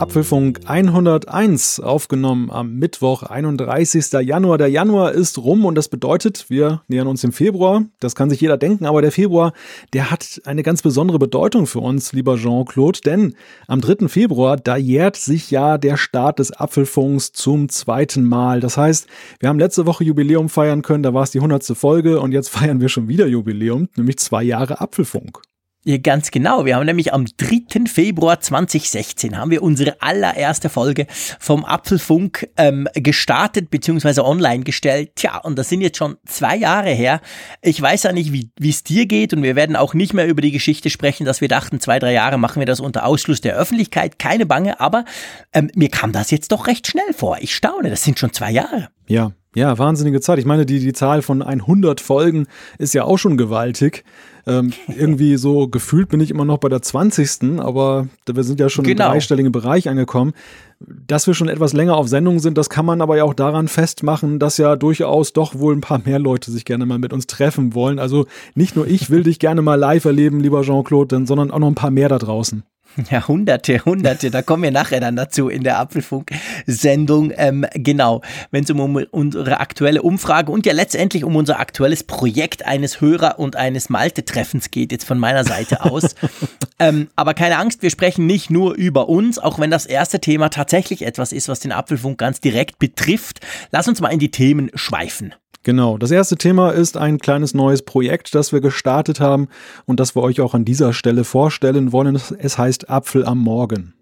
Apfelfunk 101 aufgenommen am Mittwoch, 31. Januar. Der Januar ist rum und das bedeutet, wir nähern uns dem Februar. Das kann sich jeder denken, aber der Februar, der hat eine ganz besondere Bedeutung für uns, lieber Jean-Claude, denn am 3. Februar, da jährt sich ja der Start des Apfelfunks zum zweiten Mal. Das heißt, wir haben letzte Woche Jubiläum feiern können, da war es die 100. Folge und jetzt feiern wir schon wieder Jubiläum, nämlich zwei Jahre Apfelfunk. Ja, ganz genau. Wir haben nämlich am 3. Februar 2016 haben wir unsere allererste Folge vom Apfelfunk ähm, gestartet bzw. online gestellt. Tja, und das sind jetzt schon zwei Jahre her. Ich weiß ja nicht, wie es dir geht und wir werden auch nicht mehr über die Geschichte sprechen, dass wir dachten, zwei, drei Jahre machen wir das unter Ausschluss der Öffentlichkeit. Keine Bange, aber ähm, mir kam das jetzt doch recht schnell vor. Ich staune, das sind schon zwei Jahre. Ja, ja, wahnsinnige Zeit. Ich meine, die, die Zahl von 100 Folgen ist ja auch schon gewaltig. Ähm, irgendwie so gefühlt bin ich immer noch bei der 20. Aber wir sind ja schon genau. im dreistelligen Bereich angekommen. Dass wir schon etwas länger auf Sendung sind, das kann man aber ja auch daran festmachen, dass ja durchaus doch wohl ein paar mehr Leute sich gerne mal mit uns treffen wollen. Also nicht nur ich will dich gerne mal live erleben, lieber Jean-Claude, sondern auch noch ein paar mehr da draußen. Ja, hunderte, hunderte, da kommen wir nachher dann dazu in der Apfelfunk-Sendung. Ähm, genau, wenn es um, um, unsere aktuelle Umfrage und ja letztendlich um unser aktuelles Projekt eines Hörer- und eines Malte-Treffens geht, jetzt von meiner Seite aus. ähm, aber keine Angst, wir sprechen nicht nur über uns, auch wenn das erste Thema tatsächlich etwas ist, was den Apfelfunk ganz direkt betrifft. Lass uns mal in die Themen schweifen. Genau, das erste Thema ist ein kleines neues Projekt, das wir gestartet haben und das wir euch auch an dieser Stelle vorstellen wollen. Es heißt Apfel am Morgen.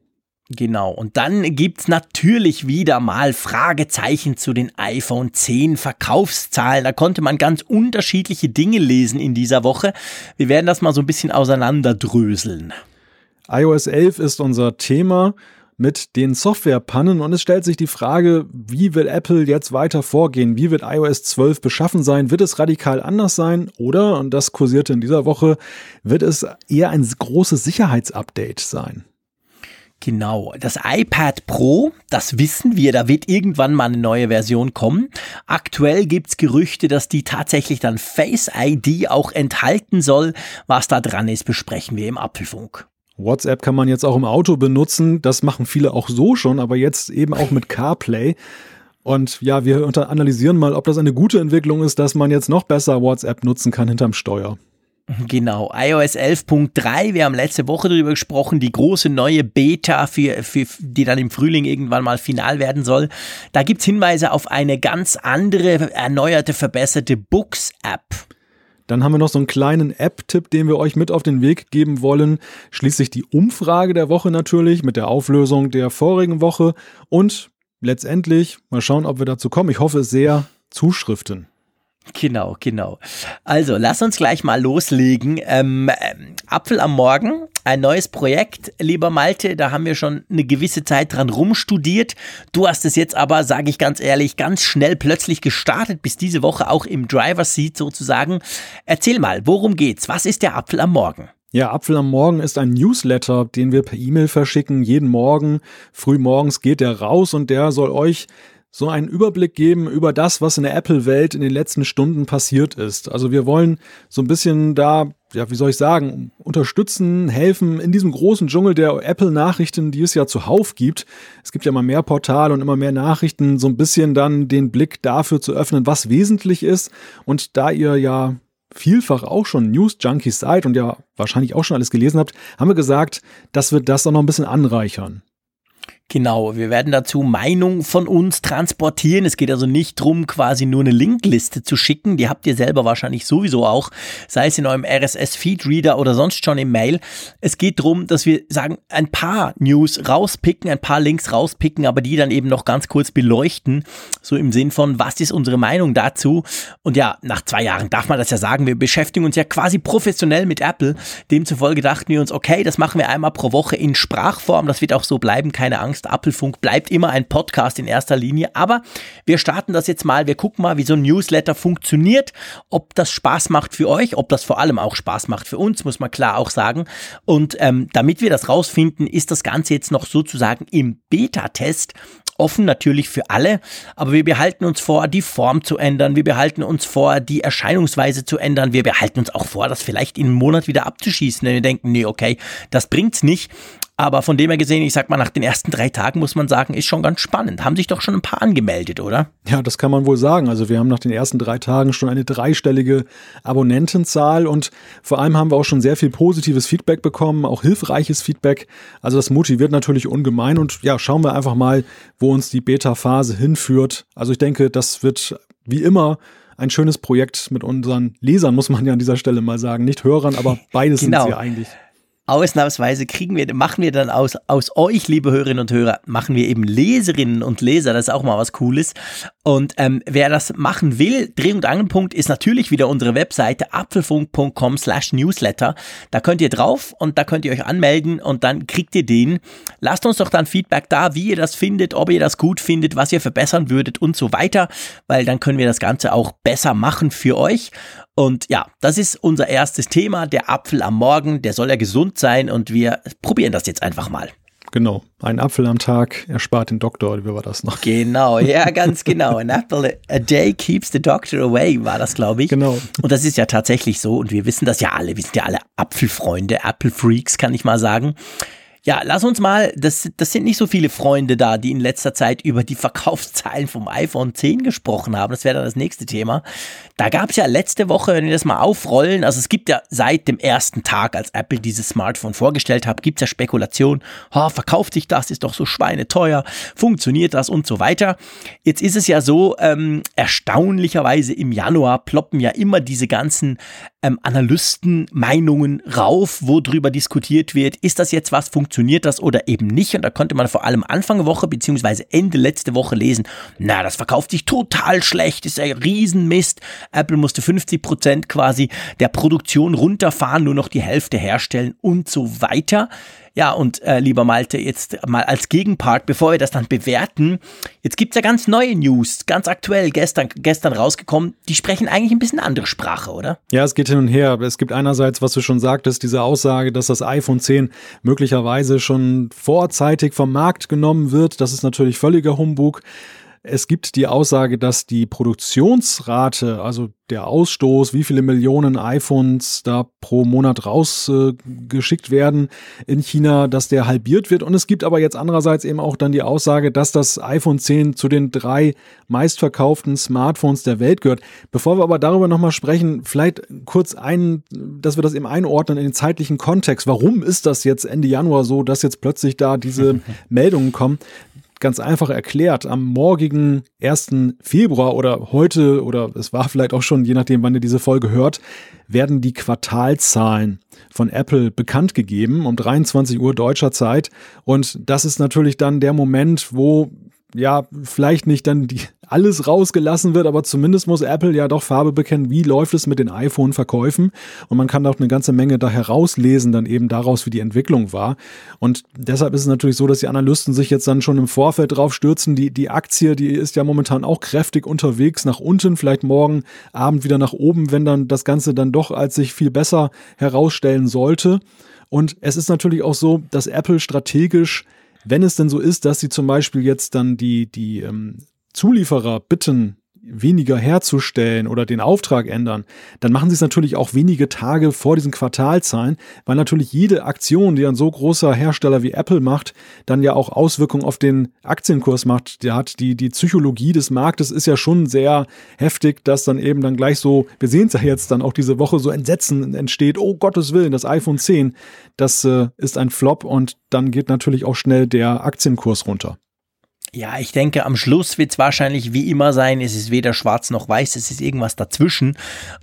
Genau, und dann gibt's natürlich wieder mal Fragezeichen zu den iPhone 10 Verkaufszahlen. Da konnte man ganz unterschiedliche Dinge lesen in dieser Woche. Wir werden das mal so ein bisschen auseinanderdröseln. iOS 11 ist unser Thema mit den Softwarepannen und es stellt sich die Frage, wie will Apple jetzt weiter vorgehen? Wie wird iOS 12 beschaffen sein? Wird es radikal anders sein? Oder, und das kursierte in dieser Woche, wird es eher ein großes Sicherheitsupdate sein? Genau, das iPad Pro, das wissen wir, da wird irgendwann mal eine neue Version kommen. Aktuell gibt's Gerüchte, dass die tatsächlich dann Face ID auch enthalten soll. Was da dran ist, besprechen wir im Apfelfunk. WhatsApp kann man jetzt auch im Auto benutzen. Das machen viele auch so schon, aber jetzt eben auch mit CarPlay. Und ja, wir analysieren mal, ob das eine gute Entwicklung ist, dass man jetzt noch besser WhatsApp nutzen kann hinterm Steuer. Genau, iOS 11.3, wir haben letzte Woche darüber gesprochen, die große neue Beta, für, für, die dann im Frühling irgendwann mal final werden soll. Da gibt's Hinweise auf eine ganz andere, erneuerte, verbesserte Books-App. Dann haben wir noch so einen kleinen App-Tipp, den wir euch mit auf den Weg geben wollen. Schließlich die Umfrage der Woche natürlich mit der Auflösung der vorigen Woche und letztendlich, mal schauen, ob wir dazu kommen. Ich hoffe sehr, Zuschriften. Genau, genau. Also, lass uns gleich mal loslegen. Ähm, ähm, Apfel am Morgen, ein neues Projekt, lieber Malte. Da haben wir schon eine gewisse Zeit dran rumstudiert. Du hast es jetzt aber, sage ich ganz ehrlich, ganz schnell plötzlich gestartet, bis diese Woche auch im Driver Seat sozusagen. Erzähl mal, worum geht's? Was ist der Apfel am Morgen? Ja, Apfel am Morgen ist ein Newsletter, den wir per E-Mail verschicken. Jeden Morgen, früh morgens geht der raus und der soll euch so einen Überblick geben über das, was in der Apple-Welt in den letzten Stunden passiert ist. Also wir wollen so ein bisschen da, ja, wie soll ich sagen, unterstützen, helfen in diesem großen Dschungel der Apple-Nachrichten, die es ja zuhauf gibt. Es gibt ja immer mehr Portale und immer mehr Nachrichten, so ein bisschen dann den Blick dafür zu öffnen, was wesentlich ist. Und da ihr ja vielfach auch schon News-Junkies seid und ja wahrscheinlich auch schon alles gelesen habt, haben wir gesagt, dass wir das auch noch ein bisschen anreichern. Genau, wir werden dazu Meinung von uns transportieren. Es geht also nicht drum, quasi nur eine Linkliste zu schicken. Die habt ihr selber wahrscheinlich sowieso auch, sei es in eurem RSS-Feed-Reader oder sonst schon im Mail. Es geht drum, dass wir sagen, ein paar News rauspicken, ein paar Links rauspicken, aber die dann eben noch ganz kurz beleuchten. So im Sinn von, was ist unsere Meinung dazu? Und ja, nach zwei Jahren darf man das ja sagen. Wir beschäftigen uns ja quasi professionell mit Apple. Demzufolge dachten wir uns, okay, das machen wir einmal pro Woche in Sprachform. Das wird auch so bleiben, keine Angst Angst, Apfelfunk bleibt immer ein Podcast in erster Linie. Aber wir starten das jetzt mal. Wir gucken mal, wie so ein Newsletter funktioniert, ob das Spaß macht für euch, ob das vor allem auch Spaß macht für uns, muss man klar auch sagen. Und ähm, damit wir das rausfinden, ist das Ganze jetzt noch sozusagen im Beta-Test offen natürlich für alle, aber wir behalten uns vor, die Form zu ändern, wir behalten uns vor, die Erscheinungsweise zu ändern, wir behalten uns auch vor, das vielleicht in einem Monat wieder abzuschießen, wenn wir denken, nee, okay, das bringt's nicht. Aber von dem her gesehen, ich sag mal, nach den ersten drei Tagen muss man sagen, ist schon ganz spannend. Haben sich doch schon ein paar angemeldet, oder? Ja, das kann man wohl sagen. Also wir haben nach den ersten drei Tagen schon eine dreistellige Abonnentenzahl und vor allem haben wir auch schon sehr viel positives Feedback bekommen, auch hilfreiches Feedback. Also das motiviert natürlich ungemein und ja, schauen wir einfach mal, wo uns die Beta-Phase hinführt. Also ich denke, das wird wie immer ein schönes Projekt mit unseren Lesern, muss man ja an dieser Stelle mal sagen. Nicht Hörern, aber beides genau. sind sie eigentlich ausnahmsweise kriegen wir, machen wir dann aus, aus euch, liebe Hörerinnen und Hörer, machen wir eben Leserinnen und Leser. Das ist auch mal was Cooles. Und ähm, wer das machen will, Dreh- und Angelpunkt ist natürlich wieder unsere Webseite apfelfunk.com slash newsletter. Da könnt ihr drauf und da könnt ihr euch anmelden und dann kriegt ihr den. Lasst uns doch dann Feedback da, wie ihr das findet, ob ihr das gut findet, was ihr verbessern würdet und so weiter, weil dann können wir das Ganze auch besser machen für euch. Und ja, das ist unser erstes Thema, der Apfel am Morgen, der soll ja gesund sein und wir probieren das jetzt einfach mal. Genau, ein Apfel am Tag erspart den Doktor, wie war das noch? Genau, ja, ganz genau. An apple a day keeps the doctor away, war das, glaube ich. Genau. Und das ist ja tatsächlich so und wir wissen das ja alle. Wir sind ja alle Apfelfreunde, Apple Freaks, kann ich mal sagen. Ja, lass uns mal, das, das sind nicht so viele Freunde da, die in letzter Zeit über die Verkaufszahlen vom iPhone 10 gesprochen haben. Das wäre dann das nächste Thema. Da gab es ja letzte Woche, wenn wir das mal aufrollen, also es gibt ja seit dem ersten Tag, als Apple dieses Smartphone vorgestellt hat, gibt es ja Spekulation, oh, verkauft sich das, ist doch so schweineteuer, funktioniert das und so weiter. Jetzt ist es ja so, ähm, erstaunlicherweise im Januar ploppen ja immer diese ganzen ähm, Analystenmeinungen rauf, wo drüber diskutiert wird, ist das jetzt was, funktioniert das oder eben nicht? Und da konnte man vor allem Anfang Woche beziehungsweise Ende letzte Woche lesen, na, das verkauft sich total schlecht, ist ein Riesenmist. Apple musste 50 Prozent quasi der Produktion runterfahren, nur noch die Hälfte herstellen und so weiter. Ja, und äh, lieber Malte, jetzt mal als Gegenpart, bevor wir das dann bewerten, jetzt gibt's ja ganz neue News, ganz aktuell, gestern, gestern rausgekommen, die sprechen eigentlich ein bisschen andere Sprache, oder? Ja, es geht hin und her. Es gibt einerseits, was du schon sagtest, diese Aussage, dass das iPhone 10 möglicherweise schon vorzeitig vom Markt genommen wird. Das ist natürlich völliger Humbug. Es gibt die Aussage, dass die Produktionsrate, also der Ausstoß, wie viele Millionen iPhones da pro Monat rausgeschickt äh, werden in China, dass der halbiert wird. Und es gibt aber jetzt andererseits eben auch dann die Aussage, dass das iPhone 10 zu den drei meistverkauften Smartphones der Welt gehört. Bevor wir aber darüber nochmal sprechen, vielleicht kurz ein, dass wir das eben einordnen in den zeitlichen Kontext. Warum ist das jetzt Ende Januar so, dass jetzt plötzlich da diese Meldungen kommen? Ganz einfach erklärt. Am morgigen 1. Februar oder heute oder es war vielleicht auch schon, je nachdem, wann ihr diese Folge hört, werden die Quartalzahlen von Apple bekannt gegeben um 23 Uhr deutscher Zeit. Und das ist natürlich dann der Moment, wo ja, vielleicht nicht dann die, alles rausgelassen wird, aber zumindest muss Apple ja doch Farbe bekennen, wie läuft es mit den iPhone-Verkäufen. Und man kann auch eine ganze Menge da herauslesen, dann eben daraus, wie die Entwicklung war. Und deshalb ist es natürlich so, dass die Analysten sich jetzt dann schon im Vorfeld drauf stürzen. Die, die Aktie, die ist ja momentan auch kräftig unterwegs nach unten, vielleicht morgen Abend wieder nach oben, wenn dann das Ganze dann doch als sich viel besser herausstellen sollte. Und es ist natürlich auch so, dass Apple strategisch wenn es denn so ist, dass sie zum Beispiel jetzt dann die, die ähm, Zulieferer bitten, weniger herzustellen oder den Auftrag ändern, dann machen sie es natürlich auch wenige Tage vor diesen Quartalzahlen, weil natürlich jede Aktion, die ein so großer Hersteller wie Apple macht, dann ja auch Auswirkungen auf den Aktienkurs macht. Der hat die, die Psychologie des Marktes ist ja schon sehr heftig, dass dann eben dann gleich so, wir sehen es ja jetzt dann auch diese Woche, so Entsetzen entsteht, oh Gottes Willen, das iPhone 10, das äh, ist ein Flop und dann geht natürlich auch schnell der Aktienkurs runter. Ja, ich denke, am Schluss wird es wahrscheinlich wie immer sein, es ist weder schwarz noch weiß, es ist irgendwas dazwischen.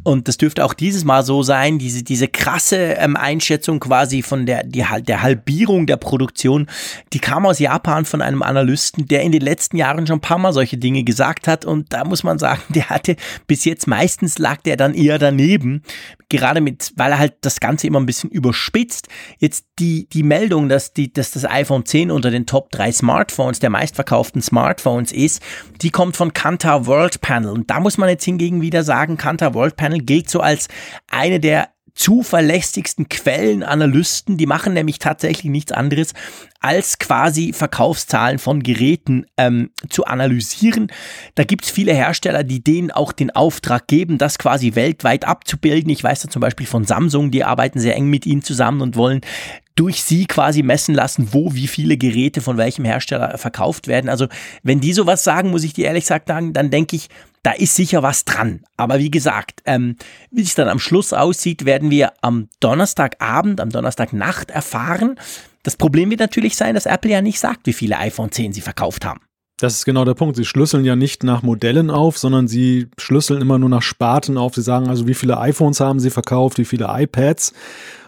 Und das dürfte auch dieses Mal so sein, diese, diese krasse ähm, Einschätzung quasi von der, die, der Halbierung der Produktion, die kam aus Japan von einem Analysten, der in den letzten Jahren schon ein paar Mal solche Dinge gesagt hat. Und da muss man sagen, der hatte bis jetzt meistens lag der dann eher daneben gerade mit, weil er halt das Ganze immer ein bisschen überspitzt. Jetzt die, die Meldung, dass, die, dass das iPhone 10 unter den Top 3 Smartphones der meistverkauften Smartphones ist, die kommt von Kantar World Panel. Und da muss man jetzt hingegen wieder sagen, Kantar World Panel gilt so als eine der zuverlässigsten Quellenanalysten, die machen nämlich tatsächlich nichts anderes, als quasi Verkaufszahlen von Geräten ähm, zu analysieren. Da gibt's viele Hersteller, die denen auch den Auftrag geben, das quasi weltweit abzubilden. Ich weiß da zum Beispiel von Samsung, die arbeiten sehr eng mit ihnen zusammen und wollen durch sie quasi messen lassen, wo wie viele Geräte von welchem Hersteller verkauft werden. Also wenn die sowas sagen, muss ich dir ehrlich sagen, dann denke ich, da ist sicher was dran. Aber wie gesagt, ähm, wie es dann am Schluss aussieht, werden wir am Donnerstagabend, am Donnerstagnacht erfahren. Das Problem wird natürlich sein, dass Apple ja nicht sagt, wie viele iPhone 10 sie verkauft haben. Das ist genau der Punkt. Sie schlüsseln ja nicht nach Modellen auf, sondern sie schlüsseln immer nur nach Sparten auf. Sie sagen also, wie viele iPhones haben sie verkauft, wie viele iPads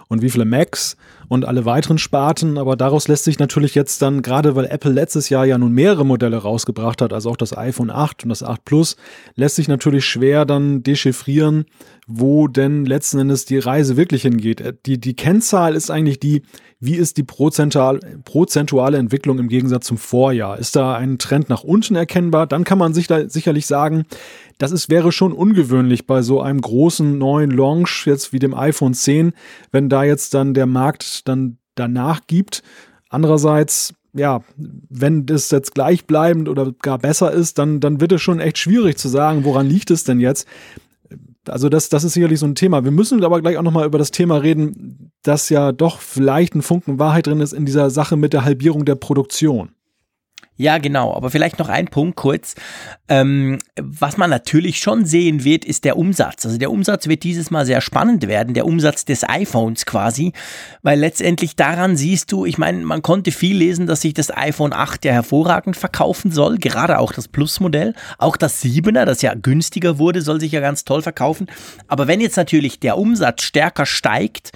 und wie viele Macs und alle weiteren Sparten. Aber daraus lässt sich natürlich jetzt dann, gerade weil Apple letztes Jahr ja nun mehrere Modelle rausgebracht hat, also auch das iPhone 8 und das 8 Plus, lässt sich natürlich schwer dann dechiffrieren, wo denn letzten Endes die Reise wirklich hingeht. Die, die Kennzahl ist eigentlich die, wie ist die prozentual, prozentuale Entwicklung im Gegensatz zum Vorjahr? Ist da ein Trend nach unten erkennbar? Dann kann man sich da sicherlich sagen, das ist, wäre schon ungewöhnlich bei so einem großen neuen Launch jetzt wie dem iPhone 10, wenn da jetzt dann der Markt dann danach gibt. Andererseits, ja, wenn das jetzt gleichbleibend oder gar besser ist, dann, dann wird es schon echt schwierig zu sagen, woran liegt es denn jetzt? Also das, das ist sicherlich so ein Thema. Wir müssen aber gleich auch nochmal über das Thema reden, dass ja doch vielleicht ein Funken Wahrheit drin ist in dieser Sache mit der Halbierung der Produktion. Ja, genau. Aber vielleicht noch ein Punkt kurz. Ähm, was man natürlich schon sehen wird, ist der Umsatz. Also der Umsatz wird dieses Mal sehr spannend werden, der Umsatz des iPhones quasi, weil letztendlich daran siehst du, ich meine, man konnte viel lesen, dass sich das iPhone 8 ja hervorragend verkaufen soll, gerade auch das Plus-Modell. Auch das 7er, das ja günstiger wurde, soll sich ja ganz toll verkaufen. Aber wenn jetzt natürlich der Umsatz stärker steigt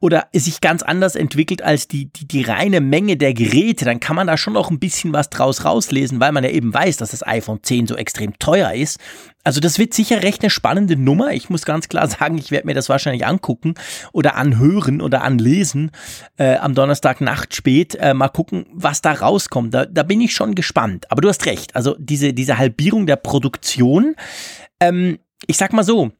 oder sich ganz anders entwickelt als die, die, die reine Menge der Geräte, dann kann man da schon noch ein bisschen was draus draus rauslesen, weil man ja eben weiß, dass das iPhone 10 so extrem teuer ist. Also das wird sicher recht eine spannende Nummer. Ich muss ganz klar sagen, ich werde mir das wahrscheinlich angucken oder anhören oder anlesen äh, am Donnerstag Nacht spät. Äh, mal gucken, was da rauskommt. Da, da bin ich schon gespannt. Aber du hast recht. Also diese, diese Halbierung der Produktion. Ähm, ich sag mal so,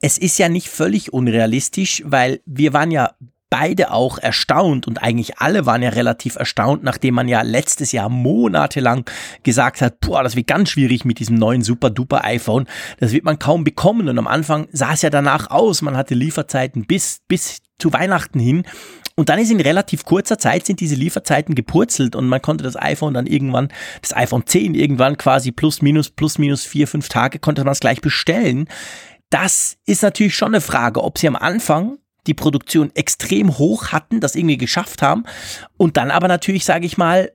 es ist ja nicht völlig unrealistisch, weil wir waren ja beide auch erstaunt und eigentlich alle waren ja relativ erstaunt, nachdem man ja letztes Jahr monatelang gesagt hat, boah, das wird ganz schwierig mit diesem neuen super duper iPhone. Das wird man kaum bekommen und am Anfang sah es ja danach aus, man hatte Lieferzeiten bis, bis zu Weihnachten hin. Und dann ist in relativ kurzer Zeit sind diese Lieferzeiten gepurzelt und man konnte das iPhone dann irgendwann, das iPhone 10 irgendwann quasi plus minus, plus minus vier, fünf Tage konnte man es gleich bestellen. Das ist natürlich schon eine Frage, ob sie am Anfang die Produktion extrem hoch hatten, das irgendwie geschafft haben und dann aber natürlich, sage ich mal,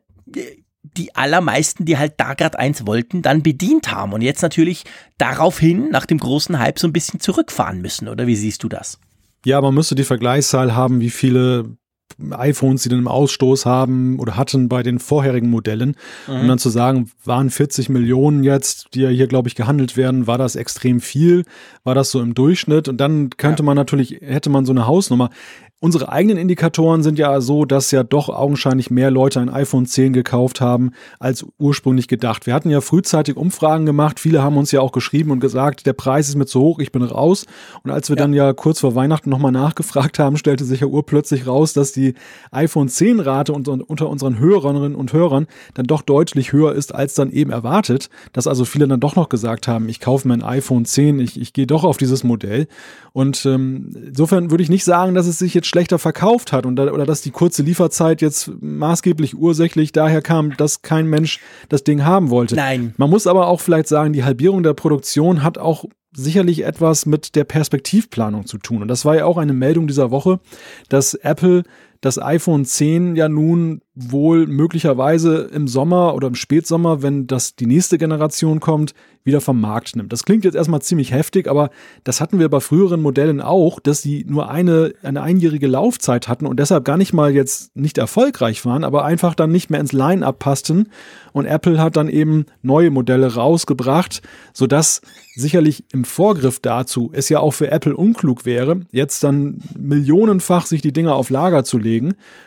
die allermeisten, die halt da gerade eins wollten, dann bedient haben und jetzt natürlich daraufhin nach dem großen Hype so ein bisschen zurückfahren müssen, oder wie siehst du das? Ja, man müsste die Vergleichszahl haben, wie viele iPhones, die dann im Ausstoß haben oder hatten bei den vorherigen Modellen. Mhm. Um dann zu sagen, waren 40 Millionen jetzt, die ja hier, glaube ich, gehandelt werden, war das extrem viel? War das so im Durchschnitt? Und dann könnte ja. man natürlich, hätte man so eine Hausnummer. Unsere eigenen Indikatoren sind ja so, dass ja doch augenscheinlich mehr Leute ein iPhone 10 gekauft haben, als ursprünglich gedacht. Wir hatten ja frühzeitig Umfragen gemacht. Viele haben uns ja auch geschrieben und gesagt, der Preis ist mir zu hoch, ich bin raus. Und als wir ja. dann ja kurz vor Weihnachten nochmal nachgefragt haben, stellte sich ja urplötzlich raus, dass die iPhone 10 Rate unter unseren Hörerinnen und Hörern dann doch deutlich höher ist, als dann eben erwartet. Dass also viele dann doch noch gesagt haben, ich kaufe mir ein iPhone 10, ich, ich gehe doch auf dieses Modell. Und ähm, insofern würde ich nicht sagen, dass es sich jetzt schlechter verkauft hat und oder dass die kurze Lieferzeit jetzt maßgeblich ursächlich daher kam, dass kein Mensch das Ding haben wollte. Nein. Man muss aber auch vielleicht sagen, die Halbierung der Produktion hat auch sicherlich etwas mit der Perspektivplanung zu tun. Und das war ja auch eine Meldung dieser Woche, dass Apple das iPhone 10 ja nun wohl möglicherweise im Sommer oder im Spätsommer, wenn das die nächste Generation kommt, wieder vom Markt nimmt. Das klingt jetzt erstmal ziemlich heftig, aber das hatten wir bei früheren Modellen auch, dass sie nur eine, eine einjährige Laufzeit hatten und deshalb gar nicht mal jetzt nicht erfolgreich waren, aber einfach dann nicht mehr ins Line-up passten. Und Apple hat dann eben neue Modelle rausgebracht, sodass sicherlich im Vorgriff dazu es ja auch für Apple unklug wäre, jetzt dann millionenfach sich die Dinger auf Lager zu legen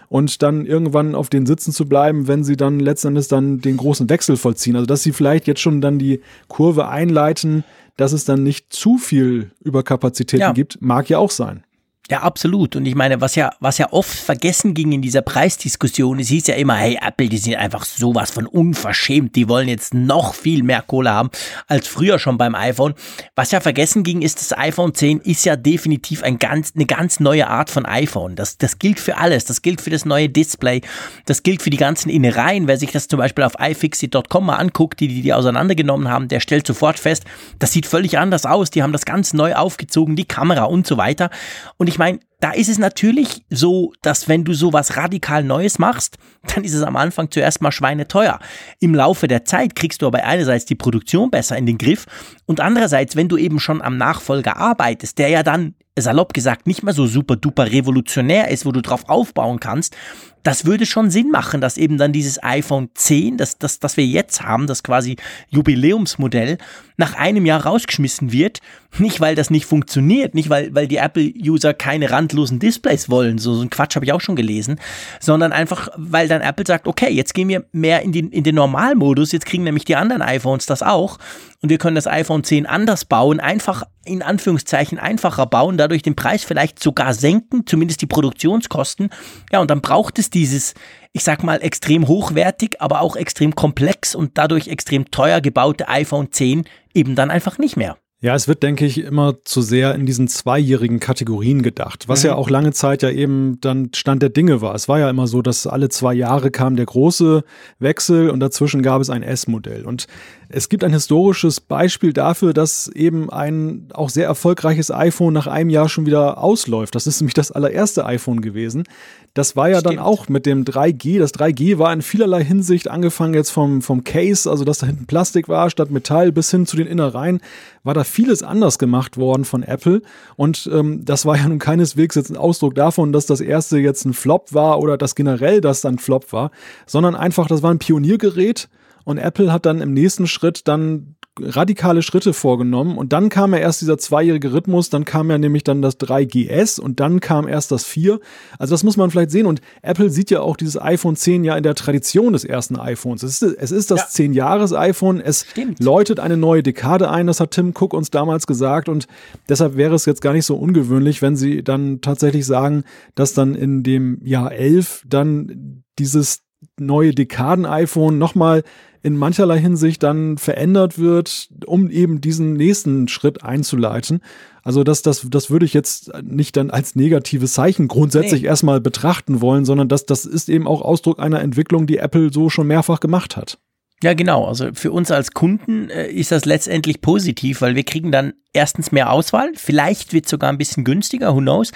und dann irgendwann auf den Sitzen zu bleiben, wenn sie dann letztendlich dann den großen Wechsel vollziehen. Also dass sie vielleicht jetzt schon dann die Kurve einleiten, dass es dann nicht zu viel Überkapazitäten ja. gibt, mag ja auch sein. Ja, absolut. Und ich meine, was ja, was ja oft vergessen ging in dieser Preisdiskussion, es hieß ja immer, hey, Apple, die sind einfach sowas von unverschämt, die wollen jetzt noch viel mehr Kohle haben als früher schon beim iPhone. Was ja vergessen ging, ist, das iPhone 10 ist ja definitiv ein ganz, eine ganz neue Art von iPhone. Das, das gilt für alles. Das gilt für das neue Display. Das gilt für die ganzen Innereien. Wer sich das zum Beispiel auf iFixit.com mal anguckt, die, die die auseinandergenommen haben, der stellt sofort fest, das sieht völlig anders aus. Die haben das ganz neu aufgezogen, die Kamera und so weiter. Und ich meine, da ist es natürlich so, dass wenn du sowas radikal Neues machst, dann ist es am Anfang zuerst mal schweineteuer. Im Laufe der Zeit kriegst du aber einerseits die Produktion besser in den Griff und andererseits, wenn du eben schon am Nachfolger arbeitest, der ja dann salopp gesagt nicht mehr so super duper revolutionär ist, wo du drauf aufbauen kannst, das würde schon Sinn machen, dass eben dann dieses iPhone 10, das, das, das wir jetzt haben, das quasi Jubiläumsmodell, nach einem Jahr rausgeschmissen wird. Nicht, weil das nicht funktioniert, nicht, weil, weil die Apple-User keine randlosen Displays wollen, so, so ein Quatsch habe ich auch schon gelesen, sondern einfach, weil dann Apple sagt, okay, jetzt gehen wir mehr in den, in den Normalmodus, jetzt kriegen nämlich die anderen iPhones das auch und wir können das iPhone 10 anders bauen, einfach in Anführungszeichen einfacher bauen, dadurch den Preis vielleicht sogar senken, zumindest die Produktionskosten. Ja, und dann braucht es dieses, ich sag mal, extrem hochwertig, aber auch extrem komplex und dadurch extrem teuer gebaute iPhone 10 eben dann einfach nicht mehr. Ja, es wird, denke ich, immer zu sehr in diesen zweijährigen Kategorien gedacht, was mhm. ja auch lange Zeit ja eben dann Stand der Dinge war. Es war ja immer so, dass alle zwei Jahre kam der große Wechsel und dazwischen gab es ein S-Modell. Und es gibt ein historisches Beispiel dafür, dass eben ein auch sehr erfolgreiches iPhone nach einem Jahr schon wieder ausläuft. Das ist nämlich das allererste iPhone gewesen. Das war ja Stimmt. dann auch mit dem 3G. Das 3G war in vielerlei Hinsicht angefangen jetzt vom, vom Case, also dass da hinten Plastik war statt Metall, bis hin zu den Innereien, war da vieles anders gemacht worden von Apple. Und ähm, das war ja nun keineswegs jetzt ein Ausdruck davon, dass das erste jetzt ein Flop war oder dass generell das dann Flop war, sondern einfach, das war ein Pioniergerät und Apple hat dann im nächsten Schritt dann radikale Schritte vorgenommen und dann kam ja erst dieser zweijährige Rhythmus, dann kam ja nämlich dann das 3GS und dann kam erst das 4. Also das muss man vielleicht sehen und Apple sieht ja auch dieses iPhone 10 ja in der Tradition des ersten iPhones. Es ist, es ist das ja. 10 Jahres iPhone, es Stimmt. läutet eine neue Dekade ein, das hat Tim Cook uns damals gesagt und deshalb wäre es jetzt gar nicht so ungewöhnlich, wenn sie dann tatsächlich sagen, dass dann in dem Jahr 11 dann dieses neue Dekaden-iPhone nochmal in mancherlei Hinsicht dann verändert wird, um eben diesen nächsten Schritt einzuleiten. Also das, das, das würde ich jetzt nicht dann als negatives Zeichen grundsätzlich nee. erstmal betrachten wollen, sondern das, das ist eben auch Ausdruck einer Entwicklung, die Apple so schon mehrfach gemacht hat. Ja, genau. Also für uns als Kunden äh, ist das letztendlich positiv, weil wir kriegen dann erstens mehr Auswahl. Vielleicht wird es sogar ein bisschen günstiger, who knows.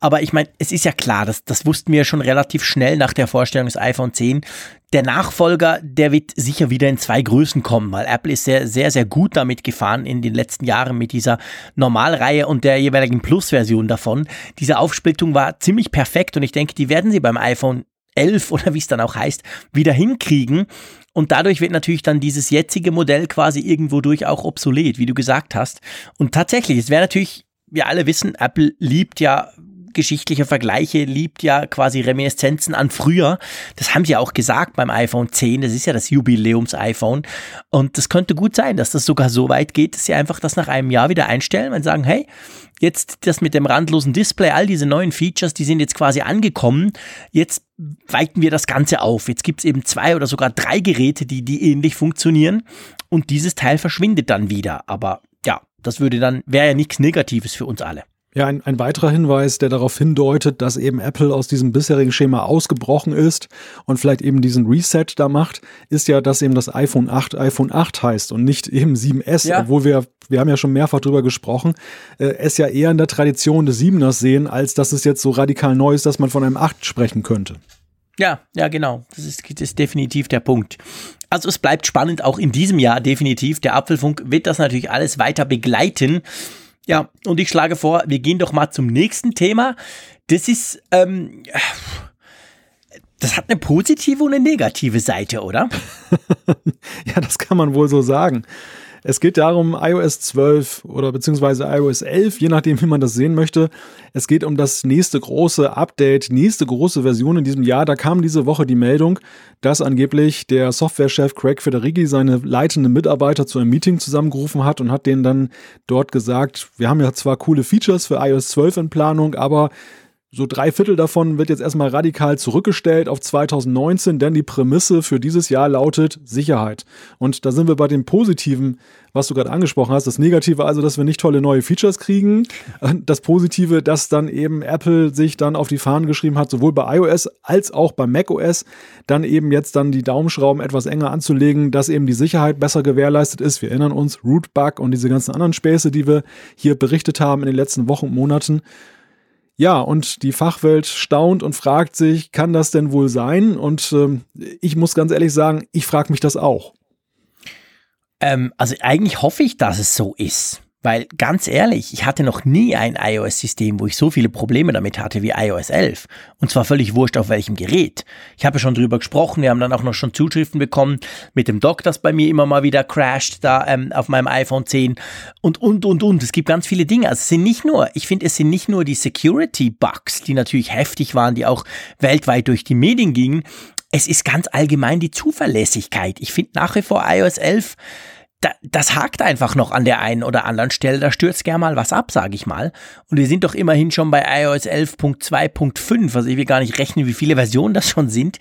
Aber ich meine, es ist ja klar, das, das wussten wir schon relativ schnell nach der Vorstellung des iPhone 10. Der Nachfolger, der wird sicher wieder in zwei Größen kommen, weil Apple ist sehr, sehr, sehr gut damit gefahren in den letzten Jahren mit dieser Normalreihe und der jeweiligen Plus-Version davon. Diese Aufsplittung war ziemlich perfekt und ich denke, die werden sie beim iPhone 11 oder wie es dann auch heißt, wieder hinkriegen. Und dadurch wird natürlich dann dieses jetzige Modell quasi irgendwo durch auch obsolet, wie du gesagt hast. Und tatsächlich, es wäre natürlich, wir alle wissen, Apple liebt ja geschichtliche Vergleiche, liebt ja quasi Reminiszenzen an früher. Das haben sie ja auch gesagt beim iPhone 10. Das ist ja das Jubiläums-iPhone. Und das könnte gut sein, dass das sogar so weit geht, dass sie einfach das nach einem Jahr wieder einstellen und sagen, hey, jetzt das mit dem randlosen Display, all diese neuen Features, die sind jetzt quasi angekommen. Jetzt weiten wir das Ganze auf. Jetzt gibt es eben zwei oder sogar drei Geräte, die, die ähnlich funktionieren. Und dieses Teil verschwindet dann wieder. Aber ja, das würde dann, wäre ja nichts Negatives für uns alle. Ja, ein, ein weiterer Hinweis, der darauf hindeutet, dass eben Apple aus diesem bisherigen Schema ausgebrochen ist und vielleicht eben diesen Reset da macht, ist ja, dass eben das iPhone 8 iPhone 8 heißt und nicht eben 7S, ja. obwohl wir, wir haben ja schon mehrfach drüber gesprochen, äh, es ja eher in der Tradition des 7ers sehen, als dass es jetzt so radikal neu ist, dass man von einem 8 sprechen könnte. Ja, ja, genau. Das ist, das ist definitiv der Punkt. Also es bleibt spannend, auch in diesem Jahr definitiv. Der Apfelfunk wird das natürlich alles weiter begleiten. Ja, und ich schlage vor, wir gehen doch mal zum nächsten Thema. Das ist, ähm, das hat eine positive und eine negative Seite, oder? ja, das kann man wohl so sagen. Es geht darum, iOS 12 oder beziehungsweise iOS 11, je nachdem, wie man das sehen möchte. Es geht um das nächste große Update, nächste große Version in diesem Jahr. Da kam diese Woche die Meldung, dass angeblich der Softwarechef Craig Federighi seine leitenden Mitarbeiter zu einem Meeting zusammengerufen hat und hat denen dann dort gesagt, wir haben ja zwar coole Features für iOS 12 in Planung, aber so drei Viertel davon wird jetzt erstmal radikal zurückgestellt auf 2019, denn die Prämisse für dieses Jahr lautet Sicherheit. Und da sind wir bei dem Positiven, was du gerade angesprochen hast. Das Negative also, dass wir nicht tolle neue Features kriegen. Das Positive, dass dann eben Apple sich dann auf die Fahnen geschrieben hat, sowohl bei iOS als auch bei macOS, dann eben jetzt dann die Daumenschrauben etwas enger anzulegen, dass eben die Sicherheit besser gewährleistet ist. Wir erinnern uns, Rootbug und diese ganzen anderen Späße, die wir hier berichtet haben in den letzten Wochen und Monaten. Ja, und die Fachwelt staunt und fragt sich, kann das denn wohl sein? Und ähm, ich muss ganz ehrlich sagen, ich frage mich das auch. Ähm, also eigentlich hoffe ich, dass es so ist. Weil ganz ehrlich, ich hatte noch nie ein iOS-System, wo ich so viele Probleme damit hatte wie iOS 11. Und zwar völlig wurscht auf welchem Gerät. Ich habe ja schon drüber gesprochen, wir haben dann auch noch schon Zuschriften bekommen mit dem Dock, das bei mir immer mal wieder crasht, da ähm, auf meinem iPhone 10 und, und, und, und. Es gibt ganz viele Dinge. Also es sind nicht nur, ich finde, es sind nicht nur die Security-Bugs, die natürlich heftig waren, die auch weltweit durch die Medien gingen. Es ist ganz allgemein die Zuverlässigkeit. Ich finde nach wie vor iOS 11 da, das hakt einfach noch an der einen oder anderen Stelle. Da stürzt gern mal was ab, sage ich mal. Und wir sind doch immerhin schon bei iOS 11.2.5. Also ich will gar nicht rechnen, wie viele Versionen das schon sind.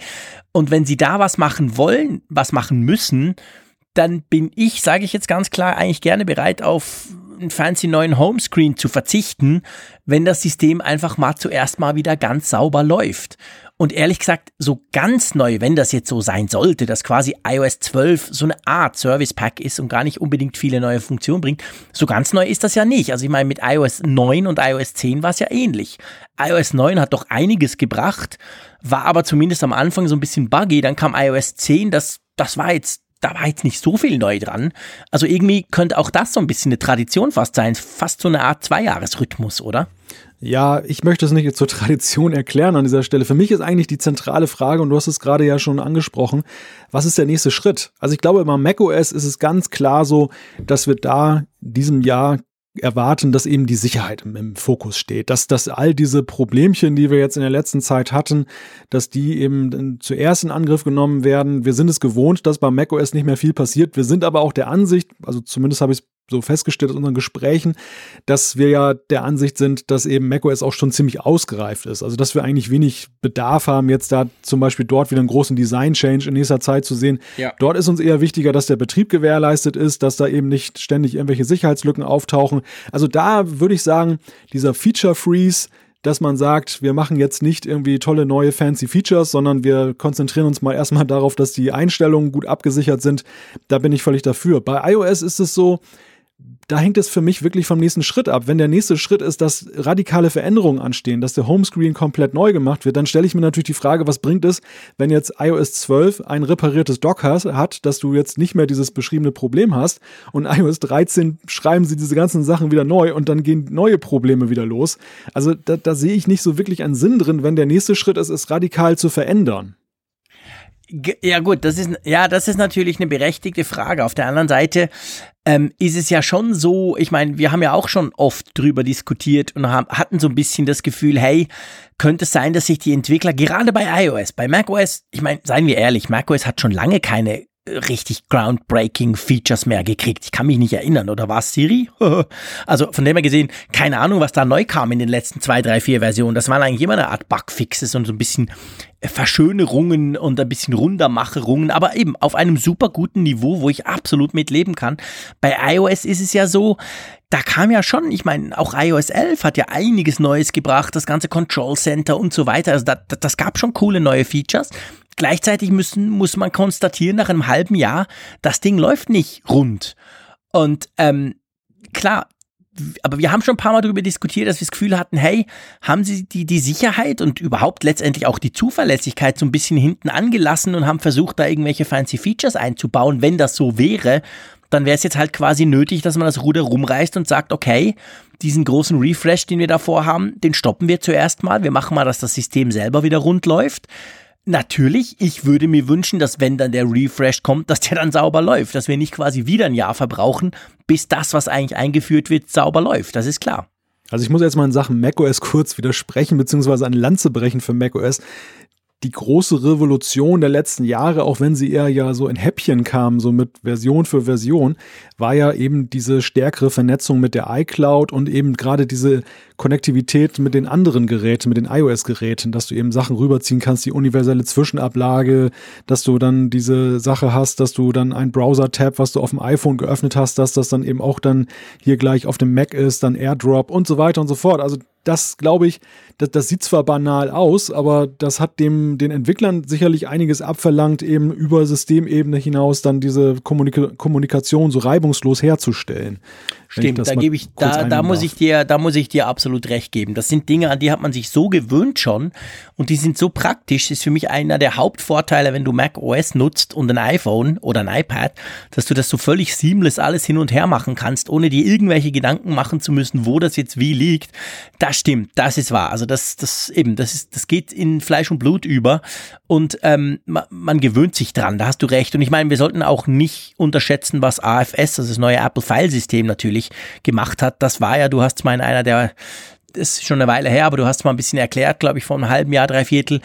Und wenn Sie da was machen wollen, was machen müssen, dann bin ich, sage ich jetzt ganz klar, eigentlich gerne bereit auf einen fancy neuen Homescreen zu verzichten, wenn das System einfach mal zuerst mal wieder ganz sauber läuft. Und ehrlich gesagt, so ganz neu, wenn das jetzt so sein sollte, dass quasi iOS 12 so eine Art Service Pack ist und gar nicht unbedingt viele neue Funktionen bringt, so ganz neu ist das ja nicht. Also ich meine, mit iOS 9 und iOS 10 war es ja ähnlich. iOS 9 hat doch einiges gebracht, war aber zumindest am Anfang so ein bisschen buggy. Dann kam iOS 10, das, das war jetzt da war jetzt nicht so viel neu dran. Also irgendwie könnte auch das so ein bisschen eine Tradition fast sein, fast so eine Art Zweijahresrhythmus, oder? Ja, ich möchte es nicht zur Tradition erklären an dieser Stelle. Für mich ist eigentlich die zentrale Frage, und du hast es gerade ja schon angesprochen, was ist der nächste Schritt? Also ich glaube, bei macOS ist es ganz klar so, dass wir da diesem Jahr erwarten, dass eben die Sicherheit im, im, Fokus steht, dass, dass all diese Problemchen, die wir jetzt in der letzten Zeit hatten, dass die eben zuerst in Angriff genommen werden. Wir sind es gewohnt, dass bei macOS nicht mehr viel passiert. Wir sind aber auch der Ansicht, also zumindest habe ich es so festgestellt aus unseren Gesprächen, dass wir ja der Ansicht sind, dass eben macOS auch schon ziemlich ausgereift ist. Also dass wir eigentlich wenig Bedarf haben, jetzt da zum Beispiel dort wieder einen großen Design-Change in nächster Zeit zu sehen. Ja. Dort ist uns eher wichtiger, dass der Betrieb gewährleistet ist, dass da eben nicht ständig irgendwelche Sicherheitslücken auftauchen. Also da würde ich sagen, dieser Feature-Freeze, dass man sagt, wir machen jetzt nicht irgendwie tolle neue fancy Features, sondern wir konzentrieren uns mal erstmal darauf, dass die Einstellungen gut abgesichert sind. Da bin ich völlig dafür. Bei iOS ist es so, da hängt es für mich wirklich vom nächsten Schritt ab. Wenn der nächste Schritt ist, dass radikale Veränderungen anstehen, dass der Homescreen komplett neu gemacht wird, dann stelle ich mir natürlich die Frage, was bringt es, wenn jetzt iOS 12 ein repariertes Dock hat, dass du jetzt nicht mehr dieses beschriebene Problem hast und iOS 13 schreiben sie diese ganzen Sachen wieder neu und dann gehen neue Probleme wieder los. Also da, da sehe ich nicht so wirklich einen Sinn drin, wenn der nächste Schritt ist, es radikal zu verändern. Ja gut, das ist ja, das ist natürlich eine berechtigte Frage. Auf der anderen Seite ähm, ist es ja schon so. Ich meine, wir haben ja auch schon oft drüber diskutiert und haben, hatten so ein bisschen das Gefühl, hey, könnte es sein, dass sich die Entwickler gerade bei iOS, bei macOS, ich meine, seien wir ehrlich, macOS hat schon lange keine richtig groundbreaking Features mehr gekriegt. Ich kann mich nicht erinnern, oder war es Siri? also von dem her gesehen, keine Ahnung, was da neu kam in den letzten zwei, drei, vier Versionen. Das waren eigentlich immer eine Art Bugfixes und so ein bisschen Verschönerungen und ein bisschen Runtermacherungen, aber eben auf einem super guten Niveau, wo ich absolut mitleben kann. Bei iOS ist es ja so, da kam ja schon, ich meine, auch iOS 11 hat ja einiges Neues gebracht, das ganze Control Center und so weiter. Also da, das gab schon coole neue Features. Gleichzeitig müssen, muss man konstatieren, nach einem halben Jahr, das Ding läuft nicht rund. Und ähm, klar, aber wir haben schon ein paar Mal darüber diskutiert, dass wir das Gefühl hatten, hey, haben sie die, die Sicherheit und überhaupt letztendlich auch die Zuverlässigkeit so ein bisschen hinten angelassen und haben versucht, da irgendwelche fancy Features einzubauen. Wenn das so wäre, dann wäre es jetzt halt quasi nötig, dass man das Ruder rumreißt und sagt, okay, diesen großen Refresh, den wir davor haben, den stoppen wir zuerst mal. Wir machen mal, dass das System selber wieder rund läuft. Natürlich, ich würde mir wünschen, dass wenn dann der Refresh kommt, dass der dann sauber läuft, dass wir nicht quasi wieder ein Jahr verbrauchen, bis das, was eigentlich eingeführt wird, sauber läuft. Das ist klar. Also ich muss jetzt mal in Sachen macOS kurz widersprechen, beziehungsweise eine Lanze brechen für macOS die große Revolution der letzten Jahre, auch wenn sie eher ja so in Häppchen kam, so mit Version für Version, war ja eben diese stärkere Vernetzung mit der iCloud und eben gerade diese Konnektivität mit den anderen Geräten, mit den iOS-Geräten, dass du eben Sachen rüberziehen kannst, die universelle Zwischenablage, dass du dann diese Sache hast, dass du dann ein Browser-Tab, was du auf dem iPhone geöffnet hast, dass das dann eben auch dann hier gleich auf dem Mac ist, dann AirDrop und so weiter und so fort. Also das glaube ich, das, das sieht zwar banal aus, aber das hat dem den Entwicklern sicherlich einiges abverlangt, eben über Systemebene hinaus dann diese Kommunika Kommunikation so reibungslos herzustellen. Stimmt, da gebe ich, da, da muss ich dir, da muss ich dir absolut recht geben. Das sind Dinge, an die hat man sich so gewöhnt schon und die sind so praktisch. Das ist für mich einer der Hauptvorteile, wenn du Mac OS nutzt und ein iPhone oder ein iPad, dass du das so völlig seamless alles hin und her machen kannst, ohne dir irgendwelche Gedanken machen zu müssen, wo das jetzt wie liegt. Das stimmt, das ist wahr. Also das, das eben, das ist, das geht in Fleisch und Blut über und ähm, man, man gewöhnt sich dran. Da hast du recht. Und ich meine, wir sollten auch nicht unterschätzen, was AFS, also das neue Apple File System natürlich natürlich gemacht hat. Das war ja, du hast mal in einer der, ist schon eine Weile her, aber du hast mal ein bisschen erklärt, glaube ich, vor einem halben Jahr, drei Viertel.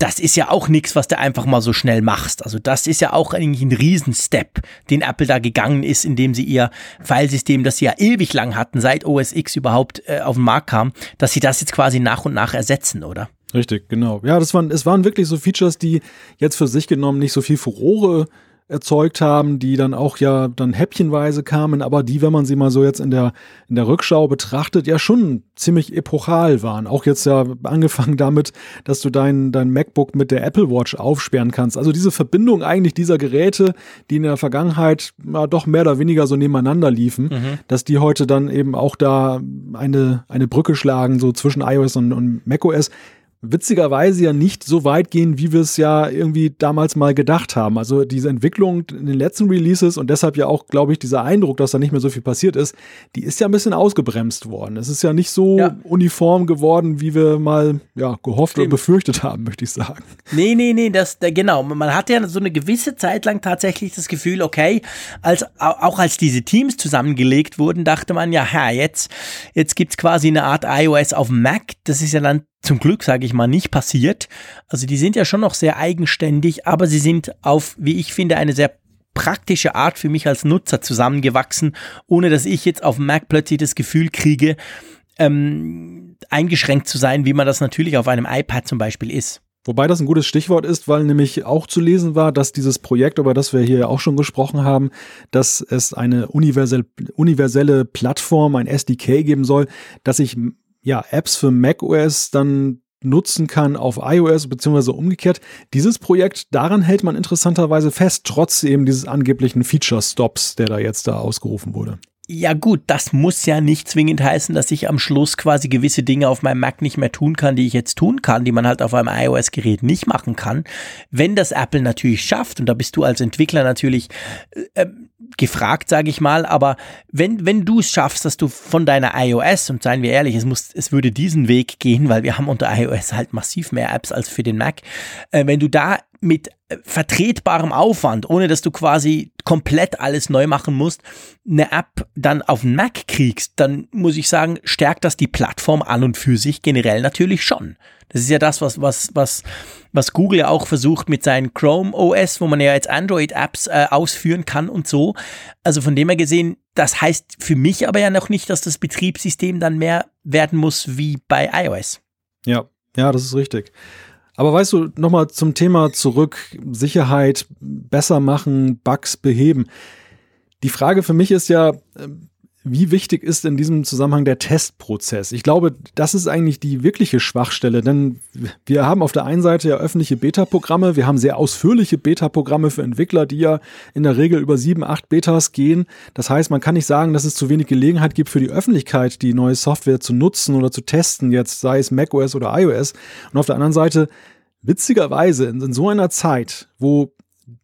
Das ist ja auch nichts, was du einfach mal so schnell machst. Also das ist ja auch eigentlich ein Riesenstep, den Apple da gegangen ist, indem sie ihr Filesystem, das sie ja ewig lang hatten, seit OS X überhaupt äh, auf den Markt kam, dass sie das jetzt quasi nach und nach ersetzen, oder? Richtig, genau. Ja, das waren, es waren wirklich so Features, die jetzt für sich genommen nicht so viel Furore erzeugt haben, die dann auch ja dann häppchenweise kamen, aber die, wenn man sie mal so jetzt in der, in der Rückschau betrachtet, ja schon ziemlich epochal waren. Auch jetzt ja angefangen damit, dass du dein, dein MacBook mit der Apple Watch aufsperren kannst. Also diese Verbindung eigentlich dieser Geräte, die in der Vergangenheit ja, doch mehr oder weniger so nebeneinander liefen, mhm. dass die heute dann eben auch da eine, eine Brücke schlagen, so zwischen iOS und, und macOS witzigerweise ja nicht so weit gehen, wie wir es ja irgendwie damals mal gedacht haben. Also diese Entwicklung in den letzten Releases und deshalb ja auch, glaube ich, dieser Eindruck, dass da nicht mehr so viel passiert ist, die ist ja ein bisschen ausgebremst worden. Es ist ja nicht so ja. uniform geworden, wie wir mal ja, gehofft Stimmt. oder befürchtet haben, möchte ich sagen. Nee, nee, nee, das, genau. Man hat ja so eine gewisse Zeit lang tatsächlich das Gefühl, okay, als, auch als diese Teams zusammengelegt wurden, dachte man ja, ha, jetzt, jetzt gibt's quasi eine Art iOS auf Mac. Das ist ja dann zum Glück, sage ich mal, nicht passiert. Also die sind ja schon noch sehr eigenständig, aber sie sind auf, wie ich finde, eine sehr praktische Art für mich als Nutzer zusammengewachsen, ohne dass ich jetzt auf Mac plötzlich das Gefühl kriege, ähm, eingeschränkt zu sein, wie man das natürlich auf einem iPad zum Beispiel ist. Wobei das ein gutes Stichwort ist, weil nämlich auch zu lesen war, dass dieses Projekt, über das wir hier auch schon gesprochen haben, dass es eine universelle, universelle Plattform, ein SDK geben soll, dass ich ja, Apps für macOS dann nutzen kann auf iOS beziehungsweise umgekehrt. Dieses Projekt, daran hält man interessanterweise fest, trotz eben dieses angeblichen Feature-Stops, der da jetzt da ausgerufen wurde. Ja gut, das muss ja nicht zwingend heißen, dass ich am Schluss quasi gewisse Dinge auf meinem Mac nicht mehr tun kann, die ich jetzt tun kann, die man halt auf einem iOS-Gerät nicht machen kann. Wenn das Apple natürlich schafft, und da bist du als Entwickler natürlich äh, gefragt, sage ich mal, aber wenn, wenn du es schaffst, dass du von deiner iOS, und seien wir ehrlich, es, muss, es würde diesen Weg gehen, weil wir haben unter iOS halt massiv mehr Apps als für den Mac, äh, wenn du da mit äh, vertretbarem Aufwand, ohne dass du quasi komplett alles neu machen musst, eine App dann auf den Mac kriegst, dann muss ich sagen, stärkt das die Plattform an und für sich generell natürlich schon. Das ist ja das, was, was, was, was Google ja auch versucht mit seinen Chrome OS, wo man ja jetzt Android-Apps äh, ausführen kann und so. Also von dem her gesehen, das heißt für mich aber ja noch nicht, dass das Betriebssystem dann mehr werden muss wie bei iOS. Ja, ja, das ist richtig. Aber weißt du, nochmal zum Thema zurück, Sicherheit besser machen, Bugs beheben. Die Frage für mich ist ja, wie wichtig ist in diesem Zusammenhang der Testprozess? Ich glaube, das ist eigentlich die wirkliche Schwachstelle, denn wir haben auf der einen Seite ja öffentliche Beta-Programme, wir haben sehr ausführliche Beta-Programme für Entwickler, die ja in der Regel über sieben, acht Betas gehen. Das heißt, man kann nicht sagen, dass es zu wenig Gelegenheit gibt für die Öffentlichkeit, die neue Software zu nutzen oder zu testen, jetzt sei es macOS oder iOS. Und auf der anderen Seite, witzigerweise, in, in so einer Zeit, wo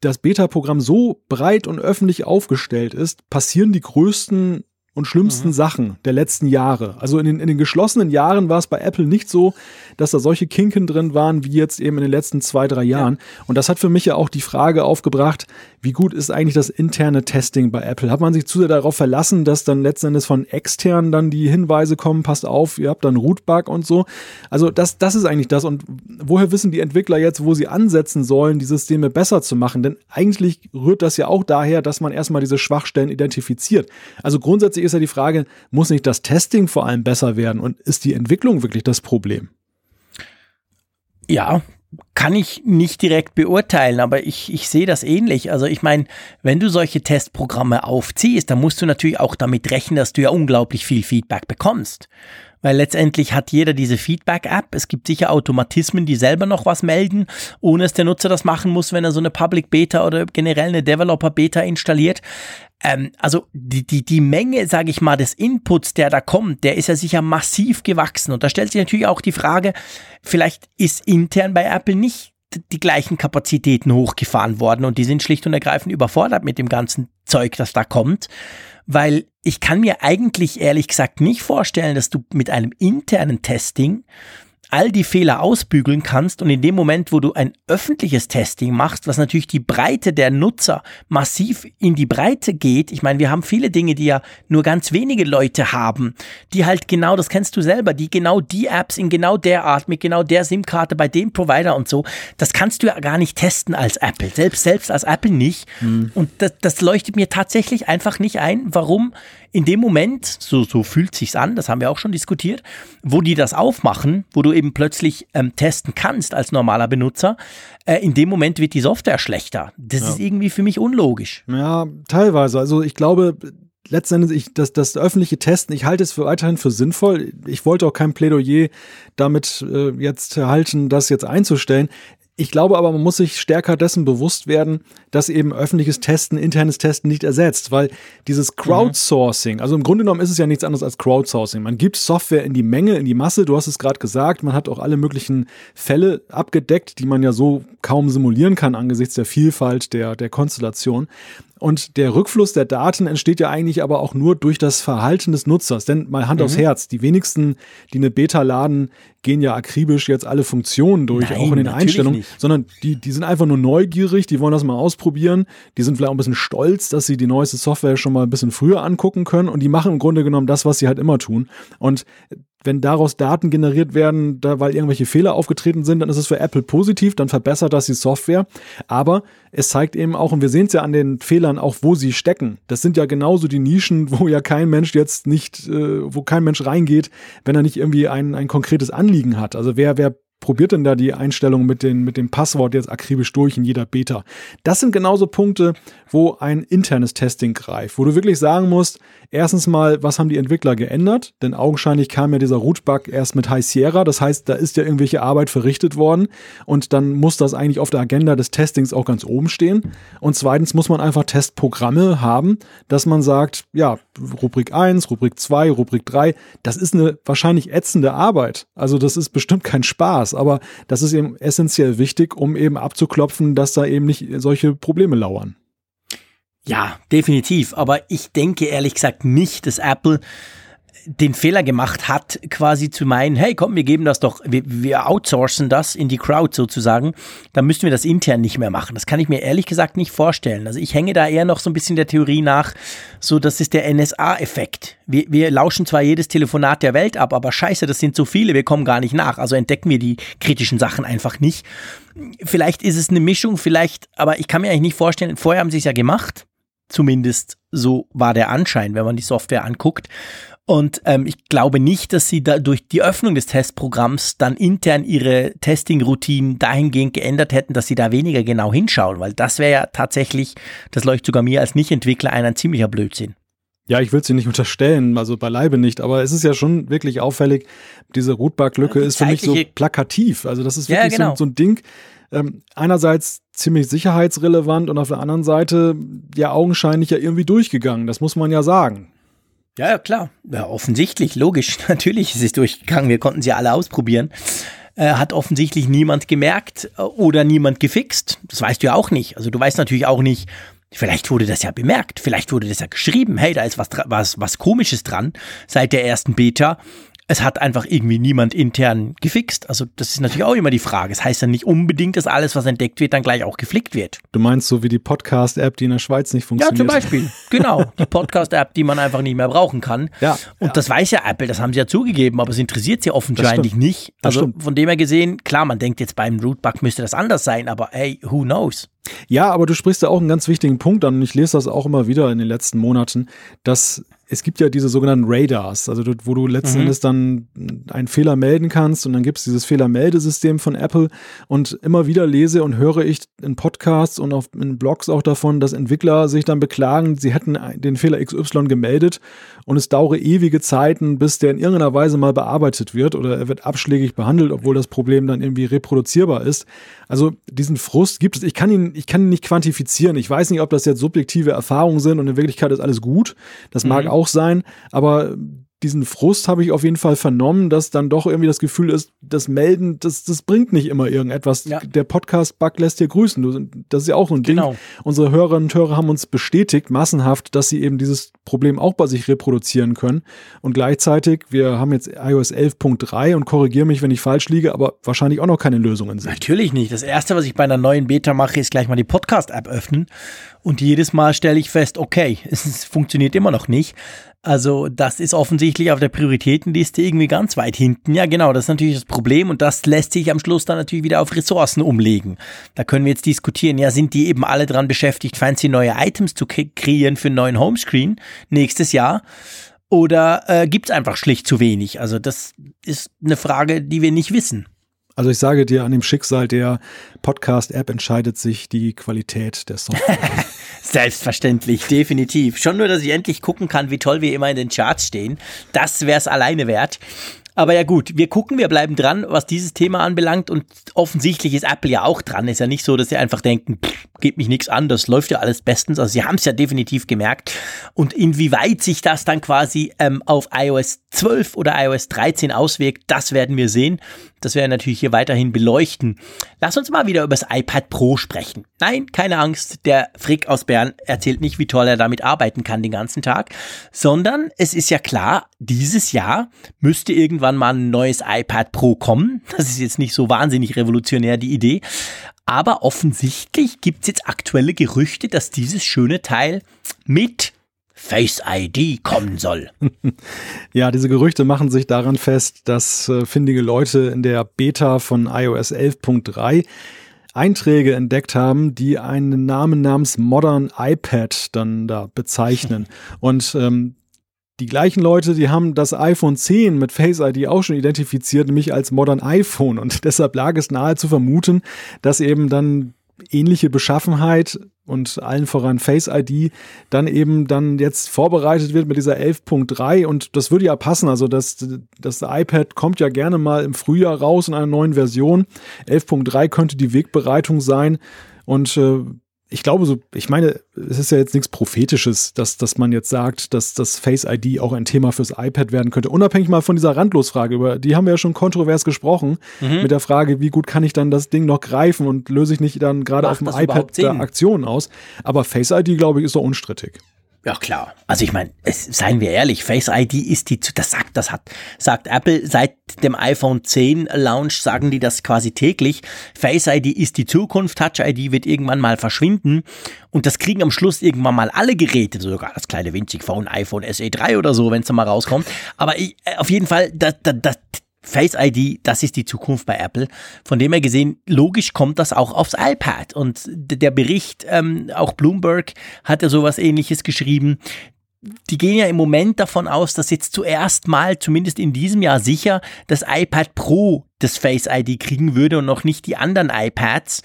das Beta-Programm so breit und öffentlich aufgestellt ist, passieren die größten und schlimmsten mhm. Sachen der letzten Jahre. Also in den, in den geschlossenen Jahren war es bei Apple nicht so, dass da solche Kinken drin waren wie jetzt eben in den letzten zwei, drei Jahren. Ja. Und das hat für mich ja auch die Frage aufgebracht, wie gut ist eigentlich das interne Testing bei Apple? Hat man sich zu sehr darauf verlassen, dass dann letzten Endes von extern dann die Hinweise kommen, passt auf, ihr habt dann Rootbug und so. Also das, das ist eigentlich das. Und woher wissen die Entwickler jetzt, wo sie ansetzen sollen, die Systeme besser zu machen? Denn eigentlich rührt das ja auch daher, dass man erstmal diese Schwachstellen identifiziert. Also grundsätzlich ist ja die Frage, muss nicht das Testing vor allem besser werden und ist die Entwicklung wirklich das Problem? Ja, kann ich nicht direkt beurteilen, aber ich, ich sehe das ähnlich. Also ich meine, wenn du solche Testprogramme aufziehst, dann musst du natürlich auch damit rechnen, dass du ja unglaublich viel Feedback bekommst weil letztendlich hat jeder diese Feedback-App. Es gibt sicher Automatismen, die selber noch was melden, ohne dass der Nutzer das machen muss, wenn er so eine Public Beta oder generell eine Developer Beta installiert. Ähm, also die, die, die Menge, sage ich mal, des Inputs, der da kommt, der ist ja sicher massiv gewachsen. Und da stellt sich natürlich auch die Frage, vielleicht ist intern bei Apple nicht die gleichen Kapazitäten hochgefahren worden und die sind schlicht und ergreifend überfordert mit dem ganzen Zeug, das da kommt weil ich kann mir eigentlich ehrlich gesagt nicht vorstellen, dass du mit einem internen Testing all die Fehler ausbügeln kannst und in dem Moment, wo du ein öffentliches Testing machst, was natürlich die Breite der Nutzer massiv in die Breite geht. Ich meine, wir haben viele Dinge, die ja nur ganz wenige Leute haben, die halt genau, das kennst du selber, die genau die Apps in genau der Art, mit genau der SIM-Karte bei dem Provider und so, das kannst du ja gar nicht testen als Apple, selbst, selbst als Apple nicht. Mhm. Und das, das leuchtet mir tatsächlich einfach nicht ein, warum in dem Moment, so, so fühlt sich's an, das haben wir auch schon diskutiert, wo die das aufmachen, wo du eben plötzlich ähm, testen kannst als normaler Benutzer, äh, in dem Moment wird die Software schlechter. Das ja. ist irgendwie für mich unlogisch. Ja, teilweise. Also ich glaube, letztendlich ich, das, das öffentliche Testen, ich halte es für weiterhin für sinnvoll. Ich wollte auch kein Plädoyer damit äh, jetzt halten, das jetzt einzustellen. Ich glaube aber, man muss sich stärker dessen bewusst werden, dass eben öffentliches Testen, internes Testen nicht ersetzt, weil dieses mhm. Crowdsourcing, also im Grunde genommen ist es ja nichts anderes als Crowdsourcing. Man gibt Software in die Menge, in die Masse, du hast es gerade gesagt, man hat auch alle möglichen Fälle abgedeckt, die man ja so kaum simulieren kann angesichts der Vielfalt der, der Konstellation. Und der Rückfluss der Daten entsteht ja eigentlich aber auch nur durch das Verhalten des Nutzers. Denn mal Hand mhm. aufs Herz, die wenigsten, die eine Beta laden, gehen ja akribisch jetzt alle Funktionen durch, Nein, auch in den Einstellungen, nicht. sondern die, die sind einfach nur neugierig, die wollen das mal ausprobieren, die sind vielleicht auch ein bisschen stolz, dass sie die neueste Software schon mal ein bisschen früher angucken können und die machen im Grunde genommen das, was sie halt immer tun. Und wenn daraus Daten generiert werden, da, weil irgendwelche Fehler aufgetreten sind, dann ist es für Apple positiv, dann verbessert das die Software. Aber es zeigt eben auch, und wir sehen es ja an den Fehlern auch, wo sie stecken. Das sind ja genauso die Nischen, wo ja kein Mensch jetzt nicht, äh, wo kein Mensch reingeht, wenn er nicht irgendwie ein, ein konkretes Anliegen hat. Also wer, wer probiert denn da die Einstellung mit, den, mit dem Passwort jetzt akribisch durch in jeder Beta? Das sind genauso Punkte, wo ein internes Testing greift, wo du wirklich sagen musst, erstens mal, was haben die Entwickler geändert? Denn augenscheinlich kam ja dieser Rootbug erst mit High Sierra, das heißt, da ist ja irgendwelche Arbeit verrichtet worden und dann muss das eigentlich auf der Agenda des Testings auch ganz oben stehen. Und zweitens muss man einfach Testprogramme haben, dass man sagt, ja, Rubrik 1, Rubrik 2, Rubrik 3, das ist eine wahrscheinlich ätzende Arbeit. Also das ist bestimmt kein Spaß, aber das ist eben essentiell wichtig, um eben abzuklopfen, dass da eben nicht solche Probleme lauern. Ja, definitiv. Aber ich denke ehrlich gesagt nicht, dass Apple den Fehler gemacht hat, quasi zu meinen, hey, komm, wir geben das doch, wir, wir outsourcen das in die Crowd sozusagen, dann müssten wir das intern nicht mehr machen. Das kann ich mir ehrlich gesagt nicht vorstellen. Also ich hänge da eher noch so ein bisschen der Theorie nach, so das ist der NSA-Effekt. Wir, wir lauschen zwar jedes Telefonat der Welt ab, aber scheiße, das sind so viele, wir kommen gar nicht nach. Also entdecken wir die kritischen Sachen einfach nicht. Vielleicht ist es eine Mischung, vielleicht, aber ich kann mir eigentlich nicht vorstellen, vorher haben sie es ja gemacht. Zumindest so war der Anschein, wenn man die Software anguckt. Und ähm, ich glaube nicht, dass sie da durch die Öffnung des Testprogramms dann intern ihre Testing-Routinen dahingehend geändert hätten, dass sie da weniger genau hinschauen, weil das wäre ja tatsächlich, das leuchtet sogar mir als Nicht-Entwickler ein, ein ziemlicher Blödsinn. Ja, ich will dir nicht unterstellen, also beileibe nicht, aber es ist ja schon wirklich auffällig, diese Rootbug-Lücke ist für mich so plakativ. Also das ist wirklich ja, genau. so, so, ein Ding, ähm, einerseits ziemlich sicherheitsrelevant und auf der anderen Seite ja augenscheinlich ja irgendwie durchgegangen, das muss man ja sagen. Ja, ja, klar. Ja, offensichtlich, logisch. Natürlich ist es durchgegangen. Wir konnten sie alle ausprobieren. Äh, hat offensichtlich niemand gemerkt äh, oder niemand gefixt. Das weißt du ja auch nicht. Also du weißt natürlich auch nicht, Vielleicht wurde das ja bemerkt, vielleicht wurde das ja geschrieben, hey, da ist was, was, was komisches dran seit der ersten Beta es hat einfach irgendwie niemand intern gefixt. Also das ist natürlich auch immer die Frage. Es das heißt ja nicht unbedingt, dass alles, was entdeckt wird, dann gleich auch geflickt wird. Du meinst so wie die Podcast-App, die in der Schweiz nicht funktioniert? Ja, zum Beispiel. genau. Die Podcast-App, die man einfach nicht mehr brauchen kann. Ja. Und ja. das weiß ja Apple, das haben sie ja zugegeben, aber es interessiert sie offensichtlich nicht. Also von dem her gesehen, klar, man denkt jetzt beim Rootbug müsste das anders sein, aber hey, who knows? Ja, aber du sprichst da auch einen ganz wichtigen Punkt an und ich lese das auch immer wieder in den letzten Monaten, dass es gibt ja diese sogenannten Radars, also wo du letzten mhm. Endes dann einen Fehler melden kannst und dann gibt es dieses Fehlermeldesystem von Apple und immer wieder lese und höre ich in Podcasts und auf, in Blogs auch davon, dass Entwickler sich dann beklagen, sie hätten den Fehler XY gemeldet und es dauere ewige Zeiten, bis der in irgendeiner Weise mal bearbeitet wird oder er wird abschlägig behandelt, obwohl das Problem dann irgendwie reproduzierbar ist. Also diesen Frust gibt es. Ich kann ihn, ich kann ihn nicht quantifizieren. Ich weiß nicht, ob das jetzt subjektive Erfahrungen sind und in Wirklichkeit ist alles gut. Das mag mhm. auch sein, aber diesen Frust habe ich auf jeden Fall vernommen, dass dann doch irgendwie das Gefühl ist, das Melden, das, das bringt nicht immer irgendetwas. Ja. Der Podcast-Bug lässt dir grüßen. Das ist ja auch so ein genau. Ding. Unsere Hörerinnen und Hörer haben uns bestätigt, massenhaft, dass sie eben dieses Problem auch bei sich reproduzieren können. Und gleichzeitig, wir haben jetzt iOS 11.3 und korrigiere mich, wenn ich falsch liege, aber wahrscheinlich auch noch keine Lösungen sind. Natürlich nicht. Das erste, was ich bei einer neuen Beta mache, ist gleich mal die Podcast-App öffnen. Und jedes Mal stelle ich fest, okay, es funktioniert immer noch nicht. Also das ist offensichtlich auf der Prioritätenliste irgendwie ganz weit hinten. Ja, genau, das ist natürlich das Problem und das lässt sich am Schluss dann natürlich wieder auf Ressourcen umlegen. Da können wir jetzt diskutieren, ja, sind die eben alle dran beschäftigt, fancy neue Items zu kreieren für einen neuen Homescreen nächstes Jahr? Oder äh, gibt es einfach schlicht zu wenig? Also das ist eine Frage, die wir nicht wissen. Also ich sage dir, an dem Schicksal der Podcast-App entscheidet sich die Qualität der Software. Selbstverständlich, definitiv. Schon nur, dass ich endlich gucken kann, wie toll wir immer in den Charts stehen. Das wäre es alleine wert. Aber ja gut, wir gucken, wir bleiben dran, was dieses Thema anbelangt und offensichtlich ist Apple ja auch dran. Ist ja nicht so, dass sie einfach denken, pff, geht mich nichts an, das läuft ja alles bestens. Also sie haben es ja definitiv gemerkt. Und inwieweit sich das dann quasi ähm, auf iOS 12 oder iOS 13 auswirkt, das werden wir sehen. Das werden wir natürlich hier weiterhin beleuchten. Lass uns mal wieder über das iPad Pro sprechen. Nein, keine Angst, der Frick aus Bern erzählt nicht, wie toll er damit arbeiten kann den ganzen Tag, sondern es ist ja klar, dieses Jahr müsste irgendwann mal ein neues iPad Pro kommen. Das ist jetzt nicht so wahnsinnig revolutionär die Idee, aber offensichtlich gibt es jetzt aktuelle Gerüchte, dass dieses schöne Teil mit Face ID kommen soll. Ja, diese Gerüchte machen sich daran fest, dass äh, findige Leute in der Beta von iOS 11.3 Einträge entdeckt haben, die einen Namen namens Modern iPad dann da bezeichnen. Und ähm, die gleichen Leute, die haben das iPhone 10 mit Face ID auch schon identifiziert, nämlich als Modern iPhone. Und deshalb lag es nahe zu vermuten, dass eben dann ähnliche Beschaffenheit und allen voran Face ID dann eben dann jetzt vorbereitet wird mit dieser 11.3 und das würde ja passen, also das, das iPad kommt ja gerne mal im Frühjahr raus in einer neuen Version. 11.3 könnte die Wegbereitung sein und äh, ich glaube so, ich meine, es ist ja jetzt nichts Prophetisches, dass, dass man jetzt sagt, dass das Face ID auch ein Thema fürs iPad werden könnte. Unabhängig mal von dieser Randlosfrage, über die haben wir ja schon kontrovers gesprochen, mhm. mit der Frage, wie gut kann ich dann das Ding noch greifen und löse ich nicht dann gerade auf dem iPad Aktionen aus. Aber Face ID, glaube ich, ist doch unstrittig. Ja, klar. Also ich meine, seien wir ehrlich, Face ID ist die, das sagt, das hat, sagt Apple seit dem iPhone 10 Launch, sagen die das quasi täglich. Face ID ist die Zukunft, Touch ID wird irgendwann mal verschwinden und das kriegen am Schluss irgendwann mal alle Geräte, sogar das kleine winzig Phone, iPhone SE 3 oder so, wenn es mal rauskommt. Aber ich, äh, auf jeden Fall, das, das, das, Face ID, das ist die Zukunft bei Apple. Von dem her gesehen, logisch kommt das auch aufs iPad. Und der Bericht, ähm, auch Bloomberg hat ja sowas ähnliches geschrieben. Die gehen ja im Moment davon aus, dass jetzt zuerst mal, zumindest in diesem Jahr sicher, das iPad Pro das Face ID kriegen würde und noch nicht die anderen iPads.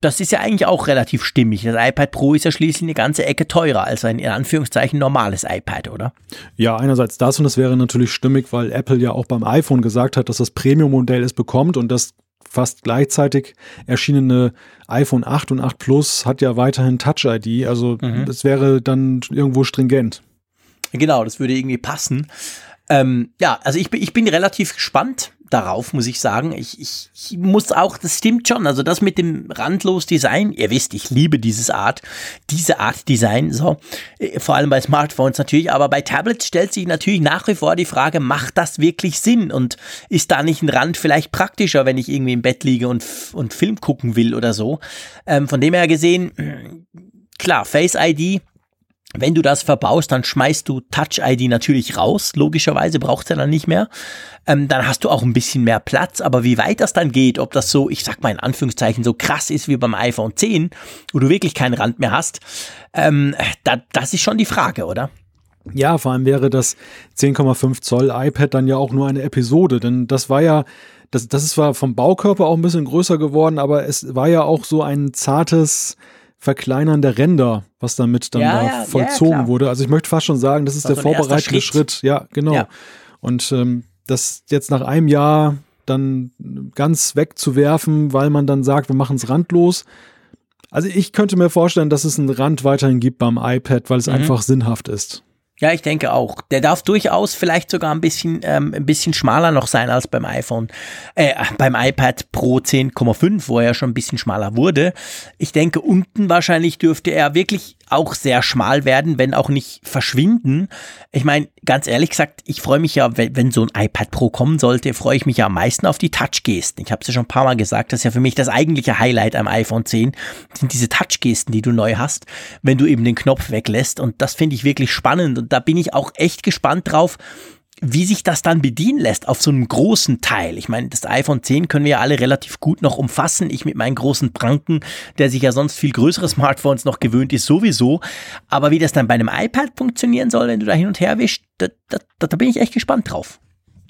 Das ist ja eigentlich auch relativ stimmig. Das iPad Pro ist ja schließlich eine ganze Ecke teurer als ein in Anführungszeichen normales iPad, oder? Ja, einerseits das und es wäre natürlich stimmig, weil Apple ja auch beim iPhone gesagt hat, dass das Premium-Modell es bekommt und das fast gleichzeitig erschienene iPhone 8 und 8 Plus hat ja weiterhin Touch ID. Also mhm. das wäre dann irgendwo stringent. Genau, das würde irgendwie passen. Ähm, ja, also ich bin, ich bin relativ gespannt darauf, muss ich sagen. Ich, ich, ich muss auch, das stimmt schon, also das mit dem randlos Design, ihr wisst, ich liebe dieses Art, diese Art Design, so, äh, vor allem bei Smartphones natürlich, aber bei Tablets stellt sich natürlich nach wie vor die Frage, macht das wirklich Sinn und ist da nicht ein Rand vielleicht praktischer, wenn ich irgendwie im Bett liege und, und Film gucken will oder so. Ähm, von dem her gesehen, klar, Face ID wenn du das verbaust, dann schmeißt du Touch ID natürlich raus. Logischerweise braucht ja dann nicht mehr. Ähm, dann hast du auch ein bisschen mehr Platz. Aber wie weit das dann geht, ob das so, ich sag mal in Anführungszeichen, so krass ist wie beim iPhone 10, wo du wirklich keinen Rand mehr hast, ähm, da, das ist schon die Frage, oder? Ja, vor allem wäre das 10,5 Zoll iPad dann ja auch nur eine Episode, denn das war ja, das, das ist zwar vom Baukörper auch ein bisschen größer geworden, aber es war ja auch so ein zartes, Verkleinern der Ränder, was damit dann ja, da ja, vollzogen ja, wurde. Also ich möchte fast schon sagen, das ist das der so vorbereitende Schritt. Schritt. Ja, genau. Und ähm, das jetzt nach einem Jahr dann ganz wegzuwerfen, weil man dann sagt, wir machen es randlos. Also ich könnte mir vorstellen, dass es einen Rand weiterhin gibt beim iPad, weil es mhm. einfach sinnhaft ist. Ja, ich denke auch. Der darf durchaus vielleicht sogar ein bisschen, ähm, ein bisschen schmaler noch sein als beim iPhone, äh, beim iPad Pro 10,5, wo er schon ein bisschen schmaler wurde. Ich denke, unten wahrscheinlich dürfte er wirklich auch sehr schmal werden, wenn auch nicht verschwinden. Ich meine, ganz ehrlich gesagt, ich freue mich ja, wenn, wenn, so ein iPad Pro kommen sollte, freue ich mich ja am meisten auf die Touch-Gesten. Ich habe es ja schon ein paar Mal gesagt, das ist ja für mich das eigentliche Highlight am iPhone 10, sind diese Touch-Gesten, die du neu hast, wenn du eben den Knopf weglässt. Und das finde ich wirklich spannend. Und da bin ich auch echt gespannt drauf, wie sich das dann bedienen lässt auf so einem großen Teil. Ich meine, das iPhone 10 können wir ja alle relativ gut noch umfassen. Ich mit meinen großen Pranken, der sich ja sonst viel größere Smartphones noch gewöhnt ist, sowieso. Aber wie das dann bei einem iPad funktionieren soll, wenn du da hin und her wischst, da, da, da bin ich echt gespannt drauf.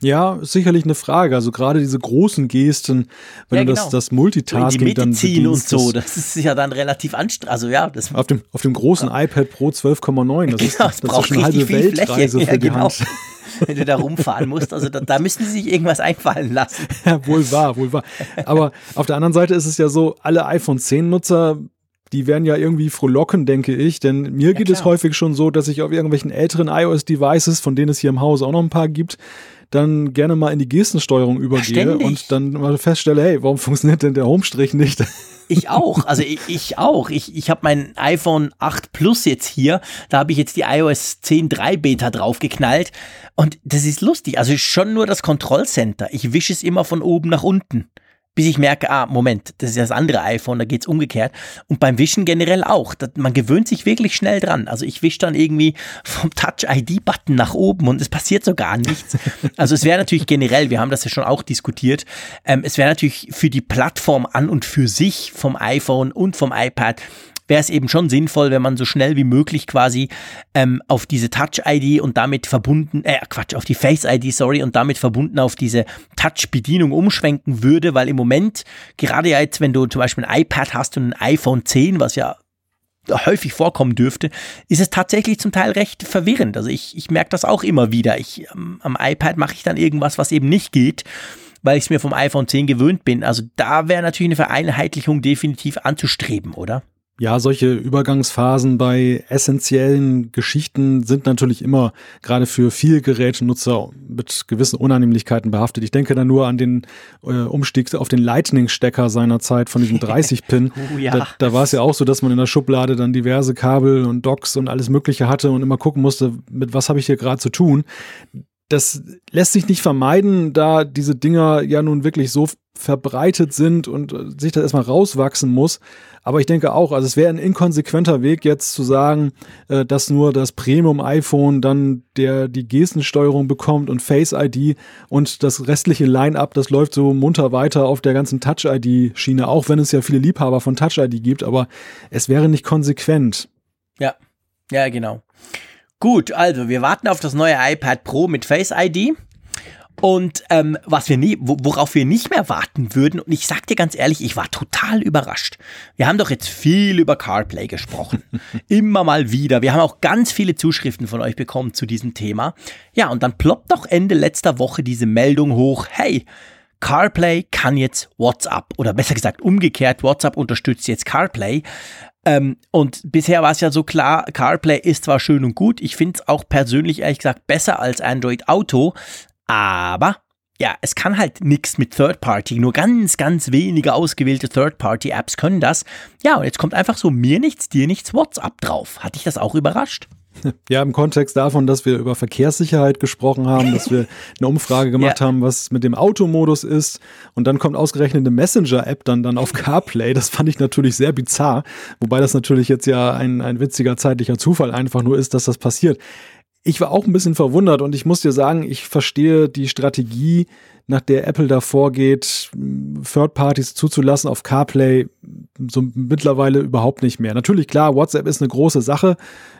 Ja, ist sicherlich eine Frage. Also gerade diese großen Gesten, wenn ja, du das, genau. das Multitasking in die dann ziehen und so, das ist ja dann relativ anstrengend. Also ja, das auf dem auf dem großen ja. iPad Pro 12,9, das, genau, ist, das, das ist schon eine halbe Weltreise Fläche. für ja, die genau. Hand. wenn du da rumfahren musst. Also da, da müssen sie sich irgendwas einfallen lassen. Ja, wohl wahr, wohl wahr. Aber auf der anderen Seite ist es ja so, alle iPhone 10 Nutzer die werden ja irgendwie frohlocken, denke ich. Denn mir ja, geht klar. es häufig schon so, dass ich auf irgendwelchen älteren iOS-Devices, von denen es hier im Haus auch noch ein paar gibt, dann gerne mal in die Gestensteuerung übergehe ja, und dann mal feststelle, hey, warum funktioniert denn der Homestrich nicht? Ich auch, also ich, ich auch. Ich, ich habe mein iPhone 8 Plus jetzt hier, da habe ich jetzt die iOS 10.3 Beta draufgeknallt und das ist lustig. Also schon nur das Kontrollcenter. Ich wische es immer von oben nach unten bis ich merke, ah, Moment, das ist das andere iPhone, da geht's umgekehrt. Und beim Wischen generell auch. Das, man gewöhnt sich wirklich schnell dran. Also ich wische dann irgendwie vom Touch-ID-Button nach oben und es passiert so gar nichts. Also es wäre natürlich generell, wir haben das ja schon auch diskutiert, ähm, es wäre natürlich für die Plattform an und für sich vom iPhone und vom iPad wäre es eben schon sinnvoll, wenn man so schnell wie möglich quasi ähm, auf diese Touch-ID und damit verbunden, äh, Quatsch, auf die Face-ID, sorry, und damit verbunden auf diese Touch-Bedienung umschwenken würde, weil im Moment, gerade jetzt, wenn du zum Beispiel ein iPad hast und ein iPhone 10, was ja häufig vorkommen dürfte, ist es tatsächlich zum Teil recht verwirrend. Also ich, ich merke das auch immer wieder. Ich, ähm, am iPad mache ich dann irgendwas, was eben nicht geht weil ich es mir vom iPhone 10 gewöhnt bin. Also da wäre natürlich eine Vereinheitlichung definitiv anzustreben, oder? Ja, solche Übergangsphasen bei essentiellen Geschichten sind natürlich immer gerade für viel Gerätenutzer mit gewissen Unannehmlichkeiten behaftet. Ich denke da nur an den äh, Umstieg auf den Lightning-Stecker seiner Zeit von diesem 30-Pin. oh, ja. Da, da war es ja auch so, dass man in der Schublade dann diverse Kabel und Docks und alles Mögliche hatte und immer gucken musste, mit was habe ich hier gerade zu tun das lässt sich nicht vermeiden, da diese Dinger ja nun wirklich so verbreitet sind und äh, sich das erstmal rauswachsen muss. Aber ich denke auch, also es wäre ein inkonsequenter Weg jetzt zu sagen, äh, dass nur das Premium-iPhone dann der die Gestensteuerung bekommt und Face ID und das restliche Line-up, das läuft so munter weiter auf der ganzen Touch-ID-Schiene, auch wenn es ja viele Liebhaber von Touch-ID gibt, aber es wäre nicht konsequent. Ja, ja, genau. Gut, also wir warten auf das neue iPad Pro mit Face ID. Und ähm, was wir nie, worauf wir nicht mehr warten würden, und ich sag dir ganz ehrlich, ich war total überrascht. Wir haben doch jetzt viel über CarPlay gesprochen. Immer mal wieder. Wir haben auch ganz viele Zuschriften von euch bekommen zu diesem Thema. Ja, und dann ploppt doch Ende letzter Woche diese Meldung hoch, hey, CarPlay kann jetzt WhatsApp oder besser gesagt umgekehrt, WhatsApp unterstützt jetzt CarPlay. Ähm, und bisher war es ja so klar, CarPlay ist zwar schön und gut, ich finde es auch persönlich ehrlich gesagt besser als Android Auto, aber ja, es kann halt nichts mit Third Party. Nur ganz, ganz wenige ausgewählte Third Party Apps können das. Ja, und jetzt kommt einfach so mir nichts, dir nichts WhatsApp drauf. Hat dich das auch überrascht? Ja, im Kontext davon, dass wir über Verkehrssicherheit gesprochen haben, dass wir eine Umfrage gemacht ja. haben, was mit dem Automodus ist. Und dann kommt ausgerechnet eine Messenger-App dann, dann auf CarPlay. Das fand ich natürlich sehr bizarr. Wobei das natürlich jetzt ja ein, ein witziger zeitlicher Zufall einfach nur ist, dass das passiert ich war auch ein bisschen verwundert und ich muss dir sagen, ich verstehe die Strategie, nach der Apple da vorgeht, Third Parties zuzulassen auf CarPlay, so mittlerweile überhaupt nicht mehr. Natürlich, klar, WhatsApp ist eine große Sache.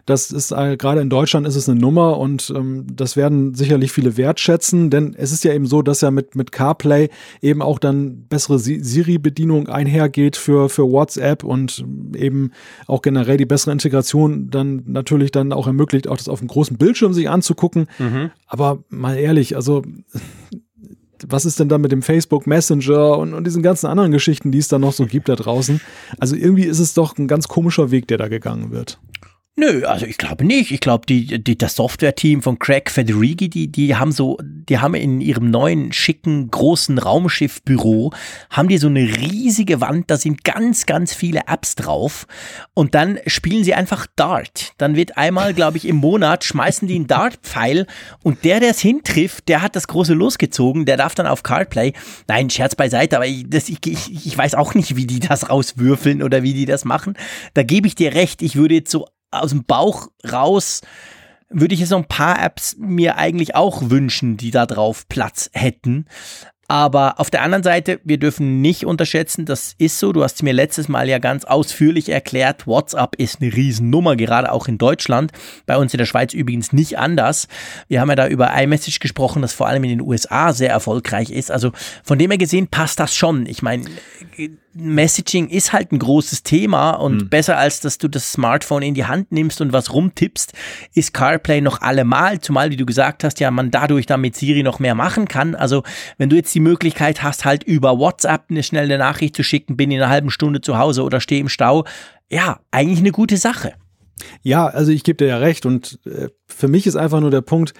Das ist äh, gerade in Deutschland ist es eine Nummer und ähm, das werden sicherlich viele wertschätzen, denn es ist ja eben so, dass ja mit, mit CarPlay eben auch dann bessere Siri-Bedienung einhergeht für, für WhatsApp und eben auch generell die bessere Integration dann natürlich dann auch ermöglicht, auch das auf dem großen Bildschirm sich anzugucken. Mhm. Aber mal ehrlich, also was ist denn da mit dem Facebook Messenger und, und diesen ganzen anderen Geschichten, die es da noch so gibt da draußen? Also irgendwie ist es doch ein ganz komischer Weg, der da gegangen wird. Nö, also ich glaube nicht. Ich glaube, die, die, das Software-Team von Craig Federighi, die, die haben so, die haben in ihrem neuen, schicken, großen Raumschiffbüro, haben die so eine riesige Wand, da sind ganz, ganz viele Apps drauf. Und dann spielen sie einfach Dart. Dann wird einmal, glaube ich, im Monat schmeißen die einen Dart-Pfeil und der, der es hintrifft, der hat das große losgezogen, der darf dann auf Cardplay. Nein, Scherz beiseite, aber ich, das, ich, ich, ich weiß auch nicht, wie die das rauswürfeln oder wie die das machen. Da gebe ich dir recht. Ich würde jetzt so aus dem Bauch raus würde ich jetzt noch ein paar Apps mir eigentlich auch wünschen, die da drauf Platz hätten. Aber auf der anderen Seite, wir dürfen nicht unterschätzen, das ist so, du hast mir letztes Mal ja ganz ausführlich erklärt, WhatsApp ist eine Riesennummer, gerade auch in Deutschland. Bei uns in der Schweiz übrigens nicht anders. Wir haben ja da über iMessage gesprochen, das vor allem in den USA sehr erfolgreich ist. Also von dem her gesehen passt das schon. Ich meine, Messaging ist halt ein großes Thema und mhm. besser als dass du das Smartphone in die Hand nimmst und was rumtippst, ist CarPlay noch allemal, zumal wie du gesagt hast, ja, man dadurch dann mit Siri noch mehr machen kann. Also, wenn du jetzt die Möglichkeit hast, halt über WhatsApp eine schnelle Nachricht zu schicken, bin in einer halben Stunde zu Hause oder stehe im Stau, ja, eigentlich eine gute Sache. Ja, also ich gebe dir ja recht und äh, für mich ist einfach nur der Punkt,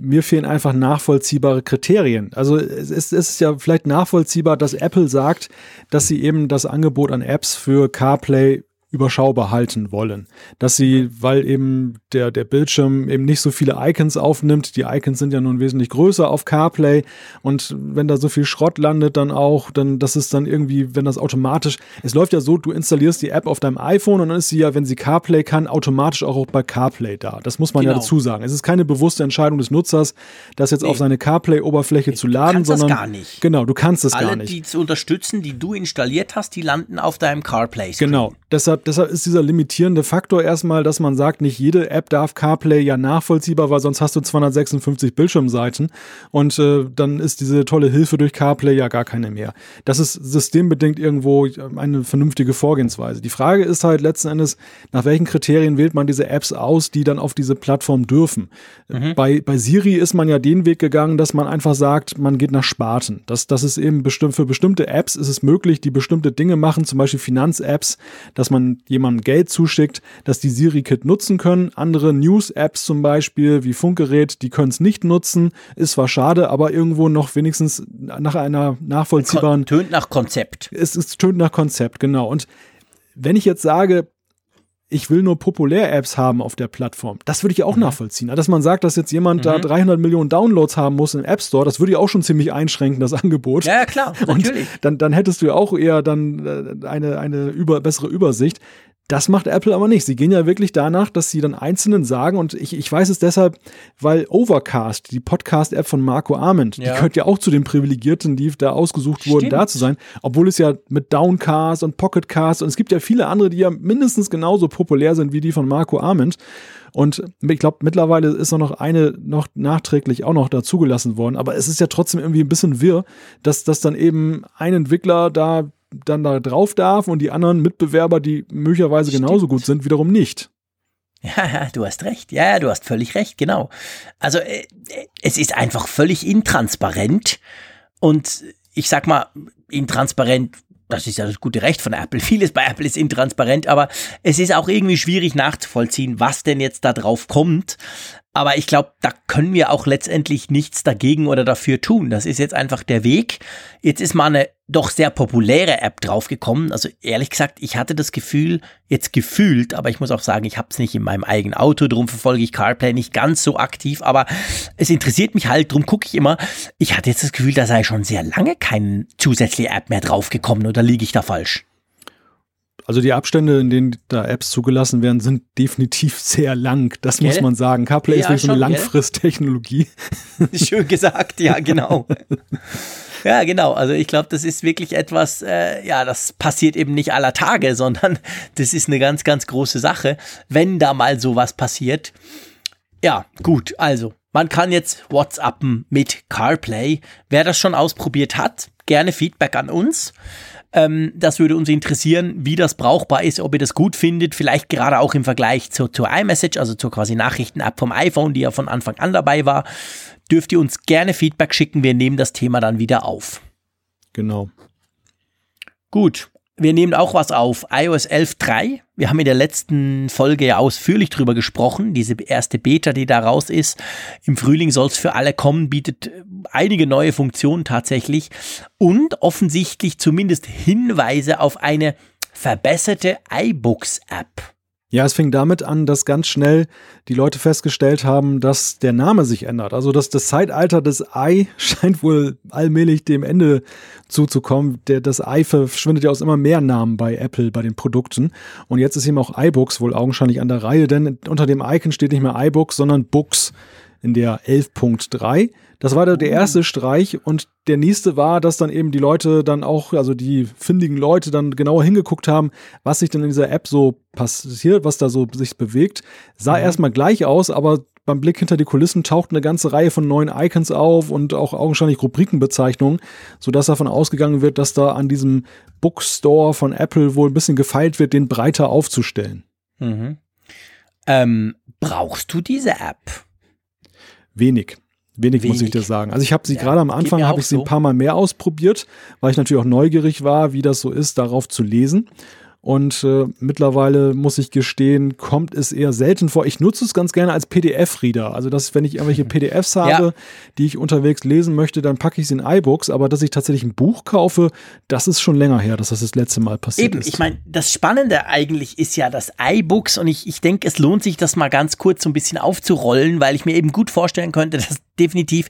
mir fehlen einfach nachvollziehbare Kriterien. Also es ist, es ist ja vielleicht nachvollziehbar, dass Apple sagt, dass sie eben das Angebot an Apps für CarPlay überschaubar halten wollen. Dass sie, weil eben der, der Bildschirm eben nicht so viele Icons aufnimmt, die Icons sind ja nun wesentlich größer auf CarPlay und wenn da so viel Schrott landet dann auch, dann, das ist dann irgendwie, wenn das automatisch, es läuft ja so, du installierst die App auf deinem iPhone und dann ist sie ja, wenn sie CarPlay kann, automatisch auch bei CarPlay da. Das muss man genau. ja dazu sagen. Es ist keine bewusste Entscheidung des Nutzers, das jetzt nee. auf seine CarPlay-Oberfläche zu laden, du sondern. Das gar nicht. Genau, du kannst es gar nicht. Alle, die zu unterstützen, die du installiert hast, die landen auf deinem CarPlay. -Screen. Genau. Deshalb, deshalb ist dieser limitierende Faktor erstmal, dass man sagt, nicht jede App darf CarPlay ja nachvollziehbar, weil sonst hast du 256 Bildschirmseiten und äh, dann ist diese tolle Hilfe durch CarPlay ja gar keine mehr. Das ist systembedingt irgendwo eine vernünftige Vorgehensweise. Die Frage ist halt letzten Endes, nach welchen Kriterien wählt man diese Apps aus, die dann auf diese Plattform dürfen? Mhm. Bei, bei Siri ist man ja den Weg gegangen, dass man einfach sagt, man geht nach Sparten. Das, das ist eben bestimmt, für bestimmte Apps ist es möglich, die bestimmte Dinge machen, zum Beispiel Finanz-Apps, dass man jemandem Geld zuschickt, dass die Siri-Kit nutzen können. Andere News-Apps zum Beispiel wie Funkgerät, die können es nicht nutzen. Ist zwar schade, aber irgendwo noch wenigstens nach einer nachvollziehbaren. Tönt nach Konzept. Es, es tönt nach Konzept, genau. Und wenn ich jetzt sage, ich will nur Populär-Apps haben auf der Plattform. Das würde ich auch mhm. nachvollziehen. Dass man sagt, dass jetzt jemand mhm. da 300 Millionen Downloads haben muss im App Store, das würde ich auch schon ziemlich einschränken, das Angebot. Ja, klar, natürlich. Und dann, dann hättest du ja auch eher dann äh, eine, eine über, bessere Übersicht. Das macht Apple aber nicht. Sie gehen ja wirklich danach, dass sie dann Einzelnen sagen, und ich, ich weiß es deshalb, weil Overcast, die Podcast-App von Marco Arment, ja. die gehört ja auch zu den Privilegierten, die da ausgesucht Stimmt. wurden, da zu sein, obwohl es ja mit Downcast und Pocketcast und es gibt ja viele andere, die ja mindestens genauso populär sind wie die von Marco Arment. Und ich glaube, mittlerweile ist auch noch eine noch nachträglich auch noch dazugelassen worden. Aber es ist ja trotzdem irgendwie ein bisschen wirr, dass, dass dann eben ein Entwickler da dann da drauf darf und die anderen Mitbewerber, die möglicherweise Stimmt. genauso gut sind, wiederum nicht. Ja, du hast recht. Ja, du hast völlig recht, genau. Also äh, es ist einfach völlig intransparent und ich sag mal, intransparent das ist ja das gute Recht von Apple. Vieles bei Apple ist intransparent, aber es ist auch irgendwie schwierig nachzuvollziehen, was denn jetzt da drauf kommt. Aber ich glaube, da können wir auch letztendlich nichts dagegen oder dafür tun. Das ist jetzt einfach der Weg. Jetzt ist mal eine doch sehr populäre App draufgekommen. Also ehrlich gesagt, ich hatte das Gefühl, jetzt gefühlt, aber ich muss auch sagen, ich habe es nicht in meinem eigenen Auto, darum verfolge ich CarPlay nicht ganz so aktiv, aber es interessiert mich halt, darum gucke ich immer. Ich hatte jetzt das Gefühl, da sei schon sehr lange keine zusätzliche App mehr draufgekommen oder liege ich da falsch? Also die Abstände, in denen da Apps zugelassen werden, sind definitiv sehr lang. Das gell? muss man sagen. CarPlay ja, ist wirklich so eine Langfristtechnologie. Schön gesagt, ja, genau. ja, genau. Also ich glaube, das ist wirklich etwas, äh, ja, das passiert eben nicht aller Tage, sondern das ist eine ganz, ganz große Sache, wenn da mal sowas passiert. Ja, gut, also man kann jetzt WhatsAppen mit CarPlay. Wer das schon ausprobiert hat, gerne Feedback an uns. Ähm, das würde uns interessieren, wie das brauchbar ist, ob ihr das gut findet, vielleicht gerade auch im Vergleich zu, zur iMessage, also zur quasi Nachrichten-App vom iPhone, die ja von Anfang an dabei war. Dürft ihr uns gerne Feedback schicken, wir nehmen das Thema dann wieder auf. Genau. Gut, wir nehmen auch was auf. iOS 11.3. Wir haben in der letzten Folge ja ausführlich drüber gesprochen. Diese erste Beta, die da raus ist. Im Frühling soll es für alle kommen, bietet äh, einige neue Funktionen tatsächlich und offensichtlich zumindest Hinweise auf eine verbesserte iBooks-App. Ja, es fing damit an, dass ganz schnell die Leute festgestellt haben, dass der Name sich ändert. Also dass das Zeitalter des Ei scheint wohl allmählich dem Ende zuzukommen. Der, das Ei verschwindet ja aus immer mehr Namen bei Apple, bei den Produkten. Und jetzt ist eben auch iBooks wohl augenscheinlich an der Reihe, denn unter dem Icon steht nicht mehr iBooks, sondern Books in der 11.3. Das war der, der erste Streich und der nächste war, dass dann eben die Leute dann auch, also die findigen Leute dann genauer hingeguckt haben, was sich denn in dieser App so passiert, was da so sich bewegt. Sah mhm. erstmal gleich aus, aber beim Blick hinter die Kulissen taucht eine ganze Reihe von neuen Icons auf und auch augenscheinlich Rubrikenbezeichnungen, sodass davon ausgegangen wird, dass da an diesem Bookstore von Apple wohl ein bisschen gefeilt wird, den breiter aufzustellen. Mhm. Ähm, brauchst du diese App? Wenig. Wenig, Wenig, muss ich dir sagen. Also ich habe sie ja, gerade am Anfang, habe ich sie so. ein paar Mal mehr ausprobiert, weil ich natürlich auch neugierig war, wie das so ist, darauf zu lesen. Und äh, mittlerweile muss ich gestehen, kommt es eher selten vor. Ich nutze es ganz gerne als PDF-Reader. Also, dass wenn ich irgendwelche PDFs habe, ja. die ich unterwegs lesen möchte, dann packe ich sie in iBooks. Aber dass ich tatsächlich ein Buch kaufe, das ist schon länger her, dass das das letzte Mal passiert Eben, ist. Ich meine, das Spannende eigentlich ist ja das iBooks. Und ich, ich denke, es lohnt sich, das mal ganz kurz so ein bisschen aufzurollen, weil ich mir eben gut vorstellen könnte, dass definitiv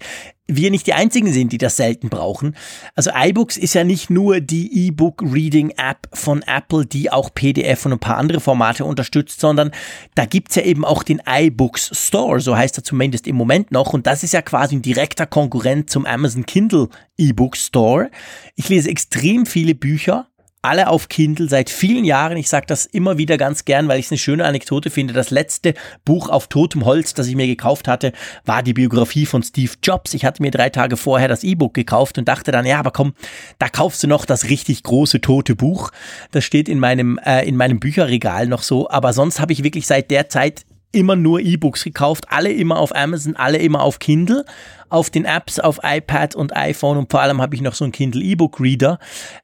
wir nicht die einzigen sind, die das selten brauchen. Also iBooks ist ja nicht nur die E-Book Reading App von Apple, die auch PDF und ein paar andere Formate unterstützt, sondern da gibt's ja eben auch den iBooks Store, so heißt er zumindest im Moment noch. Und das ist ja quasi ein direkter Konkurrent zum Amazon Kindle E-Book Store. Ich lese extrem viele Bücher alle auf Kindle seit vielen Jahren. Ich sage das immer wieder ganz gern, weil ich es eine schöne Anekdote finde. Das letzte Buch auf totem Holz, das ich mir gekauft hatte, war die Biografie von Steve Jobs. Ich hatte mir drei Tage vorher das E-Book gekauft und dachte dann, ja, aber komm, da kaufst du noch das richtig große tote Buch. Das steht in meinem, äh, in meinem Bücherregal noch so. Aber sonst habe ich wirklich seit der Zeit immer nur E-Books gekauft, alle immer auf Amazon, alle immer auf Kindle, auf den Apps, auf iPad und iPhone und vor allem habe ich noch so einen Kindle E-Book Reader.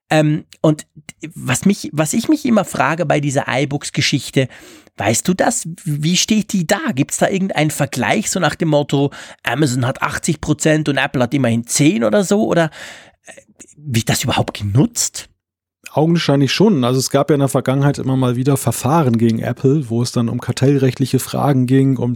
Ähm, und was mich, was ich mich immer frage bei dieser iBooks-Geschichte, weißt du das? Wie steht die da? Gibt es da irgendeinen Vergleich so nach dem Motto, Amazon hat 80 Prozent und Apple hat immerhin 10 oder so? Oder äh, wird das überhaupt genutzt? Augenscheinlich schon. Also es gab ja in der Vergangenheit immer mal wieder Verfahren gegen Apple, wo es dann um kartellrechtliche Fragen ging, um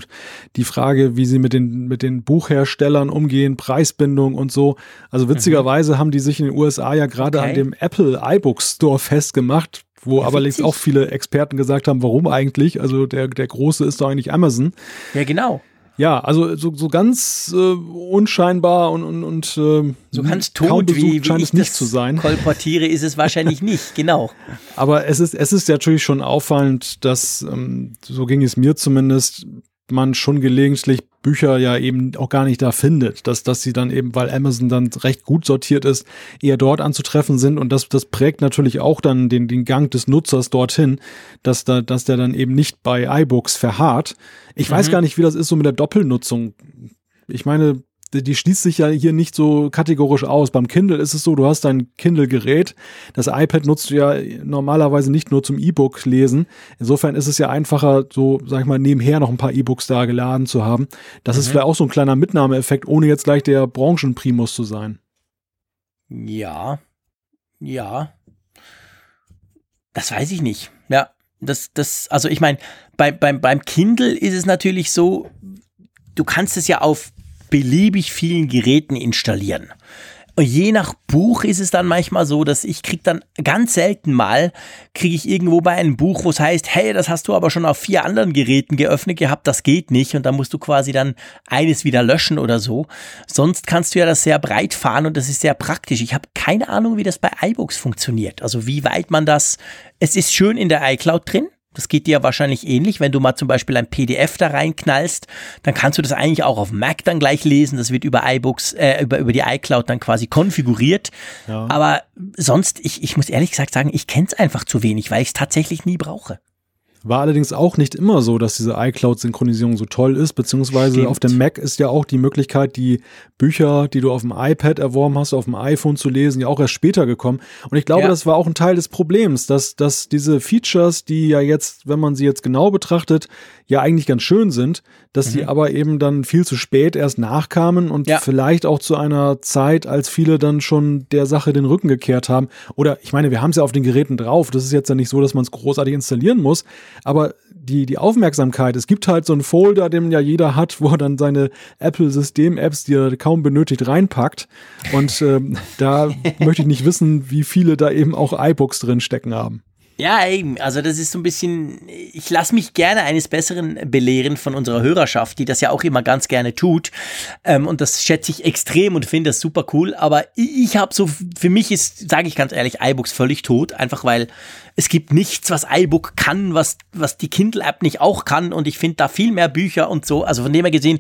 die Frage, wie sie mit den, mit den Buchherstellern umgehen, Preisbindung und so. Also witzigerweise mhm. haben die sich in den USA ja gerade okay. an dem Apple iBook Store festgemacht, wo ja, aber auch viele Experten gesagt haben, warum eigentlich? Also der, der große ist doch eigentlich Amazon. Ja, genau. Ja, also so, so ganz äh, unscheinbar und, und, und äh, so ganz tot wie, wie ich nicht zu sein. kolportiere, ist es wahrscheinlich nicht, genau. Aber es ist, es ist natürlich schon auffallend, dass, ähm, so ging es mir zumindest, man schon gelegentlich Bücher ja eben auch gar nicht da findet, dass, dass sie dann eben, weil Amazon dann recht gut sortiert ist, eher dort anzutreffen sind und das, das prägt natürlich auch dann den, den Gang des Nutzers dorthin, dass da, dass der dann eben nicht bei iBooks verharrt. Ich mhm. weiß gar nicht, wie das ist so mit der Doppelnutzung. Ich meine, die schließt sich ja hier nicht so kategorisch aus. Beim Kindle ist es so, du hast dein Kindle-Gerät. Das iPad nutzt du ja normalerweise nicht nur zum E-Book lesen. Insofern ist es ja einfacher, so, sag ich mal, nebenher noch ein paar E-Books da geladen zu haben. Das mhm. ist vielleicht auch so ein kleiner Mitnahmeeffekt, ohne jetzt gleich der Branchenprimus zu sein. Ja, ja. Das weiß ich nicht. Ja, das, das, also ich meine, bei, beim, beim Kindle ist es natürlich so, du kannst es ja auf beliebig vielen Geräten installieren. Und je nach Buch ist es dann manchmal so, dass ich krieg dann ganz selten mal, kriege ich irgendwo bei einem Buch, wo es heißt, hey, das hast du aber schon auf vier anderen Geräten geöffnet gehabt, das geht nicht. Und da musst du quasi dann eines wieder löschen oder so. Sonst kannst du ja das sehr breit fahren und das ist sehr praktisch. Ich habe keine Ahnung, wie das bei iBooks funktioniert. Also wie weit man das, es ist schön in der iCloud drin. Das geht dir wahrscheinlich ähnlich. Wenn du mal zum Beispiel ein PDF da reinknallst, dann kannst du das eigentlich auch auf Mac dann gleich lesen. Das wird über iBooks, äh, über, über die iCloud dann quasi konfiguriert. Ja. Aber sonst, ich, ich muss ehrlich gesagt sagen, ich kenne es einfach zu wenig, weil ich es tatsächlich nie brauche. War allerdings auch nicht immer so, dass diese iCloud-Synchronisierung so toll ist, beziehungsweise Stimmt. auf dem Mac ist ja auch die Möglichkeit, die Bücher, die du auf dem iPad erworben hast, auf dem iPhone zu lesen, ja auch erst später gekommen. Und ich glaube, ja. das war auch ein Teil des Problems, dass, dass diese Features, die ja jetzt, wenn man sie jetzt genau betrachtet, ja eigentlich ganz schön sind, dass mhm. die aber eben dann viel zu spät erst nachkamen und ja. vielleicht auch zu einer Zeit, als viele dann schon der Sache den Rücken gekehrt haben. Oder ich meine, wir haben es ja auf den Geräten drauf. Das ist jetzt ja nicht so, dass man es großartig installieren muss, aber die, die Aufmerksamkeit, es gibt halt so einen Folder, den ja jeder hat, wo er dann seine Apple-System-Apps, die er kaum benötigt, reinpackt. Und ähm, da möchte ich nicht wissen, wie viele da eben auch iBooks drin stecken haben. Ja, eben. Also das ist so ein bisschen, ich lasse mich gerne eines Besseren belehren von unserer Hörerschaft, die das ja auch immer ganz gerne tut. Ähm, und das schätze ich extrem und finde das super cool. Aber ich habe so, für mich ist, sage ich ganz ehrlich, iBooks völlig tot. Einfach weil es gibt nichts, was iBook kann, was, was die Kindle-App nicht auch kann. Und ich finde da viel mehr Bücher und so. Also von dem her gesehen,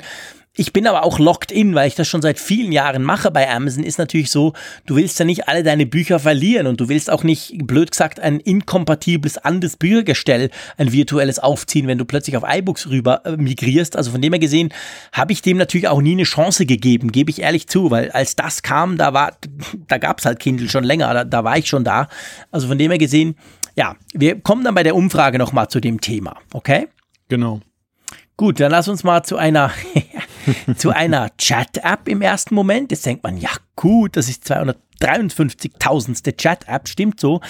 ich bin aber auch locked in, weil ich das schon seit vielen Jahren mache bei Amazon, ist natürlich so, du willst ja nicht alle deine Bücher verlieren und du willst auch nicht, blöd gesagt, ein inkompatibles anderes Büchergestell, ein virtuelles aufziehen, wenn du plötzlich auf iBooks rüber äh, migrierst. Also von dem her gesehen, habe ich dem natürlich auch nie eine Chance gegeben, gebe ich ehrlich zu, weil als das kam, da war, da gab es halt Kindle schon länger, da, da war ich schon da. Also von dem her gesehen, ja, wir kommen dann bei der Umfrage nochmal zu dem Thema, okay? Genau. Gut, dann lass uns mal zu einer zu einer Chat-App im ersten Moment. Jetzt denkt man, ja gut, das ist 253.000. Chat-App, stimmt so.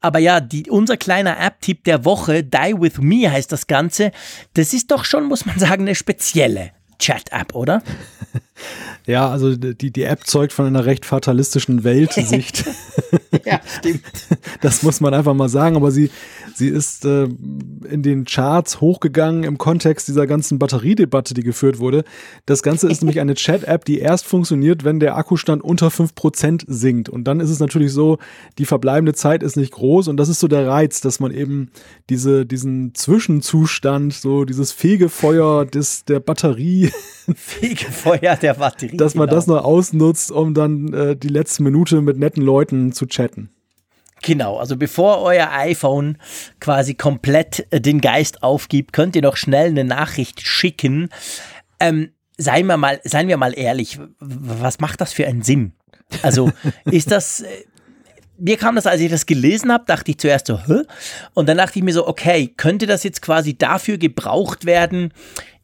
Aber ja, die, unser kleiner App-Tipp der Woche, Die With Me heißt das Ganze, das ist doch schon, muss man sagen, eine spezielle Chat-App, oder? Ja, also die, die App zeugt von einer recht fatalistischen Weltsicht. ja, stimmt. Das muss man einfach mal sagen, aber sie, sie ist äh, in den Charts hochgegangen im Kontext dieser ganzen Batteriedebatte, die geführt wurde. Das Ganze ist nämlich eine Chat-App, die erst funktioniert, wenn der Akkustand unter 5% sinkt. Und dann ist es natürlich so, die verbleibende Zeit ist nicht groß und das ist so der Reiz, dass man eben diese, diesen Zwischenzustand, so dieses Fegefeuer des, der Batterie Fegefeuer der Batterie. Dass man genau. das noch ausnutzt, um dann äh, die letzte Minute mit netten Leuten zu chatten. Genau, also bevor euer iPhone quasi komplett äh, den Geist aufgibt, könnt ihr noch schnell eine Nachricht schicken. Ähm, seien, wir mal, seien wir mal ehrlich, was macht das für einen Sinn? Also ist das, äh, mir kam das, als ich das gelesen habe, dachte ich zuerst so, Hä? Und dann dachte ich mir so, okay, könnte das jetzt quasi dafür gebraucht werden,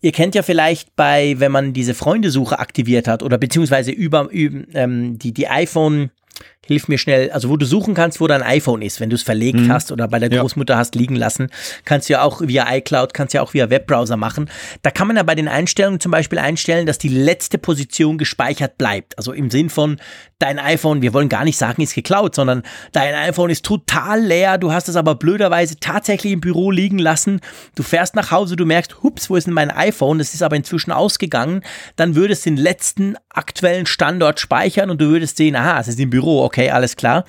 Ihr kennt ja vielleicht bei, wenn man diese Freundesuche aktiviert hat oder beziehungsweise über, über ähm, die, die iPhone hilf mir schnell, also wo du suchen kannst, wo dein iPhone ist, wenn du es verlegt mhm. hast oder bei der Großmutter ja. hast liegen lassen, kannst du ja auch via iCloud, kannst du ja auch via Webbrowser machen. Da kann man ja bei den Einstellungen zum Beispiel einstellen, dass die letzte Position gespeichert bleibt. Also im Sinn von dein iPhone, wir wollen gar nicht sagen, ist geklaut, sondern dein iPhone ist total leer, du hast es aber blöderweise tatsächlich im Büro liegen lassen, du fährst nach Hause, du merkst, hups, wo ist denn mein iPhone? Das ist aber inzwischen ausgegangen. Dann würdest du den letzten aktuellen Standort speichern und du würdest sehen, aha, es ist im Büro, okay okay, alles klar.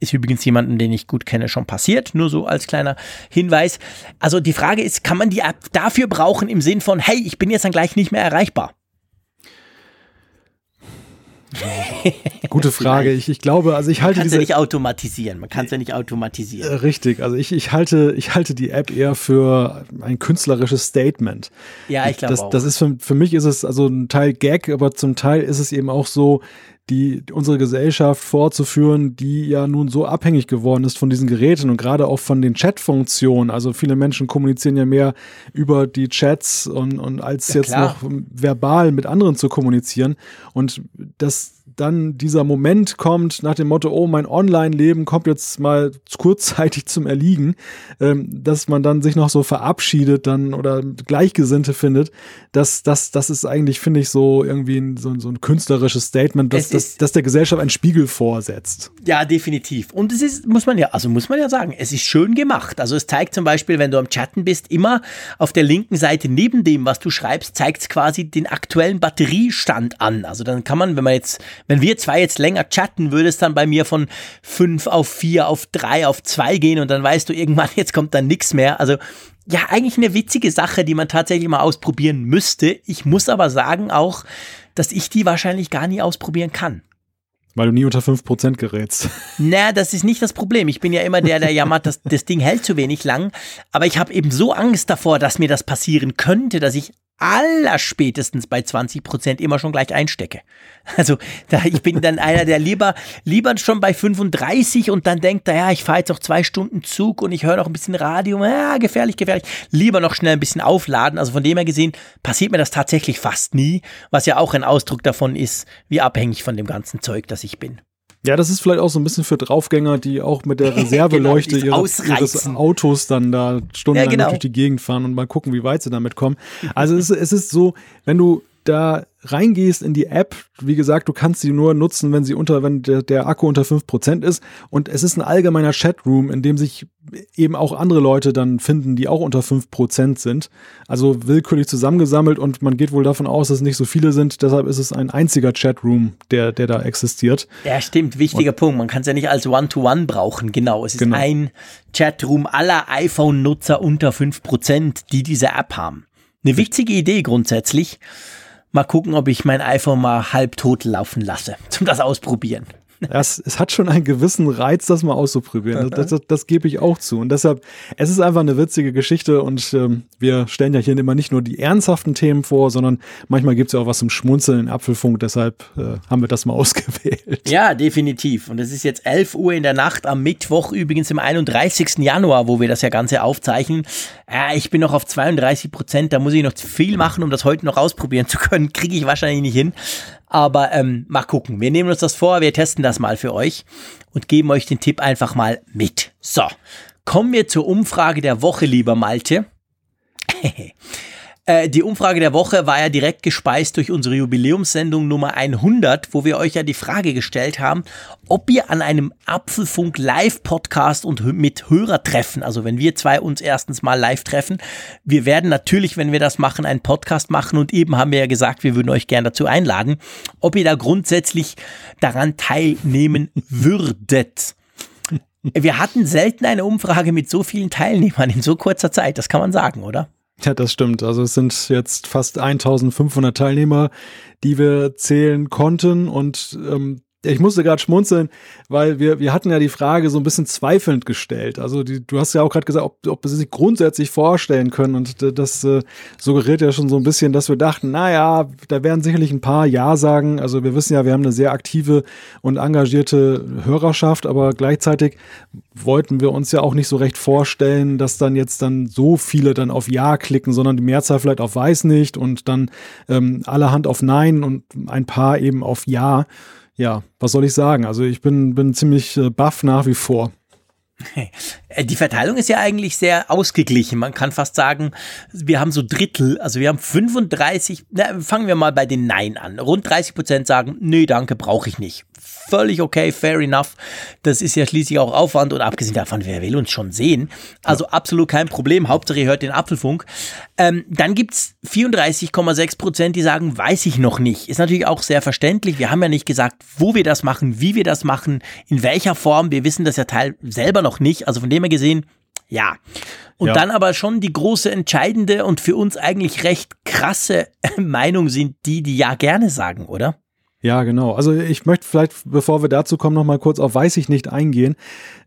Ist übrigens jemanden, den ich gut kenne, schon passiert, nur so als kleiner Hinweis. Also die Frage ist, kann man die App dafür brauchen im Sinn von, hey, ich bin jetzt dann gleich nicht mehr erreichbar? Gute Frage. Ich, ich glaube, also ich halte man diese ja nicht automatisieren. Man kann es ja nicht automatisieren. Richtig. Also ich, ich halte ich halte die App eher für ein künstlerisches Statement. Ja, ich glaube das, auch. das ist für, für mich ist es also ein Teil Gag, aber zum Teil ist es eben auch so, die unsere Gesellschaft fortzuführen, die ja nun so abhängig geworden ist von diesen Geräten und gerade auch von den Chat-Funktionen. Also viele Menschen kommunizieren ja mehr über die Chats und, und als Ja, jetzt klar. noch verbal mit anderen zu kommunizieren. Und das dann dieser Moment kommt nach dem Motto, oh, mein Online-Leben kommt jetzt mal kurzzeitig zum Erliegen, ähm, dass man dann sich noch so verabschiedet dann oder Gleichgesinnte findet, das, das, das ist eigentlich, finde ich, so irgendwie ein, so, ein- so ein künstlerisches Statement, das, das, ist- das der Gesellschaft einen Spiegel vorsetzt. Ja, definitiv. Und es ist, muss man ja, also muss man ja sagen, es ist schön gemacht. Also es zeigt zum Beispiel, wenn du am Chatten bist, immer auf der linken Seite neben dem, was du schreibst, zeigt es quasi den aktuellen Batteriestand an. Also dann kann man, wenn man jetzt, wenn wir zwei jetzt länger chatten, würde es dann bei mir von fünf auf vier, auf drei, auf zwei gehen und dann weißt du irgendwann, jetzt kommt dann nichts mehr. Also ja, eigentlich eine witzige Sache, die man tatsächlich mal ausprobieren müsste. Ich muss aber sagen auch, dass ich die wahrscheinlich gar nie ausprobieren kann. Weil du nie unter 5% gerätst. Na, das ist nicht das Problem. Ich bin ja immer der, der jammert, dass das Ding hält zu wenig lang. Aber ich habe eben so Angst davor, dass mir das passieren könnte, dass ich allerspätestens bei 20 Prozent immer schon gleich einstecke. Also da, ich bin dann einer, der lieber, lieber schon bei 35 und dann denkt, naja, ich fahre jetzt noch zwei Stunden Zug und ich höre noch ein bisschen Radio. Ja, gefährlich, gefährlich. Lieber noch schnell ein bisschen aufladen. Also von dem her gesehen passiert mir das tatsächlich fast nie, was ja auch ein Ausdruck davon ist, wie abhängig von dem ganzen Zeug, das ich bin. Ja, das ist vielleicht auch so ein bisschen für Draufgänger, die auch mit der Reserveleuchte Genau, ihres, ihres. Autos dann da stundenlang Ja, genau. durch die Gegend fahren und mal gucken, wie weit sie damit kommen. Also es, es ist so, wenn du da reingehst in die App, wie gesagt, du kannst sie nur nutzen, wenn sie unter, wenn der, der Akku unter 5% ist. Und es ist ein allgemeiner Chatroom, in dem sich eben auch andere Leute dann finden, die auch unter 5% sind. Also willkürlich zusammengesammelt und man geht wohl davon aus, dass es nicht so viele sind. Deshalb ist es ein einziger Chatroom, der, der da existiert. Ja, stimmt. Wichtiger Punkt. Man kann es ja nicht als One-to-One brauchen. Genau. Es ist Genau. ein Chatroom aller iPhone-Nutzer unter 5%, die diese App haben. Eine witzige Idee grundsätzlich. Mal gucken, ob ich mein iPhone mal halb tot laufen lasse, zum das ausprobieren. Es, es hat schon einen gewissen Reiz, das mal auszuprobieren. Das, das, das gebe ich auch zu. Und deshalb, es ist einfach eine witzige Geschichte und ähm, wir stellen ja hier immer nicht nur die ernsthaften Themen vor, sondern manchmal gibt es ja auch was zum Schmunzeln in Apfelfunk. Deshalb äh, haben wir das mal ausgewählt. Ja, definitiv. Und es ist jetzt 11 Uhr in der Nacht am Mittwoch, übrigens im 31. Januar, wo wir das ja Ganze aufzeichnen. Äh, ich bin noch auf 32 Prozent, da muss ich noch viel machen, um das heute noch ausprobieren zu können. Kriege ich wahrscheinlich nicht hin. Aber ähm, mal gucken. Wir nehmen uns das vor, wir testen das mal für euch und geben euch den Tipp einfach mal mit. So, kommen wir zur Umfrage der Woche, lieber Malte. Äh, Die Umfrage der Woche war ja direkt gespeist durch unsere Jubiläumssendung Nummer 100, wo wir euch ja die Frage gestellt haben, ob ihr an einem Apfelfunk Live-Podcast und hö- mit Hörertreffen, also wenn wir zwei uns erstens mal live treffen, wir werden natürlich, wenn wir das machen, einen Podcast machen und eben haben wir ja gesagt, wir würden euch gerne dazu einladen, ob ihr da grundsätzlich daran teilnehmen würdet. Wir hatten selten eine Umfrage mit so vielen Teilnehmern in so kurzer Zeit, das kann man sagen, oder? Ja, das stimmt. Also es sind jetzt fast 1500 Teilnehmer, die wir zählen konnten und ähm, ich musste gerade schmunzeln, weil wir, wir hatten ja die Frage so ein bisschen zweifelnd gestellt. Also die, du hast ja auch gerade gesagt, ob, ob sie sich grundsätzlich vorstellen können und das äh, suggeriert ja schon so ein bisschen, dass wir dachten, naja, da werden sicherlich ein paar Ja sagen. Also wir wissen ja, wir haben eine sehr aktive und engagierte Hörerschaft, aber gleichzeitig wollten wir uns ja auch nicht so recht vorstellen, dass dann jetzt dann so viele dann auf Ja klicken, sondern die Mehrzahl vielleicht auf Weiß nicht und dann ähm, allerhand auf Nein und ein paar eben auf Ja. Ja, was soll ich sagen? Also ich bin, bin ziemlich äh, baff nach wie vor. Äh, die Verteilung ist ja eigentlich sehr ausgeglichen. Man kann fast sagen, wir haben so Drittel, also wir haben 35, na, fangen wir mal bei den Nein an. Rund 30 Prozent sagen, nee, danke, brauche ich nicht völlig okay, fair enough. Das ist ja schließlich auch Aufwand und abgesehen davon, wer will uns schon sehen. Also ja. absolut kein Problem. Hauptsache ihr hört den Apfelfunk. Ähm, dann gibt's 34,6 Prozent, die sagen, weiß ich noch nicht. Ist natürlich auch sehr verständlich. Wir haben ja nicht gesagt, wo wir das machen, wie wir das machen, in welcher Form. Wir wissen das ja Teil selber noch nicht. Also von dem her gesehen, ja. Und ja. dann aber schon die große entscheidende und für uns eigentlich recht krasse Meinung sind die, die ja gerne sagen, oder? Ja, genau. Also ich möchte vielleicht, bevor wir dazu kommen, noch mal kurz auf weiß ich nicht eingehen.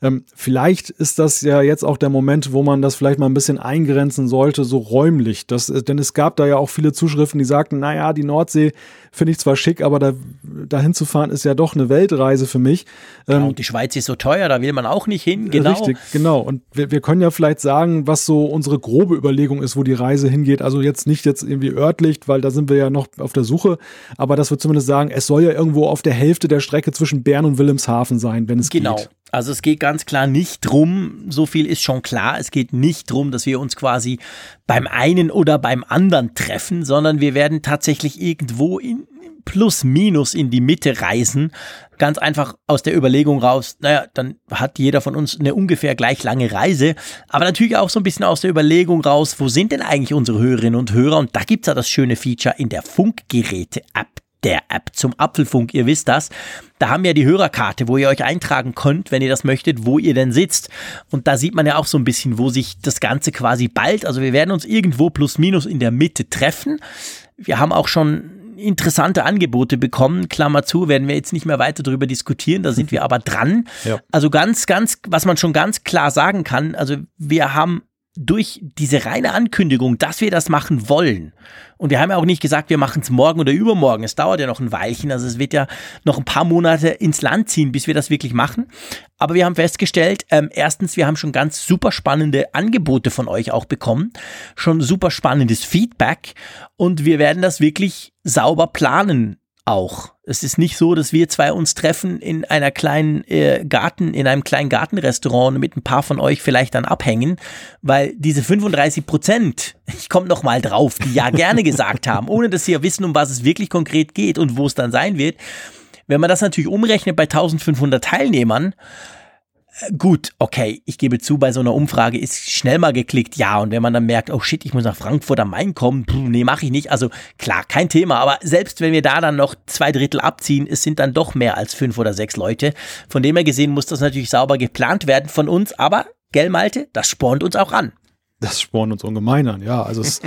Ähm, vielleicht ist das ja jetzt auch der Moment, wo man das vielleicht mal ein bisschen eingrenzen sollte, so räumlich. Das, denn es gab da ja auch viele Zuschriften, die sagten, naja, die Nordsee finde ich zwar schick, aber da, dahin zu fahren ist ja doch eine Weltreise für mich. Ja, ähm, und die Schweiz ist so teuer, da will man auch nicht hin, genau. Richtig, genau. Und wir, wir können ja vielleicht sagen, was so unsere grobe Überlegung ist, wo die Reise hingeht. Also jetzt nicht jetzt irgendwie örtlich, weil da sind wir ja noch auf der Suche, aber dass wir zumindest sagen, es soll ja irgendwo auf der Hälfte der Strecke zwischen Bern und Wilhelmshaven sein, wenn es genau. geht. Genau. Also es geht ganz klar nicht drum, so viel ist schon klar, es geht nicht drum, dass wir uns quasi beim einen oder beim anderen treffen, sondern wir werden tatsächlich irgendwo in, plus minus in die Mitte reisen. Ganz einfach aus der Überlegung raus, naja, dann hat jeder von uns eine ungefähr gleich lange Reise. Aber natürlich auch so ein bisschen aus der Überlegung raus, wo sind denn eigentlich unsere Hörerinnen und Hörer? Und da gibt's ja das schöne Feature in der Funkgeräte-App der App zum Apfelfunk, ihr wisst das. Da haben wir die Hörerkarte, wo ihr euch eintragen könnt, wenn ihr das möchtet, wo ihr denn sitzt. Und da sieht man ja auch so ein bisschen, wo sich das Ganze quasi bald. Also wir werden uns irgendwo plus minus in der Mitte treffen. Wir haben auch schon interessante Angebote bekommen. Klammer zu, werden wir jetzt nicht mehr weiter darüber diskutieren, da sind wir aber dran. Ja. Also ganz, ganz, was man schon ganz klar sagen kann, also wir haben durch diese reine Ankündigung, dass wir das machen wollen, und wir haben ja auch nicht gesagt, wir machen es morgen oder übermorgen, es dauert ja noch ein Weilchen, also es wird ja noch ein paar Monate ins Land ziehen, bis wir das wirklich machen. Aber wir haben festgestellt, ähm, erstens, wir haben schon ganz super spannende Angebote von euch auch bekommen, schon super spannendes Feedback. Und wir werden das wirklich sauber planen auch. Es ist nicht so, dass wir zwei uns treffen in einer kleinen äh, Garten, in einem kleinen Gartenrestaurant und mit ein paar von euch vielleicht dann abhängen, weil diese 35 Prozent, ich komme noch mal drauf, die ja gerne gesagt haben, ohne dass sie ja wissen, um was es wirklich konkret geht und wo es dann sein wird. Wenn man das natürlich umrechnet bei 1500 Teilnehmern, Gut, okay, ich gebe zu, bei so einer Umfrage ist schnell mal geklickt, ja, und wenn man dann merkt, oh shit, ich muss nach Frankfurt am Main kommen, pff, nee, mache ich nicht. Also klar, kein Thema, aber selbst wenn wir da dann noch zwei Drittel abziehen, es sind dann doch mehr als fünf oder sechs Leute. Von dem her gesehen muss das natürlich sauber geplant werden von uns, aber, gell, Malte, das spornt uns auch an. Das spornt uns ungemein an, ja. Also es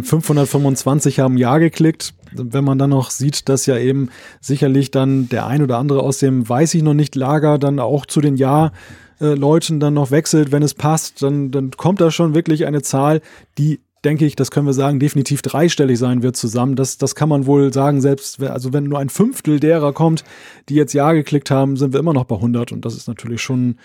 525 haben Ja geklickt. Wenn man dann noch sieht, dass ja eben sicherlich dann der ein oder andere aus dem Weiß ich noch nicht Lager dann auch zu den Ja-Leuten dann noch wechselt, wenn es passt, dann, dann kommt da schon wirklich eine Zahl, die denke ich, das können wir sagen, definitiv dreistellig sein wird zusammen. Das, das kann man wohl sagen, selbst, also wenn nur ein Fünftel derer kommt, die jetzt Ja geklickt haben, sind wir immer noch bei 100 und das ist natürlich schon,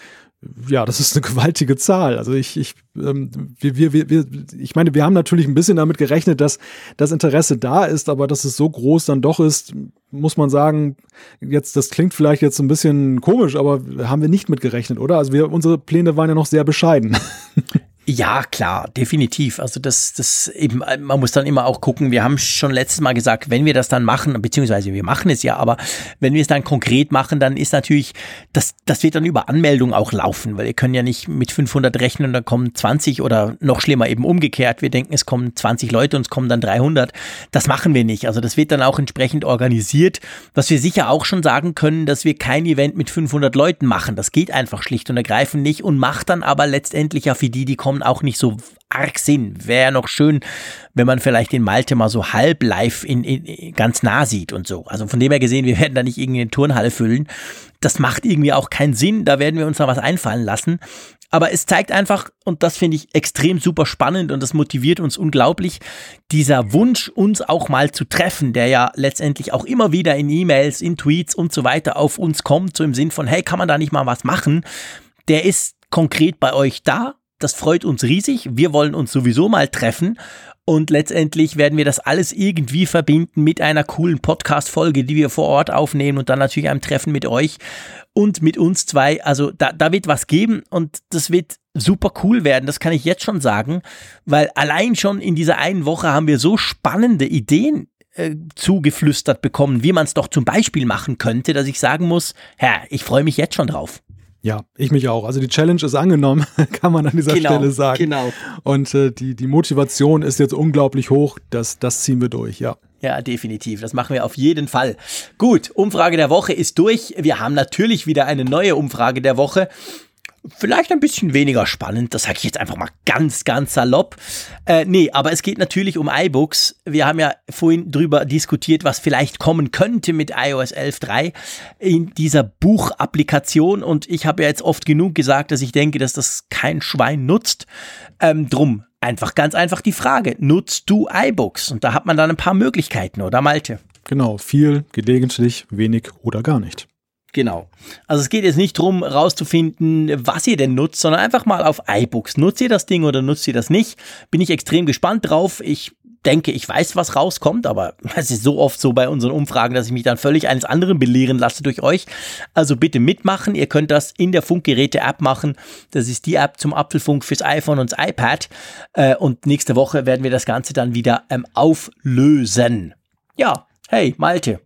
ja, das ist eine gewaltige Zahl. Also ich, ich, ähm, wir, wir, wir, ich meine, wir haben natürlich ein bisschen damit gerechnet, dass das Interesse da ist, aber dass es so groß dann doch ist, muss man sagen, jetzt, das klingt vielleicht jetzt ein bisschen komisch, aber haben wir nicht mit gerechnet, oder? Also wir, unsere Pläne waren ja noch sehr bescheiden. Ja, klar, definitiv. Also das, das eben, man muss dann immer auch gucken. Wir haben schon letztes Mal gesagt, wenn wir das dann machen, beziehungsweise wir machen es ja, aber wenn wir es dann konkret machen, dann ist natürlich, das, das wird dann über Anmeldung auch laufen, weil wir können ja nicht mit 500 rechnen und dann kommen 20 oder noch schlimmer eben umgekehrt. Wir denken, es kommen 20 Leute und es kommen dann 300. Das machen wir nicht. Also das wird dann auch entsprechend organisiert. Was wir sicher auch schon sagen können, dass wir kein Event mit 500 Leuten machen. Das geht einfach schlicht und ergreifend nicht und macht dann aber letztendlich ja für die, die kommen, auch nicht so arg Sinn. Wäre noch schön, wenn man vielleicht den Malte mal so halb live in, in, ganz nah sieht und so. Also von dem her gesehen, wir werden da nicht irgendwie eine Turnhalle füllen. Das macht irgendwie auch keinen Sinn. Da werden wir uns noch was einfallen lassen. Aber es zeigt einfach, und das finde ich extrem super spannend und das motiviert uns unglaublich, dieser Wunsch, uns auch mal zu treffen, der ja letztendlich auch immer wieder in E-Mails, in Tweets und so weiter auf uns kommt, so im Sinn von, hey, kann man da nicht mal was machen? Der ist konkret bei euch da Das freut uns riesig. Wir wollen uns sowieso mal treffen. Und letztendlich werden wir das alles irgendwie verbinden mit einer coolen Podcast-Folge, die wir vor Ort aufnehmen und dann natürlich einem Treffen mit euch und mit uns zwei. Also da, da wird was geben und das wird super cool werden. Das kann ich jetzt schon sagen, weil allein schon in dieser einen Woche haben wir so spannende Ideen äh, zugeflüstert bekommen, wie man es doch zum Beispiel machen könnte, dass ich sagen muss, Herr, ich freue mich jetzt schon drauf. Ja, ich mich auch. Also die Challenge ist angenommen, kann man an dieser genau, Stelle sagen. Genau. Und äh, die, die Motivation ist jetzt unglaublich hoch. Das, das ziehen wir durch, ja. Ja, definitiv. Das machen wir auf jeden Fall. Gut, Umfrage der Woche ist durch. Wir haben natürlich wieder eine neue Umfrage der Woche. Vielleicht ein bisschen weniger spannend, das sage ich jetzt einfach mal ganz, ganz salopp. Äh, nee, aber es geht natürlich um iBooks. Wir haben ja vorhin drüber diskutiert, was vielleicht kommen könnte mit iOS 11.3 in dieser Buchapplikation. Und ich habe ja jetzt oft genug gesagt, dass ich denke, dass das kein Schwein nutzt. Ähm, drum einfach ganz einfach die Frage, nutzt du iBooks? Und da hat man dann ein paar Möglichkeiten, oder Malte? Genau, viel, gelegentlich, wenig oder gar nicht. Genau. Also es geht jetzt nicht darum, rauszufinden, was ihr denn nutzt, sondern einfach mal auf iBooks. Nutzt ihr das Ding oder nutzt ihr das nicht? Bin ich extrem gespannt drauf. Ich denke, ich weiß, was rauskommt, aber es ist so oft so bei unseren Umfragen, dass ich mich dann völlig eines anderen belehren lasse durch euch. Also bitte mitmachen. Ihr könnt das in der Funkgeräte-App machen. Das ist die App zum Apfelfunk fürs iPhone und das iPad. Äh, und nächste Woche werden wir das Ganze dann wieder ähm, auflösen. Ja, hey, Malte.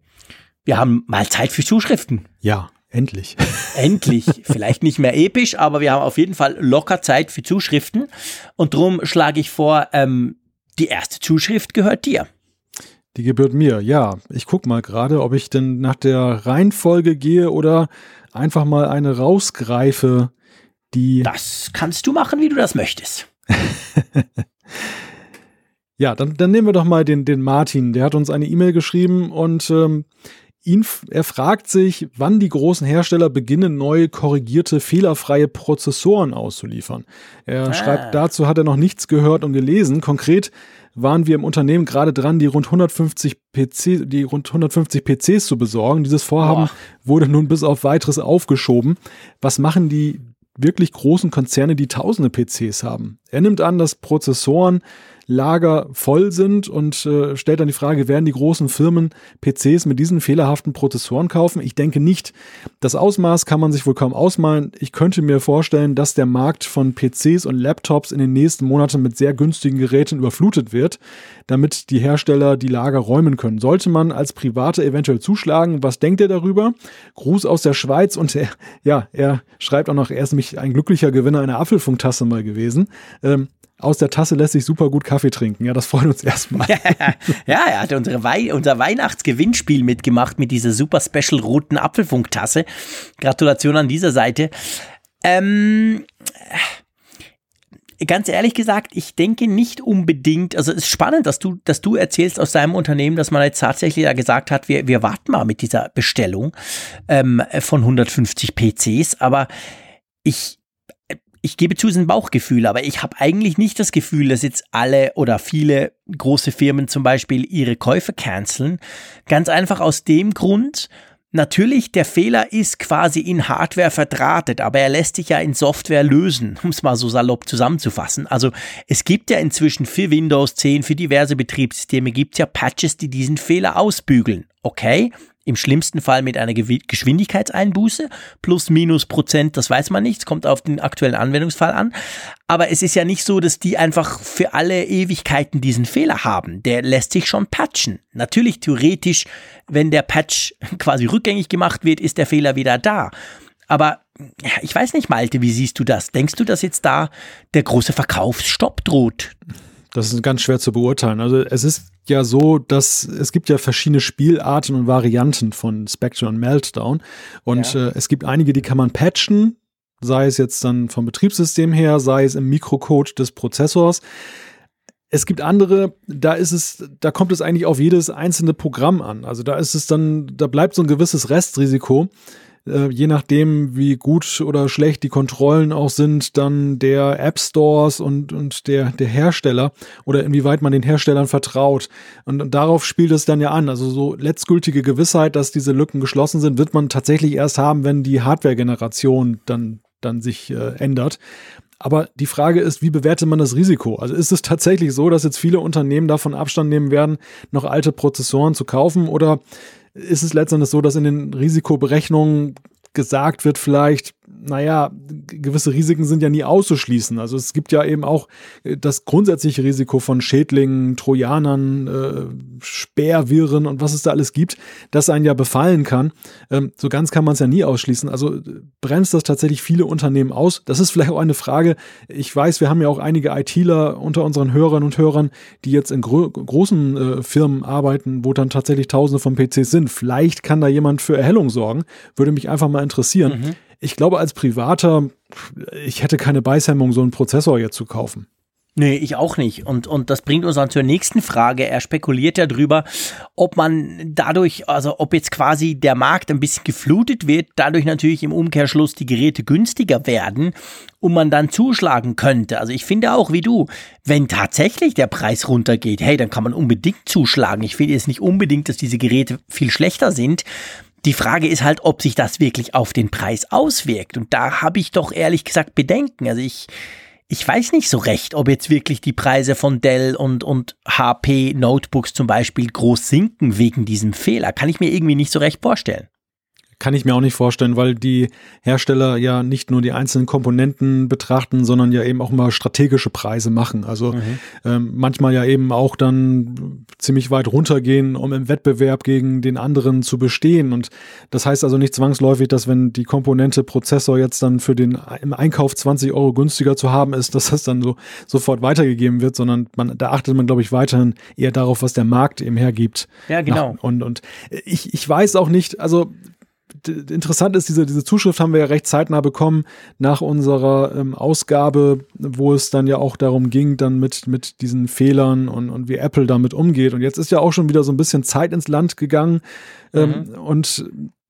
Wir haben mal Zeit für Zuschriften. Ja, endlich. Endlich. Vielleicht nicht mehr episch, aber wir haben auf jeden Fall locker Zeit für Zuschriften. Und darum schlage ich vor, ähm, die erste Zuschrift gehört dir. Die gebührt mir, ja. Ich gucke mal gerade, ob ich denn nach der Reihenfolge gehe oder einfach mal eine rausgreife, die. Das kannst du machen, wie du das möchtest. ja, dann, dann nehmen wir doch mal den, den Martin. Der hat uns eine E-Mail geschrieben und ähm, Ihn, er fragt sich, wann die großen Hersteller beginnen, neue korrigierte, fehlerfreie Prozessoren auszuliefern. Er ah. schreibt, dazu hat er noch nichts gehört und gelesen. Konkret waren wir im Unternehmen gerade dran, die rund 150 PC, die rund 150 PCs zu besorgen. Dieses Vorhaben Boah. wurde nun bis auf weiteres aufgeschoben. Was machen die wirklich großen Konzerne, die tausende PCs haben? Er nimmt an, dass Prozessoren Lager voll sind und äh, stellt dann die Frage, werden die großen Firmen PCs mit diesen fehlerhaften Prozessoren kaufen? Ich denke nicht. Das Ausmaß kann man sich wohl kaum ausmalen. Ich könnte mir vorstellen, dass der Markt von PCs und Laptops in den nächsten Monaten mit sehr günstigen Geräten überflutet wird, damit die Hersteller die Lager räumen können. Sollte man als Private eventuell zuschlagen? Was denkt er darüber? Gruß aus der Schweiz und er, ja, er schreibt auch noch, er ist nämlich ein glücklicher Gewinner einer Apfelfunktasse mal gewesen. Ähm, aus der Tasse lässt sich super gut Kaffee trinken. Ja, das freut uns erstmal. ja, er hat unsere Wei unser Weihnachtsgewinnspiel mitgemacht mit dieser super special roten Apfelfunktasse. Gratulation an dieser Seite. Ähm, ganz ehrlich gesagt, ich denke nicht unbedingt, also es ist spannend, dass du, dass du erzählst aus deinem Unternehmen, dass man jetzt tatsächlich ja gesagt hat, wir, wir warten mal mit dieser Bestellung ähm, von 150 PCs, aber ich, ich gebe zu, es ist ein Bauchgefühl, aber ich habe eigentlich nicht das Gefühl, dass jetzt alle oder viele große Firmen zum Beispiel ihre Käufe canceln. Ganz einfach aus dem Grund, Natürlich, der Fehler ist quasi in Hardware verdrahtet, aber er lässt sich ja in Software lösen, um es mal so salopp zusammenzufassen. Also es gibt ja inzwischen für Windows 10, für diverse Betriebssysteme, gibt es ja Patches, die diesen Fehler ausbügeln. Okay, im schlimmsten Fall mit einer Geschwindigkeitseinbuße, plus minus Prozent, das weiß man nicht, es kommt auf den aktuellen Anwendungsfall an. Aber es ist ja nicht so, dass die einfach für alle Ewigkeiten diesen Fehler haben. Der lässt sich schon patchen. Natürlich theoretisch, wenn der Patch quasi rückgängig gemacht wird, ist der Fehler wieder da. Aber ich weiß nicht, Malte, wie siehst du das? Denkst du, dass jetzt da der große Verkaufsstopp droht? Das ist ganz schwer zu beurteilen. Also es ist ja so, dass es gibt ja verschiedene Spielarten und Varianten von Spectre und Meltdown. Und ja. äh, es gibt einige, die kann man patchen, sei es jetzt dann vom Betriebssystem her, sei es im Mikrocode des Prozessors. Es gibt andere, da ist es, da kommt es eigentlich auf jedes einzelne Programm an. Also da ist es dann, da bleibt so ein gewisses Restrisiko äh, je nachdem, wie gut oder schlecht die Kontrollen auch sind, dann der App Stores und, und der, der Hersteller oder inwieweit man den Herstellern vertraut. Und, und darauf spielt es dann ja an. Also so letztgültige Gewissheit, dass diese Lücken geschlossen sind, wird man tatsächlich erst haben, wenn die Hardware-Generation dann, dann sich äh, ändert. Aber die Frage ist, wie bewertet man das Risiko? Also ist es tatsächlich so, dass jetzt viele Unternehmen davon Abstand nehmen werden, noch alte Prozessoren zu kaufen? Oder ist es letztendlich so, dass in den Risikoberechnungen gesagt wird vielleicht, naja, gewisse Risiken sind ja nie auszuschließen. Also es gibt ja eben auch äh, das grundsätzliche Risiko von Schädlingen, Trojanern, äh, Speerviren und was es da alles gibt, das einen ja befallen kann. Ähm, so ganz kann man es ja nie ausschließen. Also bremst das tatsächlich viele Unternehmen aus? Das ist vielleicht auch eine Frage. Ich weiß, wir haben ja auch einige ITler unter unseren Hörern und Hörern, die jetzt in gro großen äh, Firmen arbeiten, wo dann tatsächlich Tausende von PCs sind. Vielleicht kann da jemand für Erhellung sorgen. Würde mich einfach mal interessieren. Mhm ich glaube, als Privater, ich hätte keine Beißhemmung, so einen Prozessor jetzt zu kaufen. Nee, ich auch nicht. Und, und das bringt uns dann zur nächsten Frage. Er spekuliert ja drüber, ob man dadurch, also ob jetzt quasi der Markt ein bisschen geflutet wird, dadurch natürlich im Umkehrschluss die Geräte günstiger werden und man dann zuschlagen könnte. Also ich finde auch wie du, wenn tatsächlich der Preis runtergeht, hey, dann kann man unbedingt zuschlagen. Ich finde jetzt nicht unbedingt, dass diese Geräte viel schlechter sind. Die Frage ist halt, ob sich das wirklich auf den Preis auswirkt. Und da habe ich doch ehrlich gesagt Bedenken. Also ich, ich weiß nicht so recht, ob jetzt wirklich die Preise von Dell und, und HP Notebooks zum Beispiel groß sinken wegen diesem Fehler. Kann ich mir irgendwie nicht so recht vorstellen. Kann ich mir auch nicht vorstellen, weil die Hersteller ja nicht nur die einzelnen Komponenten betrachten, sondern ja eben auch mal strategische Preise machen. Also mhm. ähm, manchmal ja eben auch dann ziemlich weit runtergehen, um im Wettbewerb gegen den anderen zu bestehen. Und das heißt also nicht zwangsläufig, dass wenn die Komponente Prozessor jetzt dann für den im Einkauf 20 Euro günstiger zu haben ist, dass das dann so sofort weitergegeben wird, sondern man, da achtet man, glaube ich, weiterhin eher darauf, was der Markt eben hergibt. Ja, genau. Nach, und, und ich, ich weiß auch nicht, also interessant ist, diese, diese Zuschrift haben wir ja recht zeitnah bekommen nach unserer ähm, Ausgabe, wo es dann ja auch darum ging, dann mit, mit diesen Fehlern und, und wie Apple damit umgeht. Und jetzt ist ja auch schon wieder so ein bisschen Zeit ins Land gegangen. Ähm, mhm. Und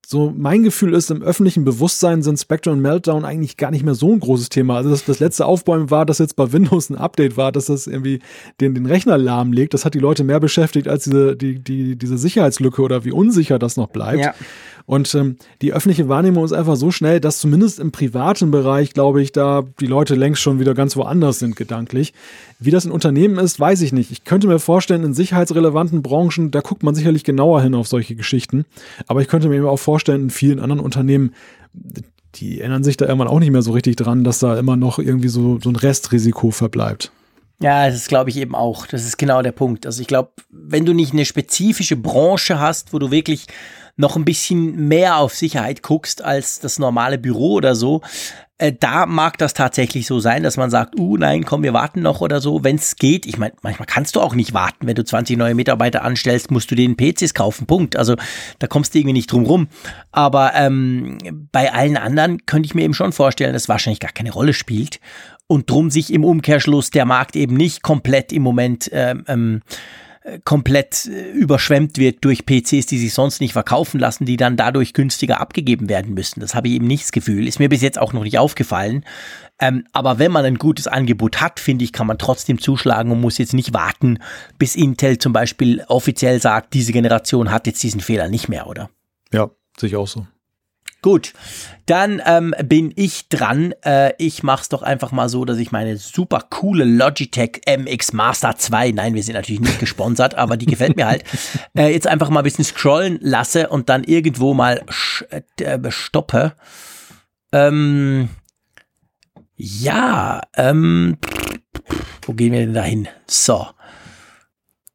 so mein Gefühl ist, im öffentlichen Bewusstsein sind Spectre und Meltdown eigentlich gar nicht mehr so ein großes Thema. Also das, das letzte Aufbäumen war, dass jetzt bei Windows ein Update war, dass das irgendwie den, den Rechner lahmlegt. Das hat die Leute mehr beschäftigt als diese, die, die, diese Sicherheitslücke oder wie unsicher das noch bleibt. Ja. Und ähm, die öffentliche Wahrnehmung ist einfach so schnell, dass zumindest im privaten Bereich, glaube ich, da die Leute längst schon wieder ganz woanders sind gedanklich. Wie das in Unternehmen ist, weiß ich nicht. Ich könnte mir vorstellen, in sicherheitsrelevanten Branchen, da guckt man sicherlich genauer hin auf solche Geschichten. Aber ich könnte mir eben auch vorstellen, in vielen anderen Unternehmen, die erinnern sich da irgendwann auch nicht mehr so richtig dran, dass da immer noch irgendwie so, so ein Restrisiko verbleibt. Ja, das glaube ich, eben auch. Das ist genau der Punkt. Also ich glaube, wenn du nicht eine spezifische Branche hast, wo du wirklich noch ein bisschen mehr auf Sicherheit guckst als das normale Büro oder so, äh, da mag das tatsächlich so sein, dass man sagt, uh, nein, komm, wir warten noch oder so, wenn es geht. Ich meine, manchmal kannst du auch nicht warten. Wenn du 20 neue Mitarbeiter anstellst, musst du den PCs kaufen, Punkt. Also da kommst du irgendwie nicht drum rum. Aber ähm, bei allen anderen könnte ich mir eben schon vorstellen, dass wahrscheinlich gar keine Rolle spielt und drum sich im Umkehrschluss der Markt eben nicht komplett im Moment ähm, ähm komplett äh, überschwemmt wird durch PCs, die sich sonst nicht verkaufen lassen, die dann dadurch günstiger abgegeben werden müssen. Das habe ich eben nicht das Gefühl. Ist mir bis jetzt auch noch nicht aufgefallen. Ähm, aber wenn man ein gutes Angebot hat, finde ich, kann man trotzdem zuschlagen und muss jetzt nicht warten, bis Intel zum Beispiel offiziell sagt, diese Generation hat jetzt diesen Fehler nicht mehr, oder? Ja, sehe ich auch so. Gut, dann ähm, bin ich dran. Äh, ich mach's doch einfach mal so, dass ich meine super coole Logitech MX Master 2, nein, wir sind natürlich nicht gesponsert, aber die gefällt mir halt, äh, jetzt einfach mal ein bisschen scrollen lasse und dann irgendwo mal äh, stoppe. Ähm, ja, ähm, wo gehen wir denn da hin? So.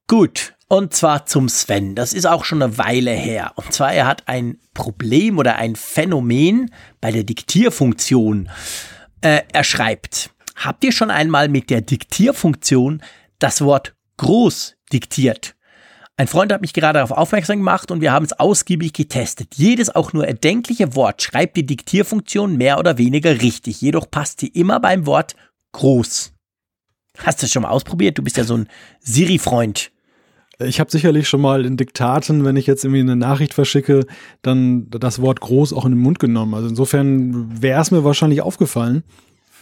Gut, und zwar zum Sven. Das ist auch schon eine Weile her. Und zwar, er hat ein Problem oder ein Phänomen bei der Diktierfunktion. Äh, er schreibt, habt ihr schon einmal mit der Diktierfunktion das Wort groß diktiert? Ein Freund hat mich gerade darauf aufmerksam gemacht und wir haben es ausgiebig getestet. Jedes auch nur erdenkliche Wort schreibt die Diktierfunktion mehr oder weniger richtig. Jedoch passt sie immer beim Wort groß. Hast du das schon mal ausprobiert? Du bist ja so ein Siri-Freund. Ich habe sicherlich schon mal in Diktaten, wenn ich jetzt irgendwie eine Nachricht verschicke, dann das Wort groß auch in den Mund genommen. Also insofern wäre es mir wahrscheinlich aufgefallen.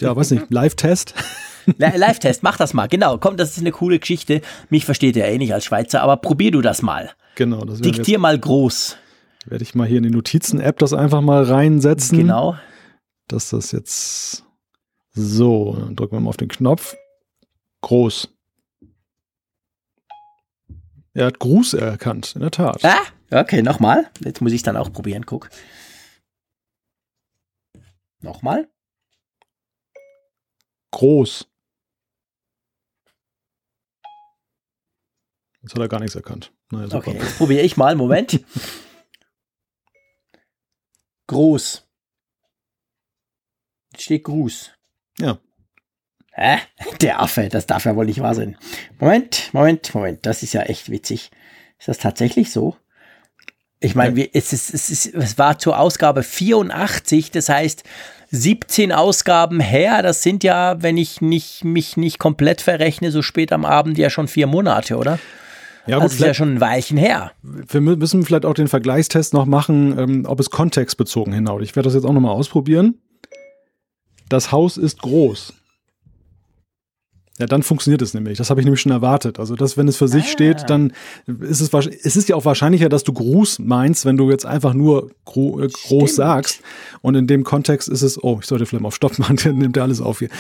Ja, weiß nicht, Live-Test. Live-Test, mach das mal. Genau, komm, das ist eine coole Geschichte. Mich versteht ihr eh nicht als Schweizer, aber probier du das mal. Genau. Das Diktier mal groß. Werde ich mal hier in die Notizen-App das einfach mal reinsetzen. Genau. Dass das jetzt So, dann drücken wir mal auf den Knopf. Groß. Er hat Gruß erkannt, in der Tat. Ah, okay, nochmal. Jetzt muss ich dann auch probieren, guck. Nochmal. Groß. Jetzt hat er gar nichts erkannt. Naja, super. Okay, jetzt probiere ich mal. Moment. Groß. Jetzt steht Gruß. Ja. Hä? Der Affe, das darf ja wohl nicht wahr sein. Moment, Moment, Moment, das ist ja echt witzig. Ist das tatsächlich so? Ich meine, ja. es, es, es, es war zur Ausgabe 84, das heißt 17 Ausgaben her. Das sind ja, wenn ich nicht, mich nicht komplett verrechne, so spät am Abend ja schon vier Monate, oder? Ja, gut, also ist ja schon ein Weilchen her. Wir müssen vielleicht auch den Vergleichstest noch machen, ähm, ob es kontextbezogen hinhaut. Ich werde das jetzt auch nochmal ausprobieren. Das Haus ist groß. Ja, dann funktioniert es nämlich. Das habe ich nämlich schon erwartet. Also, dass, wenn es für sich ah. steht, dann ist es wahrscheinlich, es ist ja auch wahrscheinlicher, dass du Gruß meinst, wenn du jetzt einfach nur gro äh, groß Stimmt. sagst. Und in dem Kontext ist es, oh, ich sollte vielleicht mal auf Stopp machen, dann nimmt er alles auf hier.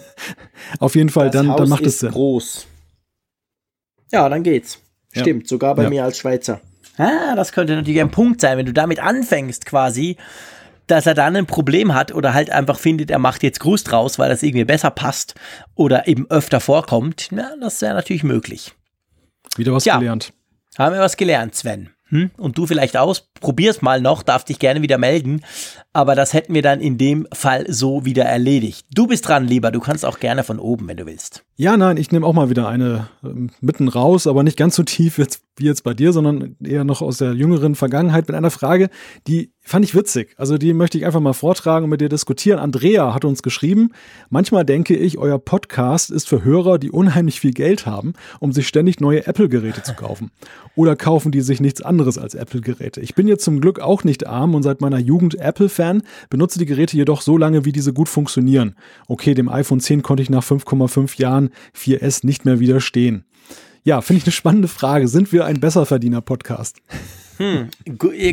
auf jeden Fall, das dann, Haus dann macht es Sinn. groß. Ja, dann geht's. Stimmt, ja. sogar bei ja. mir als Schweizer. Ah, das könnte natürlich ein Punkt sein, wenn du damit anfängst quasi dass er dann ein Problem hat oder halt einfach findet, er macht jetzt Gruß draus, weil das irgendwie besser passt oder eben öfter vorkommt, na, das wäre natürlich möglich. Wieder was ja, gelernt. Haben wir was gelernt, Sven. Hm? Und du vielleicht aus, probier's mal noch, darf dich gerne wieder melden. Aber das hätten wir dann in dem Fall so wieder erledigt. Du bist dran, lieber. Du kannst auch gerne von oben, wenn du willst. Ja, nein, ich nehme auch mal wieder eine äh, mitten raus, aber nicht ganz so tief jetzt, wie jetzt bei dir, sondern eher noch aus der jüngeren Vergangenheit mit einer Frage, die fand ich witzig. Also die möchte ich einfach mal vortragen und mit dir diskutieren. Andrea hat uns geschrieben, manchmal denke ich, euer Podcast ist für Hörer, die unheimlich viel Geld haben, um sich ständig neue Apple-Geräte zu kaufen. Oder kaufen die sich nichts anderes als Apple-Geräte. Ich bin jetzt zum Glück auch nicht arm und seit meiner Jugend Apple-Fan, benutze die Geräte jedoch so lange, wie diese gut funktionieren. Okay, dem iPhone 10 konnte ich nach 5,5 Jahren 4S nicht mehr widerstehen. Ja, finde ich eine spannende Frage. Sind wir ein Besserverdiener-Podcast? Hm,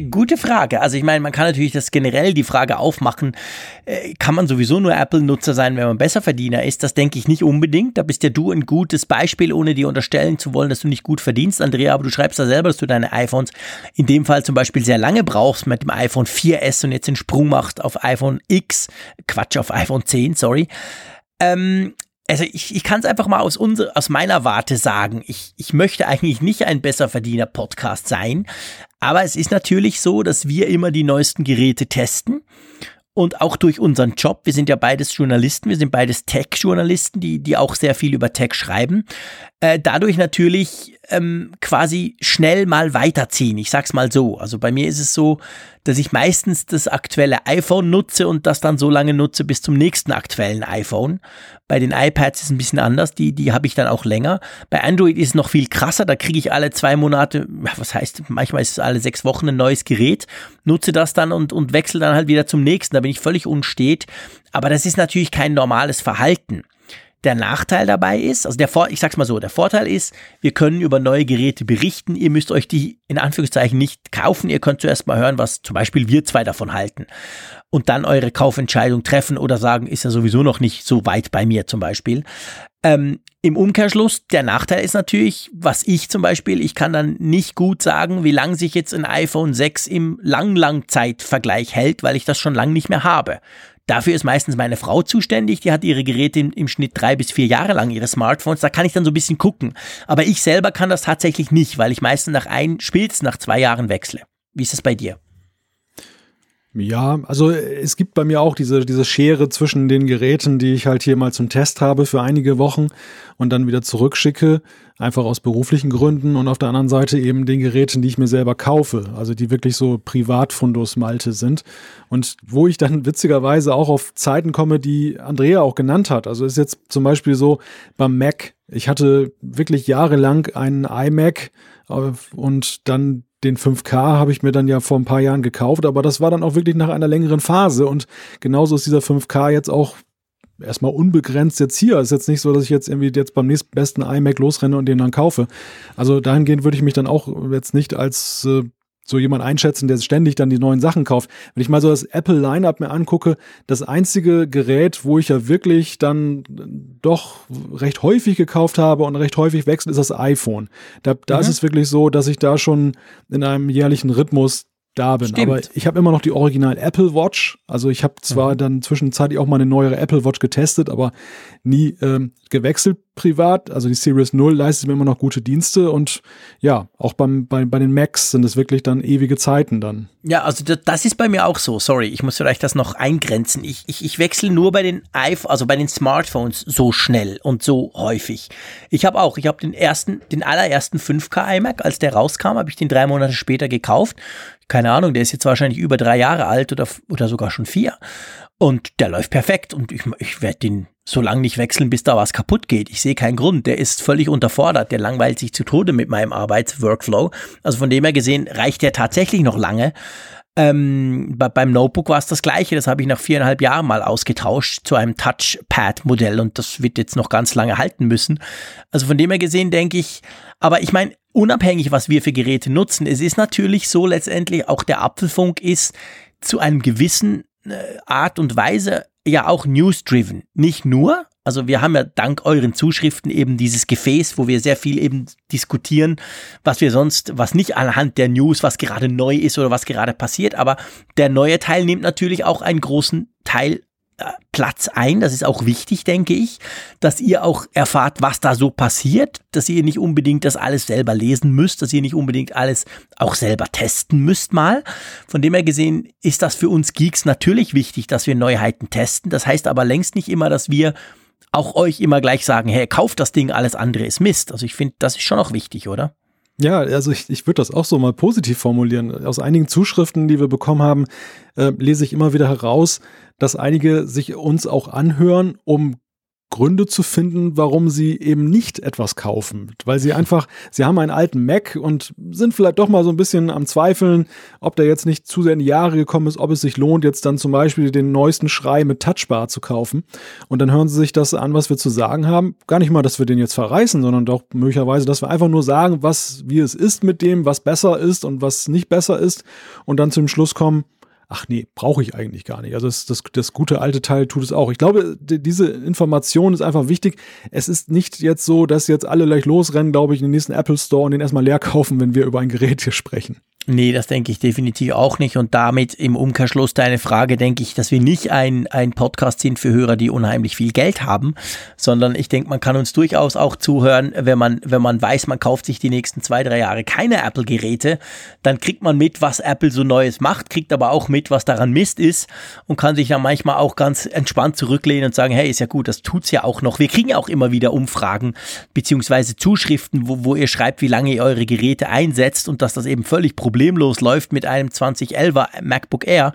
gute Frage. Also ich meine, man kann natürlich das generell die Frage aufmachen, äh, kann man sowieso nur Apple-Nutzer sein, wenn man Besserverdiener ist? Das denke ich nicht unbedingt. Da bist ja du ein gutes Beispiel, ohne dir unterstellen zu wollen, dass du nicht gut verdienst, Andrea. Aber du schreibst ja selber, dass du deine iPhones in dem Fall zum Beispiel sehr lange brauchst mit dem iPhone 4S und jetzt den Sprung machst auf iPhone X, Quatsch, auf iPhone 10, sorry. Ähm, also ich, ich kann es einfach mal aus, unser, aus meiner Warte sagen. Ich, ich möchte eigentlich nicht ein Besserverdiener-Podcast sein, aber es ist natürlich so, dass wir immer die neuesten Geräte testen. Und auch durch unseren Job, wir sind ja beides Journalisten, wir sind beides Tech-Journalisten, die, die auch sehr viel über Tech schreiben, äh, dadurch natürlich ähm, quasi schnell mal weiterziehen. Ich sag's mal so. Also bei mir ist es so, dass ich meistens das aktuelle iPhone nutze und das dann so lange nutze bis zum nächsten aktuellen iPhone. Bei den iPads ist es ein bisschen anders, die, die habe ich dann auch länger. Bei Android ist es noch viel krasser, da kriege ich alle zwei Monate, was heißt, manchmal ist es alle sechs Wochen ein neues Gerät, nutze das dann und, und wechsle dann halt wieder zum nächsten. Da bin ich völlig unstet. Aber das ist natürlich kein normales Verhalten. Der Nachteil dabei ist, also der Vor ich sag's mal so, der Vorteil ist, wir können über neue Geräte berichten. Ihr müsst euch die in Anführungszeichen nicht kaufen. Ihr könnt zuerst mal hören, was zum Beispiel wir zwei davon halten. Und dann eure Kaufentscheidung treffen oder sagen, ist ja sowieso noch nicht so weit bei mir zum Beispiel. Ähm, Im Umkehrschluss, der Nachteil ist natürlich, was ich zum Beispiel, ich kann dann nicht gut sagen, wie lange sich jetzt ein iPhone 6 im Lang-Langzeitvergleich hält, weil ich das schon lange nicht mehr habe. Dafür ist meistens meine Frau zuständig, die hat ihre Geräte im, im, Schnitt drei bis vier Jahre lang, ihre Smartphones, da kann ich dann so ein bisschen gucken. Aber ich selber kann das tatsächlich nicht, weil ich meistens nach ein, spätestens nach zwei Jahren wechsle. Wie ist es bei dir? Ja, also es gibt bei mir auch diese, diese Schere zwischen den Geräten, die ich halt hier mal zum Test habe für einige Wochen und dann wieder zurückschicke, einfach aus beruflichen Gründen und auf der anderen Seite eben den Geräten, die ich mir selber kaufe, also die wirklich so Privatfundus Malte sind und wo ich dann witzigerweise auch auf Zeiten komme, die Andrea auch genannt hat. Also ist jetzt zum Beispiel so beim Mac. Ich hatte wirklich jahrelang einen iMac äh, und dann den 5K habe ich mir dann ja vor ein paar Jahren gekauft, aber das war dann auch wirklich nach einer längeren Phase und genauso ist dieser 5K jetzt auch erstmal unbegrenzt jetzt hier. Ist jetzt nicht so, dass ich jetzt irgendwie jetzt beim nächsten besten iMac losrenne und den dann kaufe. Also dahingehend würde ich mich dann auch jetzt nicht als äh, so jemand einschätzen, der ständig dann die neuen Sachen kauft. Wenn ich mal so das Apple Lineup mir angucke, das einzige Gerät, wo ich ja wirklich dann doch recht häufig gekauft habe und recht häufig wechselt, ist das iPhone. Da, da mhm. ist es wirklich so, dass ich da schon in einem jährlichen Rhythmus da bin. Stimmt. Aber ich habe immer noch die Original Apple Watch. Also ich habe zwar mhm. dann zwischenzeitlich auch mal eine neuere Apple Watch getestet, aber nie ähm, gewechselt privat. Also die Series 0 leistet mir immer noch gute Dienste und ja, auch beim, bei, bei den Macs sind es wirklich dann ewige Zeiten dann. Ja, also das ist bei mir auch so. Sorry, ich muss vielleicht das noch eingrenzen. Ich, ich, ich wechsle nur bei den iPhone, also bei den Smartphones so schnell und so häufig. Ich habe auch, ich habe den ersten, den allerersten 5K iMac, als der rauskam, habe ich den drei Monate später gekauft. Keine Ahnung, der ist jetzt wahrscheinlich über drei Jahre alt oder, oder sogar schon vier. Und der läuft perfekt und ich, ich werde den so lange nicht wechseln, bis da was kaputt geht. Ich sehe keinen Grund. Der ist völlig unterfordert. Der langweilt sich zu Tode mit meinem Arbeitsworkflow. Also von dem her gesehen reicht der tatsächlich noch lange. Ähm, bei, beim Notebook war es das gleiche. Das habe ich nach viereinhalb Jahren mal ausgetauscht zu einem Touchpad-Modell und das wird jetzt noch ganz lange halten müssen. Also von dem her gesehen denke ich, aber ich meine, unabhängig, was wir für Geräte nutzen, es ist natürlich so letztendlich, auch der Apfelfunk ist zu einem gewissen Art und Weise ja auch news-driven. Nicht nur, also wir haben ja dank euren Zuschriften eben dieses Gefäß, wo wir sehr viel eben diskutieren, was wir sonst, was nicht anhand der News, was gerade neu ist oder was gerade passiert, aber der neue Teil nimmt natürlich auch einen großen Teil Platz ein. Das ist auch wichtig, denke ich, dass ihr auch erfahrt, was da so passiert, dass ihr nicht unbedingt das alles selber lesen müsst, dass ihr nicht unbedingt alles auch selber testen müsst mal. Von dem her gesehen ist das für uns Geeks natürlich wichtig, dass wir Neuheiten testen. Das heißt aber längst nicht immer, dass wir auch euch immer gleich sagen, hey, kauft das Ding, alles andere ist Mist. Also ich finde, das ist schon auch wichtig, oder? Ja, also ich, ich würde das auch so mal positiv formulieren. Aus einigen Zuschriften, die wir bekommen haben, äh, lese ich immer wieder heraus, dass einige sich uns auch anhören, um Gründe zu finden, warum sie eben nicht etwas kaufen. Weil sie einfach, sie haben einen alten Mac und sind vielleicht doch mal so ein bisschen am Zweifeln, ob der jetzt nicht zu sehr in die Jahre gekommen ist, ob es sich lohnt, jetzt dann zum Beispiel den neuesten Schrei mit Touchbar zu kaufen. Und dann hören sie sich das an, was wir zu sagen haben. Gar nicht mal, dass wir den jetzt verreißen, sondern doch möglicherweise, dass wir einfach nur sagen, was, wie es ist mit dem, was besser ist und was nicht besser ist. Und dann zum Schluss kommen, ach nee, brauche ich eigentlich gar nicht. Also das, das, das gute alte Teil tut es auch. Ich glaube, die, diese Information ist einfach wichtig. Es ist nicht jetzt so, dass jetzt alle gleich losrennen, glaube ich, in den nächsten Apple Store und den erstmal leer kaufen, wenn wir über ein Gerät hier sprechen. Nee, das denke ich definitiv auch nicht. Und damit im Umkehrschluss deine Frage, denke ich, dass wir nicht ein, ein Podcast sind für Hörer, die unheimlich viel Geld haben, sondern ich denke, man kann uns durchaus auch zuhören, wenn man, wenn man weiß, man kauft sich die nächsten zwei, drei Jahre keine Apple-Geräte, dann kriegt man mit, was Apple so Neues macht, kriegt aber auch mit, was daran Mist ist und kann sich dann manchmal auch ganz entspannt zurücklehnen und sagen, hey, ist ja gut, das tut's ja auch noch. Wir kriegen ja auch immer wieder Umfragen beziehungsweise Zuschriften, wo, wo ihr schreibt, wie lange ihr eure Geräte einsetzt und dass das eben völlig problematisch problemlos läuft mit einem 2011er MacBook Air.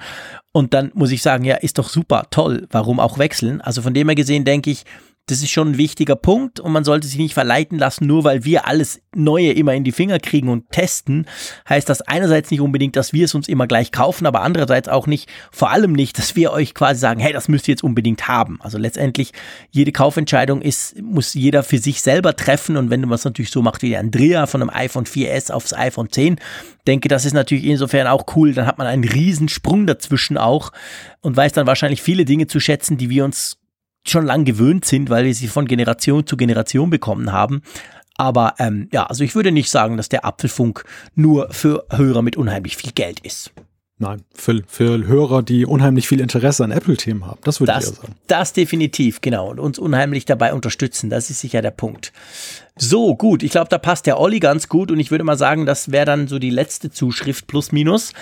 Und dann muss ich sagen, ja, ist doch super, toll, warum auch wechseln? Also von dem her gesehen denke ich, das ist schon ein wichtiger Punkt und man sollte sich nicht verleiten lassen, nur weil wir alles Neue immer in die Finger kriegen und testen, heißt das einerseits nicht unbedingt, dass wir es uns immer gleich kaufen, aber andererseits auch nicht, vor allem nicht, dass wir euch quasi sagen, hey, das müsst ihr jetzt unbedingt haben. Also letztendlich, jede Kaufentscheidung ist, muss jeder für sich selber treffen und wenn man es natürlich so macht wie der Andrea von einem iPhone 4S aufs iPhone 10, denke, das ist natürlich insofern auch cool, dann hat man einen riesen Sprung dazwischen auch und weiß dann wahrscheinlich viele Dinge zu schätzen, die wir uns schon lang gewöhnt sind, weil wir sie von Generation zu Generation bekommen haben. Aber ähm, ja, also ich würde nicht sagen, dass der Apfelfunk nur für Hörer mit unheimlich viel Geld ist. Nein, für, für Hörer, die unheimlich viel Interesse an Apple-Themen haben. Das würde das, ich eher sagen. Das definitiv, genau. Und uns unheimlich dabei unterstützen. Das ist sicher der Punkt. So, gut. Ich glaube, da passt der Olli ganz gut. Und ich würde mal sagen, das wäre dann so die letzte Zuschrift plus minus.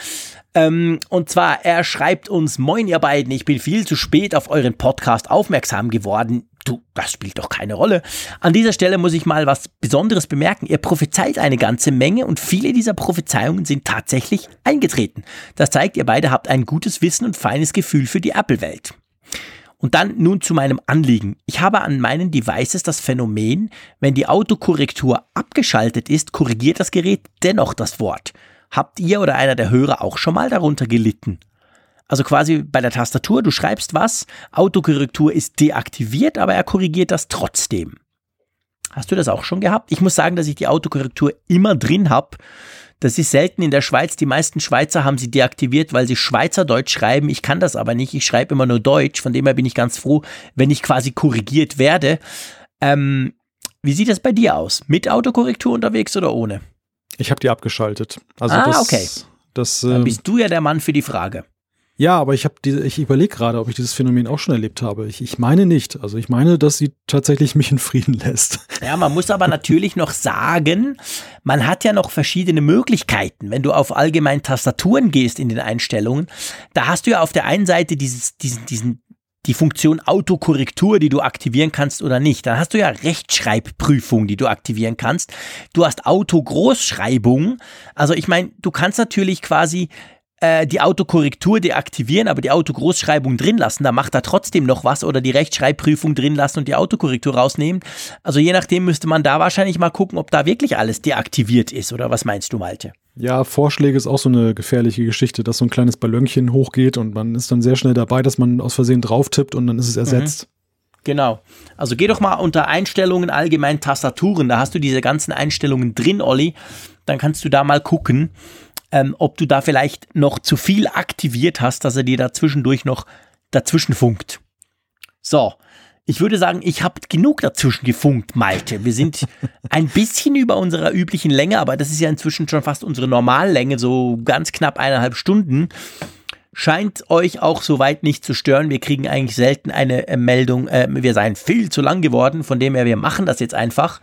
Ähm, und zwar, er schreibt uns, moin ihr beiden, ich bin viel zu spät auf euren Podcast aufmerksam geworden. Du, das spielt doch keine Rolle. An dieser Stelle muss ich mal was Besonderes bemerken. Ihr prophezeit eine ganze Menge und viele dieser Prophezeiungen sind tatsächlich eingetreten. Das zeigt, ihr beide habt ein gutes Wissen und feines Gefühl für die Apple-Welt. Und dann nun zu meinem Anliegen. Ich habe an meinen Devices das Phänomen, wenn die Autokorrektur abgeschaltet ist, korrigiert das Gerät dennoch das Wort. Habt ihr oder einer der Hörer auch schon mal darunter gelitten? Also quasi bei der Tastatur, du schreibst was, Autokorrektur ist deaktiviert, aber er korrigiert das trotzdem. Hast du das auch schon gehabt? Ich muss sagen, dass ich die Autokorrektur immer drin habe. Das ist selten in der Schweiz. Die meisten Schweizer haben sie deaktiviert, weil sie Schweizerdeutsch schreiben. Ich kann das aber nicht. Ich schreibe immer nur Deutsch. Von dem her bin ich ganz froh, wenn ich quasi korrigiert werde. Ähm, wie sieht das bei dir aus? Mit Autokorrektur unterwegs oder ohne? Ich habe die abgeschaltet. Also ah, das, okay. Das, Dann bist du ja der Mann für die Frage. Ja, aber ich habe ich überlege gerade, ob ich dieses Phänomen auch schon erlebt habe. Ich, ich meine nicht. Also ich meine, dass sie tatsächlich mich in Frieden lässt. Ja, man muss aber natürlich noch sagen, man hat ja noch verschiedene Möglichkeiten. Wenn du auf allgemein Tastaturen gehst in den Einstellungen, da hast du ja auf der einen Seite dieses, diesen, diesen, die Funktion Autokorrektur, die du aktivieren kannst oder nicht. Dann hast du ja Rechtschreibprüfung, die du aktivieren kannst. Du hast Autogroßschreibung. Also ich meine, du kannst natürlich quasi äh, die Autokorrektur deaktivieren, aber die Autogroßschreibung drin lassen, da macht er trotzdem noch was oder die Rechtschreibprüfung drin lassen und die Autokorrektur rausnehmen. Also je nachdem müsste man da wahrscheinlich mal gucken, ob da wirklich alles deaktiviert ist oder was meinst du, Malte? Ja, Vorschläge ist auch so eine gefährliche Geschichte, dass so ein kleines Ballönchen hochgeht und man ist dann sehr schnell dabei, dass man aus Versehen drauf tippt und dann ist es ersetzt. Mhm. Genau. Also geh doch mal unter Einstellungen allgemein Tastaturen. Da hast du diese ganzen Einstellungen drin, Olli. Dann kannst du da mal gucken ähm, ob du da vielleicht noch zu viel aktiviert hast, dass er dir da zwischendurch noch dazwischen funkt. So, ich würde sagen, ich habe genug dazwischen gefunkt, Malte. Wir sind ein bisschen über unserer üblichen Länge, aber das ist ja inzwischen schon fast unsere Normallänge, so ganz knapp eineinhalb Stunden. Scheint euch auch soweit nicht zu stören. Wir kriegen eigentlich selten eine äh, Meldung, äh, wir seien viel zu lang geworden, von dem her, wir machen das jetzt einfach.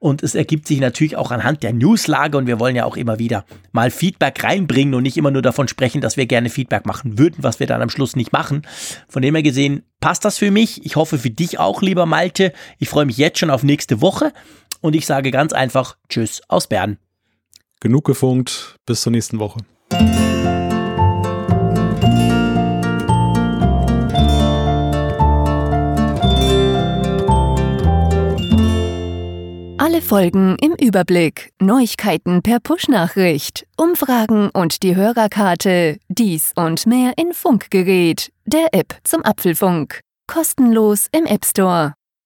Und es ergibt sich natürlich auch anhand der Newslage und wir wollen ja auch immer wieder mal Feedback reinbringen und nicht immer nur davon sprechen, dass wir gerne Feedback machen würden, was wir dann am Schluss nicht machen. Von dem her gesehen passt das für mich. Ich hoffe für dich auch, lieber Malte. Ich freue mich jetzt schon auf nächste Woche und ich sage ganz einfach Tschüss aus Bern. Genug gefunkt. Bis zur nächsten Woche. Alle Folgen im Überblick, Neuigkeiten per Push-Nachricht, Umfragen und die Hörerkarte, dies und mehr in Funkgerät, der App zum Apfelfunk. Kostenlos im App Store.